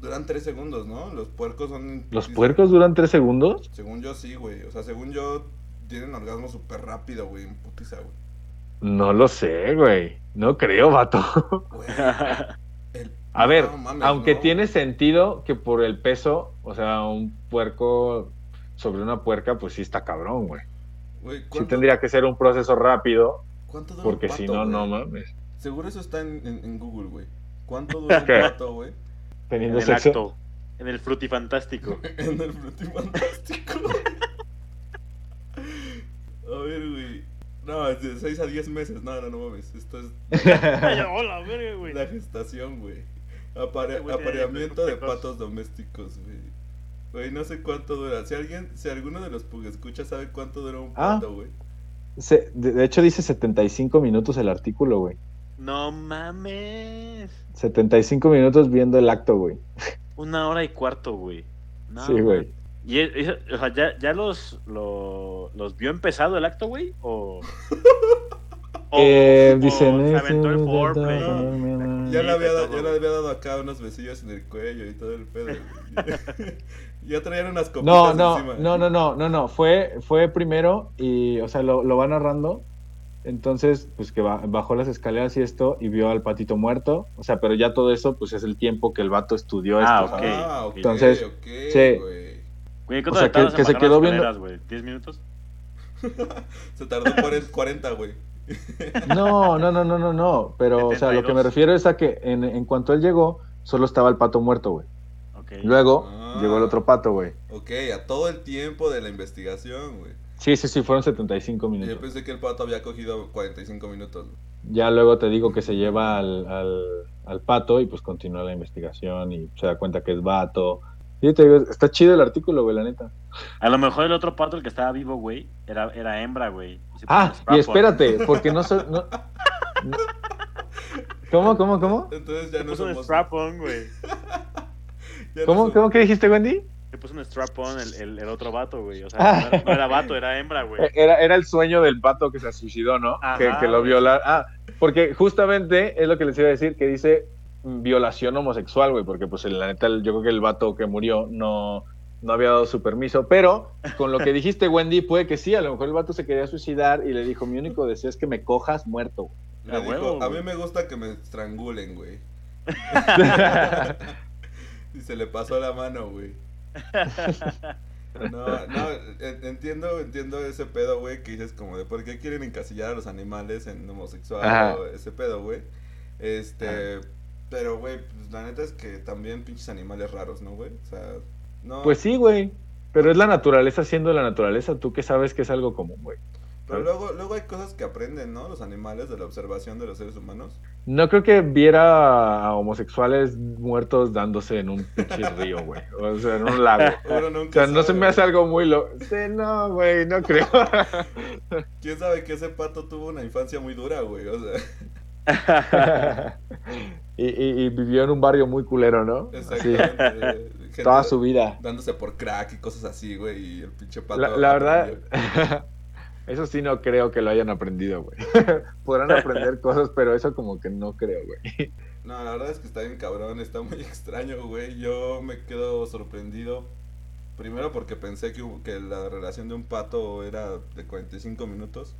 Duran 3 segundos, ¿no? Los puercos son. ¿Los puercos duran 3 segundos? Según yo, sí, güey. O sea, según yo, tienen orgasmo súper rápido, güey. En putiza, güey. No lo sé, güey. No creo, vato. Güey, [laughs] el- A ver, no mames, aunque no, tiene güey. sentido que por el peso, o sea, un puerco sobre una puerca, pues sí está cabrón, güey. Güey, Sí ¿cuánto- tendría que ser un proceso rápido, ¿Cuánto dura un porque si no, no mames. Seguro eso está en, en- en Google, güey. ¿Cuánto [laughs] dura un pato, güey? En Teniendo el sexo. acto. En el frutifantástico. [laughs] En el frutifantástico. [laughs] A ver, güey. No, es de 6 a 10 meses. No, no, no mames. Esto es Ay, hola, verga, güey. la gestación, güey. Apare- güey tiene apareamiento de patos domésticos, güey. Güey, no sé cuánto dura. Si alguien, si alguno de los escucha sabe cuánto dura un Ah. pato, güey. Se- de, de hecho dice 75 minutos el artículo, güey. No mames. 75 minutos viendo el acto, güey. Una hora y cuarto, güey. No, sí, güey. ¿Y es- o sea, ya, ya los, lo- los vio empezado el acto, güey? ¿O, [laughs] o- Eh, o dicen... se aventó el foreplay? Ya le, había, de da- todo, ya le había dado acá unos besillos en el cuello y todo el pedo. [laughs] ya traían unas copitas No, no, encima. no, no, no, no, no. Fue, fue primero y, o sea, lo, lo va narrando. Entonces, pues que ba- bajó las escaleras y esto y vio al patito muerto. O sea, pero ya todo eso, pues es el tiempo que el vato estudió Ah, esto. Ah, ok, Entonces, ok, sí. güey. O ¿cuánto sea, que- se quedó viendo- güey? ¿10 minutos? [laughs] Se tardó 40, 40, güey. [laughs] No, no, no, no, no, no. Pero, o sea, lo que me 72. refiero es a que en, en cuanto él llegó, solo estaba el pato muerto, güey. Luego Ah. llegó el otro pato, güey. Ok, a todo el tiempo de la investigación, güey. Sí, sí, sí, fueron 75 Yo minutos. pensé que el pato había cogido 45 minutos. Ya luego te digo que se lleva al, al, al pato y pues continúa la investigación y se da cuenta que es vato. Y te digo, está chido el artículo, güey, la neta. A lo mejor el otro pato, el que estaba vivo, güey, era, era hembra, güey. Ah, y espérate, porque no soy... No... no- ¿Cómo, cómo, cómo? Entonces ya Se no somos. güey. [laughs] ya no ¿Cómo, so- cómo que dijiste, Wendy? Se puso un strap-on el, el, el otro vato, güey. O sea, Ah. no era, no era vato, era hembra, güey. Eh, Era, era el sueño del pato que se suicidó, ¿no? Ajá, que, que lo güey. viola. Ah, porque justamente es lo que les iba a decir, que dice violación homosexual, güey, porque pues la neta, yo creo que el vato que murió no, no había dado su permiso, pero con lo que dijiste, Wendy, puede que sí, a lo mejor el vato se quería suicidar y le dijo, mi único deseo es que me cojas muerto. Le A dijo, huevo, a mí me gusta que me estrangulen, güey. [laughs] [laughs] y se le pasó la mano, güey. [laughs] No, no, en- entiendo, entiendo ese pedo, güey, que dices como de por qué quieren encasillar a los animales en homosexual Ajá. o ese pedo, güey. Este, pero, güey, pues, la neta es que también pinches animales raros, ¿no, güey? O sea, no. Pues sí, güey. Pero es la naturaleza siendo la naturaleza, tú que sabes que es algo común, güey. Pero luego, luego hay cosas que aprenden, ¿no? Los animales de la observación de los seres humanos. No creo que viera a homosexuales muertos dándose en un pinche [laughs] río, güey. O sea, en un lago. [laughs] Uno O nunca sea, no se me hace güey. algo muy loco. Sí, no, güey, no [laughs] creo. ¿Quién sabe que ese pato tuvo una infancia muy dura, güey? O sea, y, y- y vivió en un barrio muy culero, ¿no? Exactamente. toda su vida. Dándose por crack y cosas así, güey. Y el pinche pato. La, la verdad. Eso sí no creo que lo hayan aprendido, güey. [laughs] Podrán aprender [laughs] cosas, pero eso como que no creo, güey. No, la verdad es que está bien cabrón. Está muy [laughs] extraño, güey. Yo me quedo sorprendido. Primero porque pensé que, que la relación de un pato era de 45 minutos.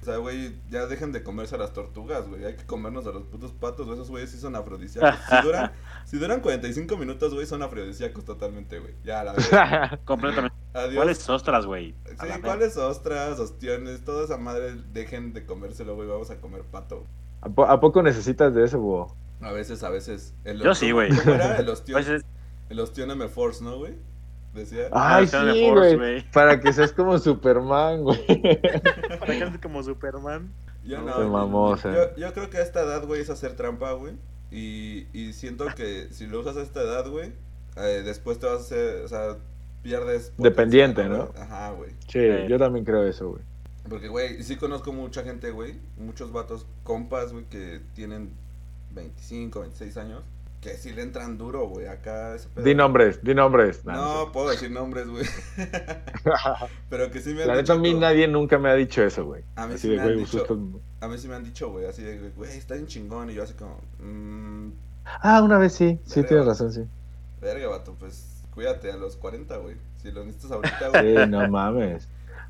O sea, güey, ya dejen de comerse a las tortugas, güey. Hay que comernos a los putos patos, güey. Esos güeyes sí son afrodisíacos. Si [laughs] duran, si duran 45 minutos, güey, son afrodisíacos totalmente, güey. Ya, la [laughs] verdad. Completamente. Adiós. ¿Cuáles ostras, güey? Sí. ¿cuáles ostras, ostiones? Toda esa madre, dejen de comérselo, güey. Vamos a comer pato. ¿A, po- a poco necesitas de eso, búho? A veces, a veces. El, Yo sí, güey. ¿Cómo era? El [laughs] ostión, Pues el ostión M Force, ¿no, güey? Decía. Ay, de sí, Force, güey. Para que seas como Superman, güey. Para que andes como Superman. Yo No, no. yo- mamó, o sea. yo, yo creo que a esta edad, güey, es hacer trampa, güey. Y, y siento que si lo usas a esta edad, güey, eh, después te vas a hacer, o sea, pierdes... Dependiente? ¿no? Ajá, güey. Sí, yo también creo eso, güey. Porque, güey, sí conozco mucha gente, güey, muchos vatos, compas, güey, que tienen 25, 26 años, que sí le entran duro, güey, acá ese pedo. Di nombres, di nombres. Nah, No, no puedo decir nombres, güey. [laughs] Pero que sí me han La neta, a mí nadie nunca me ha dicho eso, güey. A mí Así sí de, me han dicho- A mí sí me han dicho, güey, así de, güey, está bien chingón. Y yo así como, mmm, Ah, una vez sí, sí Verga. tienes razón, sí. verga, vato, pues cuídate a los 40, güey. Si lo necesitas ahorita, [laughs] güey. Sí, no mames.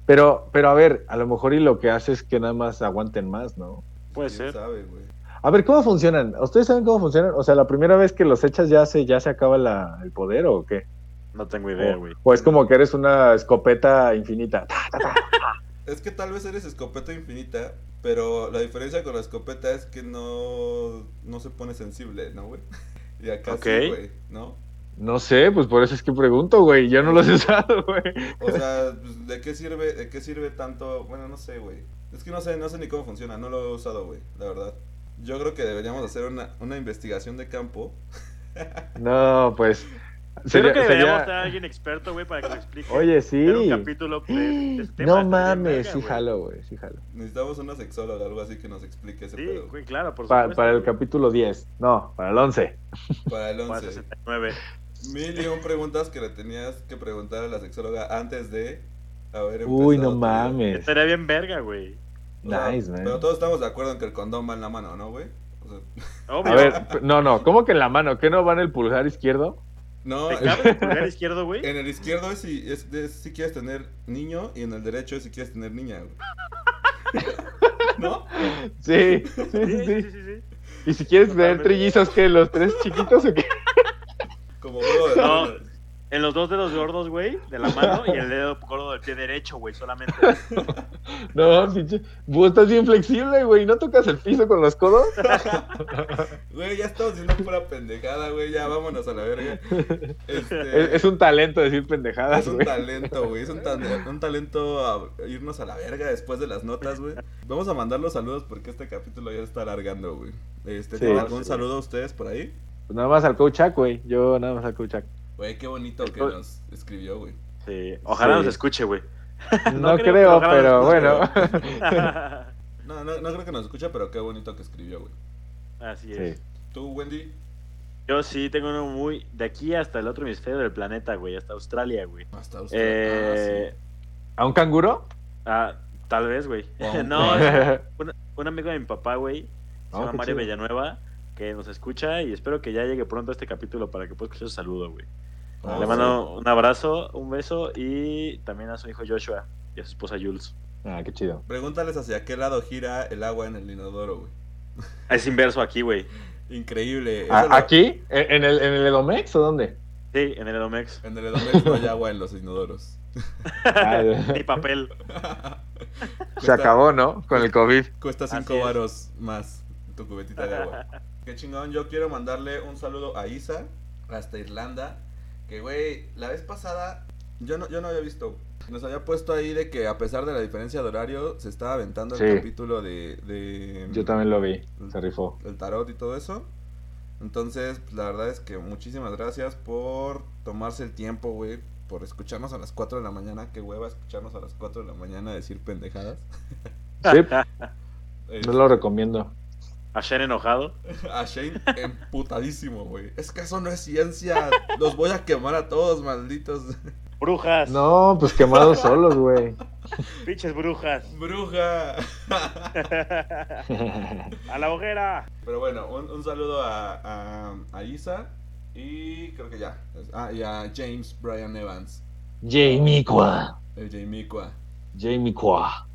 Pero, pero a ver, a lo mejor y lo que hace es que nada más aguanten más, ¿no? Puede quién ser. sabe, güey. A ver, ¿cómo funcionan? ¿Ustedes saben cómo funcionan? O sea, la primera vez que los echas ya se, ya se acaba la- el poder o qué? No tengo idea, güey. o es como que eres una escopeta infinita. Es que tal vez eres escopeta infinita, pero la diferencia con la escopeta es que no, no se pone sensible, ¿no, güey? [laughs] Y acá Ok. sí, güey, ¿no? No sé, pues por eso es que pregunto, güey. Yo no los he usado, güey. O sea, pues, ¿de qué sirve, de qué sirve tanto? Bueno, no sé, güey. Es que no sé, no sé ni cómo funciona, no lo he usado, güey, la verdad. Yo creo que deberíamos hacer una, una investigación de campo. [laughs] No, pues. Yo sería- creo que deberíamos sería- tener a alguien experto, güey, para que nos explique. Oye, sí. Un capítulo de, de este No mames, sí güey. jalo, güey, sí jalo. Necesitamos una sexóloga, algo así que nos explique ese Sí, pedo. güey, claro, por Pa- supuesto. para el capítulo 10. No, para el 11. Para el Para 11. 69. Mil y un preguntas que le tenías que preguntar a la sexóloga antes de haber empezado. Uy, no mames. Estaría bien verga, güey. Nice, man. Pero todos estamos de acuerdo en que el condón va en la mano, ¿no, güey? O sea, Obvio. A ver, no, no, ¿cómo que en la mano? ¿Qué no va en el pulgar izquierdo? no, ¿Te en, cabe el pulgar [laughs] izquierdo, güey? en el izquierdo es si, es, es si quieres tener niño y en el derecho es si quieres tener niña, güey. [laughs] ¿No? Sí, sí, sí, Sí, sí, sí. sí, sí. Y si quieres tener trillizos, ¿qué? ¿Los tres chiquitos o qué? Como de No. En los dos dedos gordos, güey, de la mano y el dedo gordo del pie derecho, güey, solamente. [laughs] No, pinche. Vos estás bien flexible, güey. ¿No tocas el piso con los codos? [laughs] Güey, ya estamos diciendo pura pendejada, güey. Ya vámonos a la verga. Este, Es, es un talento decir pendejadas, Es un talento, güey. Es un, tal- un talento a irnos a la verga después de las notas, güey. Vamos a mandar los saludos porque este capítulo ya está alargando, güey. Este, Sí. ¿tienen algún saludo a ustedes por ahí? Pues nada más al coach güey. Yo nada más al coach. Güey, qué bonito que nos escribió, güey. Sí, ojalá Sí. nos escuche, güey. [laughs] No, creo, pero nos bueno. [laughs] No, no, no creo que nos escuche, pero qué bonito que escribió, güey. Así es. Sí. ¿Tú, Wendy? Yo sí tengo uno muy. De aquí hasta el otro hemisferio del planeta, güey, hasta Australia, güey. Hasta usted. Eh, ¿A un canguro? ah, tal vez, güey. Wow. [laughs] no, es un, un amigo de mi papá, güey. Se Oh, llama Mario chido. Villanueva, que nos escucha y espero que ya llegue pronto este capítulo para que pueda escuchar su saludo, güey. Ah, Le sí. mando un abrazo, un beso y también a su hijo Joshua y a su esposa Jules. Ah, qué chido. Pregúntales hacia qué lado gira el agua en el inodoro, güey. Es inverso aquí, güey. Increíble. Eso ¿A- lo- ¿Aquí? ¿En el, ¿En el Edomex o dónde? Sí, en el Edomex. En el Edomex no hay agua en los inodoros. Ah, Ni papel. se acabó, ¿no? Con el COVID. Cuesta Así 5 es. varos más tu cubetita de agua. Qué chingón. Yo quiero mandarle un saludo a Isa, hasta Irlanda. Que, güey, la vez pasada yo no, yo no había visto. Nos había puesto ahí de que a pesar de la diferencia de horario, se estaba aventando el Sí. capítulo de, de Yo también lo vi. Se rifó. el tarot y todo eso. Entonces, pues, la verdad es que muchísimas gracias por tomarse el tiempo, güey. Por escucharnos a las 4 de la mañana. Qué hueva escucharnos a las 4 de la mañana decir pendejadas. Sí, Eh, [laughs] no lo recomiendo. A Shen enojado. [laughs] A Shane emputadísimo, güey. Es que eso no es ciencia. Los voy a quemar a todos, malditos. Brujas. No, pues quemados [laughs] solos, güey. Pinches brujas. Bruja. [laughs] A la hoguera. Pero bueno, un, un saludo a, a, a Isa. Y creo que ya. Ah, y a James Brian Evans. Jamie Qua. El Jamaica. Jamie Qua.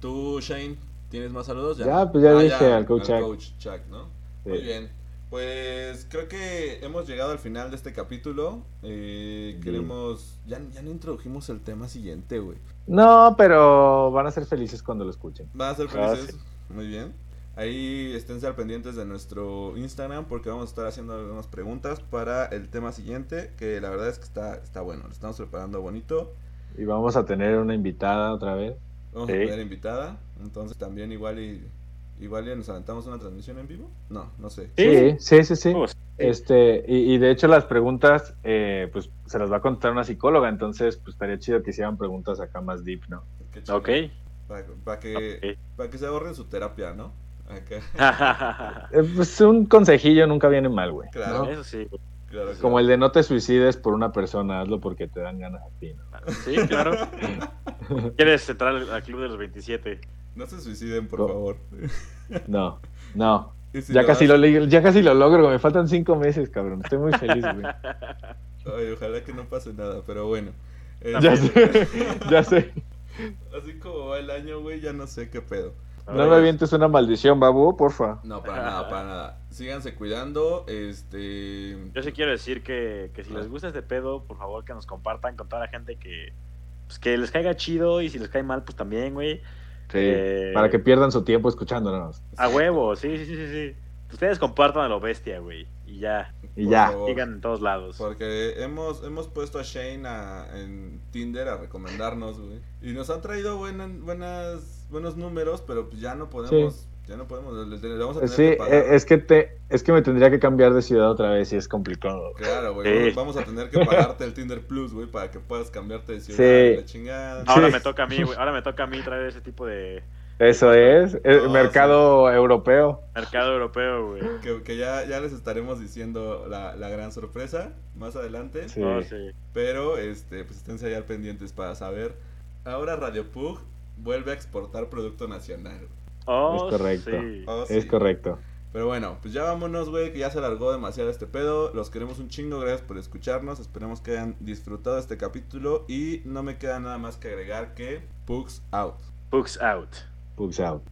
Tú, Shane, ¿tienes más saludos? Ya, pues ya Ah, dije al coach Chuck. coach Chuck, ¿no? Sí. Muy bien. Pues creo que hemos llegado al final de este capítulo. Eh, queremos. Ya, ya no introdujimos el tema siguiente, güey. No, pero van a ser felices cuando lo escuchen. Van a ser Ah, felices. Muy bien. Ahí esténse al pendientes de nuestro Instagram porque vamos a estar haciendo algunas preguntas para el tema siguiente. Que la verdad es que está, está bueno. Lo estamos preparando bonito. Y vamos a tener una invitada otra vez. Vamos Sí. a tener invitada. Entonces también igual y. Igual y nos aventamos una transmisión en vivo. No, no sé. Sí, sí, sí, sí. Este, y, y de hecho las preguntas, eh, pues se las va a contar una psicóloga, entonces pues estaría chido que hicieran preguntas acá más deep, ¿no? Qué chido. ok. Para, que, para que se ahorren su terapia, ¿no? Acá. [laughs] Eh, pues un consejillo nunca viene mal, güey. Claro. ¿no? Eso sí. Claro. Como el de no te suicides por una persona, hazlo porque te dan ganas a ti, ¿no? Sí, claro. [laughs] ¿Quieres entrar al al club de los 27? No se suiciden, por favor. No, no. [laughs] Si Ya lo casi, lo, ya casi lo logro, me faltan cinco meses, cabrón. Estoy muy feliz, güey. [laughs] Ay, ojalá que no pase nada, pero bueno. Ya Este, sé, ya sé. Así como va el año, güey, ya no sé qué pedo. No me avientes una maldición, babu, porfa. No, para nada, para nada. Síganse cuidando, este... Yo sí quiero decir que, que si les gusta este pedo, por favor que nos compartan con toda la gente que, pues, que les caiga chido y si les cae mal, pues también, güey. Sí, Eh, para que pierdan su tiempo escuchándonos. A huevo, sí, sí, sí, sí. Ustedes compartan a lo bestia, güey. Y ya, Y por ya. sigan en todos lados. Porque hemos, hemos puesto a Shane a- en Tinder a recomendarnos, güey. Y nos han traído buenas, buenas, buenos números, pero pues ya no podemos, ya no podemos, le, le vamos a tener Sí, que pagar. eh, es que te, es que me tendría que cambiar de ciudad otra vez y es complicado. Claro, güey. Sí. vamos- a tener que pagarte el Tinder Plus, güey, para que puedas cambiarte de ciudad Sí. la chingada. Ahora Sí. me toca a mí, güey. Ahora me toca a mí traer ese tipo de Eso es, el No, mercado europeo. mercado europeo, güey. Que, que ya, ya les estaremos diciendo la, la gran sorpresa más adelante. Sí. Oh, sí. Pero, este, pues esténse ahí al pendientes para saber. Ahora Radio Pug vuelve a exportar producto nacional. Oh, Es correcto. sí. Oh, Es correcto. Pero bueno, pues ya vámonos, güey, que ya se alargó demasiado este pedo. Los queremos un chingo, gracias por escucharnos. Esperemos que hayan disfrutado este capítulo. Y no me queda nada más que agregar que Pugs out. Books out. Pugs out.